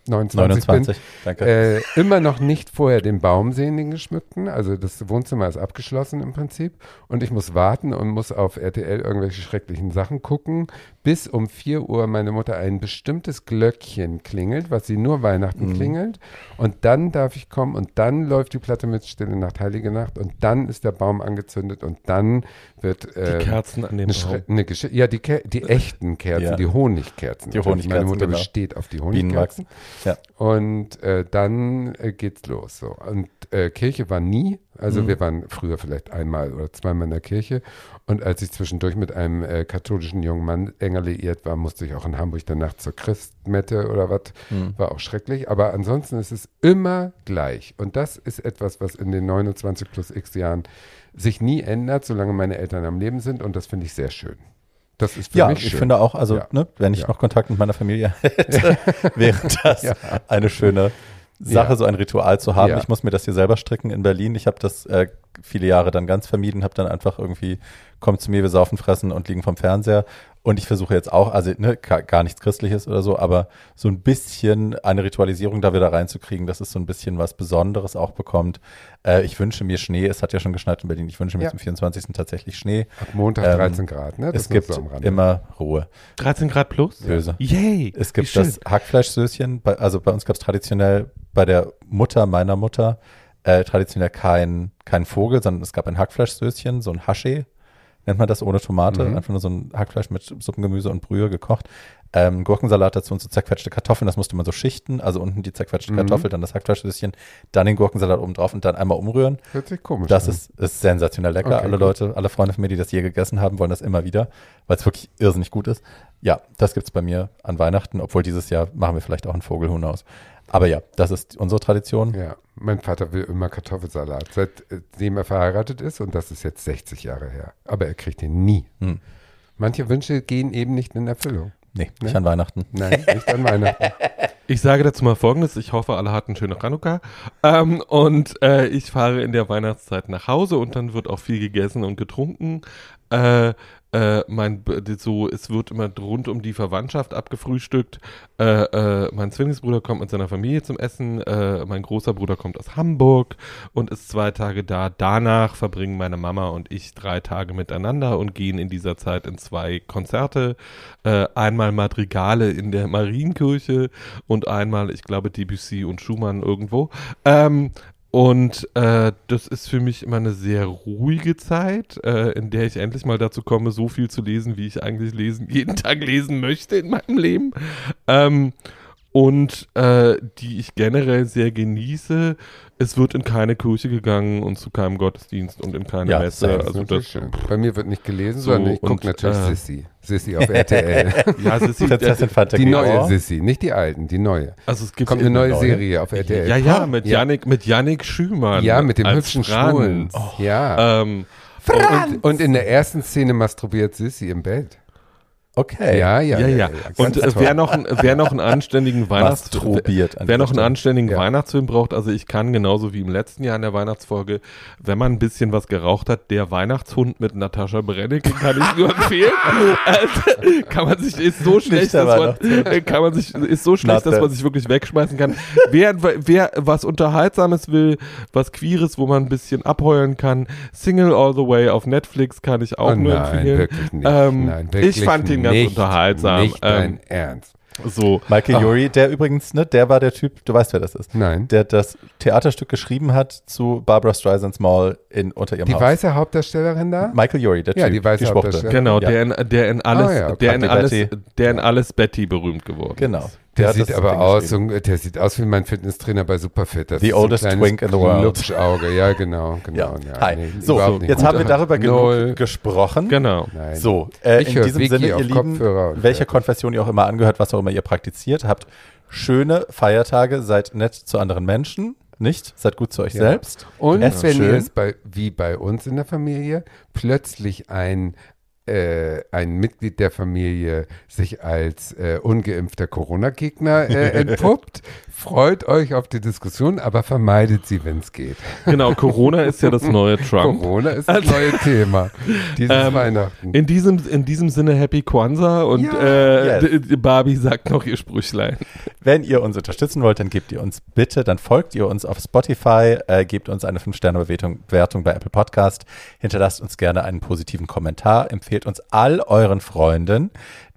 29, 29, danke. bin, äh, immer noch nicht vorher den Baum sehen, den geschmückten. Also das Wohnzimmer ist abgeschlossen im Prinzip. Und ich muss warten und muss auf RTL irgendwelche schrecklichen Sachen gucken, bis um 4 Uhr meine Mutter ein bestimmtes Glöckchen klingelt, was sie nur Weihnachten Mhm. klingelt. Und dann darf ich kommen und dann läuft die Platte mit Stille Nacht, Heilige Nacht und dann ist der Baum angezündet und dann wird Die äh, Kerzen an dem eine, Baum. Eine Gesch ja, die, Ke die echten Kerzen, Ja. die Honigkerzen. Die natürlich. Meine Honigkerzen, Mutter genau. besteht auf die Honigkerzen. Ja. Und äh, dann äh, geht's los. So. Und äh, Kirche war nie. Also Mhm. wir waren früher vielleicht einmal oder zweimal in der Kirche. Und als ich zwischendurch mit einem äh, katholischen jungen Mann enger liiert war, musste ich auch in Hamburg danach zur Christmette oder was. Mhm. War auch schrecklich. Aber ansonsten ist es immer gleich. Und das ist etwas, was in den 29 plus x Jahren sich nie ändert, solange meine Eltern am Leben sind. Und das finde ich sehr schön. Das ist für Ja, mich ich schön. finde auch, also Ja. ne, wenn ich Ja. noch Kontakt mit meiner Familie hätte, wäre das Ja. eine schöne Sache, Ja. so ein Ritual zu haben. Ja. Ich muss mir das hier selber stricken in Berlin. Ich habe das äh, viele Jahre dann ganz vermieden, habe dann einfach irgendwie, kommt zu mir, wir saufen, fressen und liegen vom Fernseher. Und ich versuche jetzt auch, also ne, gar nichts Christliches oder so, aber so ein bisschen eine Ritualisierung da wieder reinzukriegen, dass es so ein bisschen was Besonderes auch bekommt. Äh, ich wünsche mir Schnee, es hat ja schon geschneit in Berlin, ich wünsche mir Ja. zum 24. tatsächlich Schnee. Ab Montag Ähm, 13 Grad, ne? es nur gibt so Rande. immer Ruhe. 13 Grad plus? Böse. Yay! Es wie gibt schön. das Hackfleischsößchen. Bei, also bei uns gab es traditionell bei der Mutter meiner Mutter äh, traditionell kein, kein Vogel, sondern es gab ein Hackfleischsößchen, so ein Haché, nennt man das ohne Tomate. Mhm. Einfach nur so ein Hackfleisch mit Suppengemüse und Brühe gekocht. Ähm, Gurkensalat dazu und so zerquetschte Kartoffeln, das musste man so schichten. Also unten die zerquetschte Mhm. Kartoffel, dann das Hackfleischsößchen, dann den Gurkensalat oben drauf und dann einmal umrühren. Hört sich komisch Das an. ist, ist sensationell lecker. Okay, alle gut. Leute, alle Freunde von mir, die das je gegessen haben, wollen das immer wieder, weil es wirklich irrsinnig gut ist. Ja, das gibt's bei mir an Weihnachten, obwohl dieses Jahr machen wir vielleicht auch einen Vogel, who knows. Aber ja, das ist unsere Tradition. Ja, mein Vater will immer Kartoffelsalat, seitdem er verheiratet ist und das ist jetzt 60 Jahre her. Aber er kriegt ihn nie. Hm. Manche Wünsche gehen eben nicht in Erfüllung. Nee, nicht Ne? an Weihnachten. Nein, nicht an Weihnachten. Ich sage dazu mal Folgendes. Ich hoffe, alle hatten schöne Chanukka. Ähm, und äh, ich fahre in der Weihnachtszeit nach Hause und dann wird auch viel gegessen und getrunken. Äh, äh, mein, so, es wird immer rund um die Verwandtschaft abgefrühstückt. Äh, äh, mein Zwillingsbruder kommt mit seiner Familie zum Essen. Äh, mein großer Bruder kommt aus Hamburg und ist zwei Tage da. Danach verbringen meine Mama und ich drei Tage miteinander und gehen in dieser Zeit in zwei Konzerte. Äh, einmal Madrigale in der Marienkirche und einmal, ich glaube, Debussy und Schumann irgendwo. Ähm, und äh, das ist für mich immer eine sehr ruhige Zeit, äh, in der ich endlich mal dazu komme, so viel zu lesen, wie ich eigentlich lesen, jeden Tag lesen möchte in meinem Leben. Ähm, und äh, die ich generell sehr genieße. Es wird in keine Kirche gegangen und zu keinem Gottesdienst und in keine Ja, Messe. same. Das ist Also das, schön. Bei mir wird nicht gelesen, So, sondern ich gucke natürlich äh, Sissy. Sissy auf RTL. ja, ist Prinzessin Fanta die neue. Sissy, nicht die alten, die neue. also es gibt Kommt eine neue neue? Serie auf RTL. Ja, ja, mit Ja. Yannick, mit Yannick Schümann. Ja, mit dem hübschen Franz. Schwulen. Ja. Ähm, Und, und in der ersten Szene masturbiert Sissy im Bett. Okay. Ja, ja, ja, ja. Und Ganz äh, wer noch, ein- wer noch einen anständigen Weihnachtsfilm, wer noch einen anständigen Ja. Weihnachtsfilm braucht, also ich kann genauso wie im letzten Jahr in der Weihnachtsfolge, wenn man ein bisschen was geraucht hat, der Weihnachtshund mit Natascha Brennick, den kann ich nur empfehlen. also, kann man sich, ist so schlecht, dass man, äh, kann man sich, ist so schlecht, dass bad. man sich wirklich wegschmeißen kann. wer, wer was Unterhaltsames will, was Queeres, wo man ein bisschen abheulen kann, Single All the Way auf Netflix kann ich auch oh nur nein, empfehlen. wirklich nicht. Ähm, nein, ich wirklich fand ihn ganz nicht, unterhaltsam. Nicht dein Ähm, Ernst. So. Michael. Urie, der übrigens, ne, der war der Typ, du weißt, wer das ist, Nein. der das Theaterstück geschrieben hat zu Barbara Streisand's Mall in Unter ihrem Die Haus. weiße Hauptdarstellerin da? Michael Urie, der Ja, Typ, die weiße Schwuchtel. Hauptdarstellerin. Genau, Ja. der, in, der in alles, Ah ja, der in Papi alles, Betty. der in alles Betty berühmt geworden Genau. Der, hat sieht aber aus, geschrieben. so, der sieht aus wie mein Fitnesstrainer bei Superfit. Das The ist so ein oldest kleines twink in the world. Lupschauge, ja, genau, genau. Ja. Ja, Hi. nee, so, jetzt gut. haben wir darüber genug gesprochen. Genau. Nein. So, äh, Ich in diesem Wiki Sinne, ihr Lieben, und fertig. Konfession ihr auch immer angehört, was auch immer ihr praktiziert, habt schöne Feiertage, seid nett zu anderen Menschen, nicht? Seid gut zu euch Ja. selbst. Und Esst wenn schön. ihr es bei, wie bei uns in der Familie plötzlich ein, äh, ein Mitglied der Familie sich als äh, ungeimpfter Corona-Gegner äh, entpuppt, freut euch auf die Diskussion, aber vermeidet sie, wenn es geht. Genau, Corona ist ja das neue Trump. Corona ist das neue Thema dieses Ähm, Weihnachten. In diesem, in diesem Sinne Happy Kwanzaa und Ja. äh, Yes. Barbie sagt noch ihr Sprüchlein. Wenn ihr uns unterstützen wollt, dann gebt ihr uns bitte, dann folgt ihr uns auf Spotify, äh, gebt uns eine 5-Sterne-Bewertung Bewertung bei Apple Podcast, hinterlasst uns gerne einen positiven Kommentar, empfehlt uns all euren Freunden,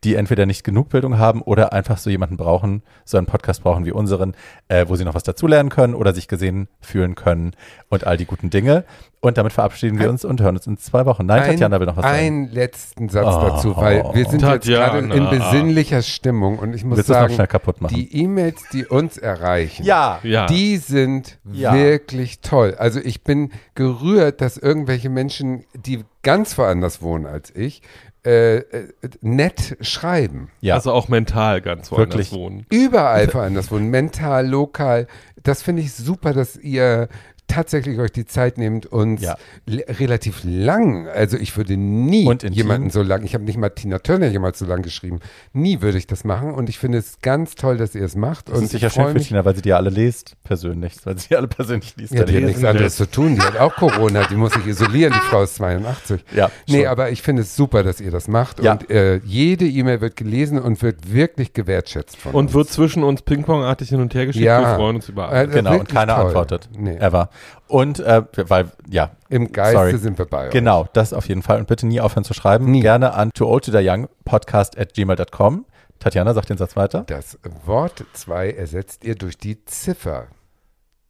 die entweder nicht genug Bildung haben oder einfach so jemanden brauchen, so einen Podcast brauchen wie unseren, äh, wo sie noch was dazulernen können oder sich gesehen fühlen können und all die guten Dinge. Und damit verabschieden wir uns und hören uns in zwei Wochen. Nein, Ein- Tatjana will noch was sagen. Einen letzten Satz Oh. dazu, weil wir sind jetzt gerade Tatjana. in besinnlicher Stimmung und ich muss Willst sagen, schnell kaputt machen? die E-Mails, die uns erreichen, ja. Ja. die sind Ja. wirklich toll. Also ich bin gerührt, dass irgendwelche Menschen, die ganz woanders wohnen als ich, äh, äh, nett schreiben. ja. Also auch mental ganz woanders Wirklich. wohnen. Überall woanders wohnen, mental, lokal. Das finde ich super, dass ihr tatsächlich euch die Zeit nehmt, uns Ja. relativ lang, also ich würde nie Und jemanden so lang, ich habe nicht mal Tina Turner jemals so lang geschrieben, nie würde ich das machen und ich finde es ganz toll, dass ihr es macht das und ist sicher ich schön freue für mich. Tina, weil sie die alle liest, persönlich. Weil sie die alle persönlich liest. Ja, die hat Lesen. nichts anderes zu tun. Die hat auch Corona, die muss sich isolieren, die Frau ist 82. Ja, Nee, schon. aber ich finde es super, dass ihr das macht. Ja. Und äh, jede E-Mail wird gelesen und wird wirklich gewertschätzt von Und uns. wird zwischen uns Ping-Pong-artig hin und her geschickt. Ja. Wir freuen uns über Äh, alles. Genau, und keiner toll. antwortet. Nee. Ever. Und, äh, weil, ja, Im Geiste Sorry. sind wir bei euch. Genau, das auf jeden Fall. Und bitte nie aufhören zu schreiben. Nie. Gerne an too old to die young podcast at gmail.com. Tatjana, sag den Satz weiter. Das Wort 2 ersetzt ihr durch die Ziffer.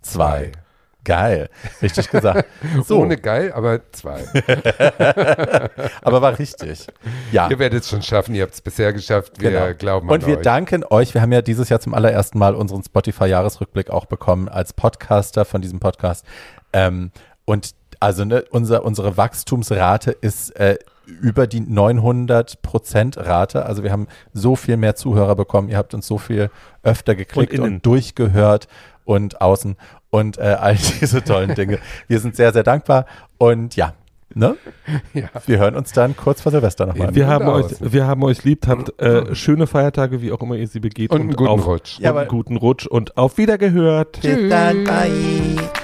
Zwei. Geil. Richtig gesagt. So, Ohne geil, aber zwei. aber war richtig. Ja. ihr werdet es schon schaffen, ihr habt es bisher geschafft. Wir Genau. glauben an Und wir euch. danken euch. Wir haben ja dieses Jahr zum allerersten Mal unseren Spotify-Jahresrückblick auch bekommen als Podcaster von diesem Podcast. Ähm, und also ne, unser, unsere Wachstumsrate ist äh, über die 900 Prozent Rate. Also wir haben so viel mehr Zuhörer bekommen. Ihr habt uns so viel öfter geklickt Und und, durchgehört und außen und äh, all diese tollen Dinge. Wir sind sehr, sehr dankbar. Und ja, ne? Ja. Wir hören uns dann kurz vor Silvester nochmal. Wir Und haben, euch, außen. wir haben euch lieb, habt äh, schöne Feiertage, wie auch immer ihr sie begeht. Und einen guten auf, Rutsch. Und Ja, einen aber- guten Rutsch und auf Wiedergehört. Bis dann. Bye.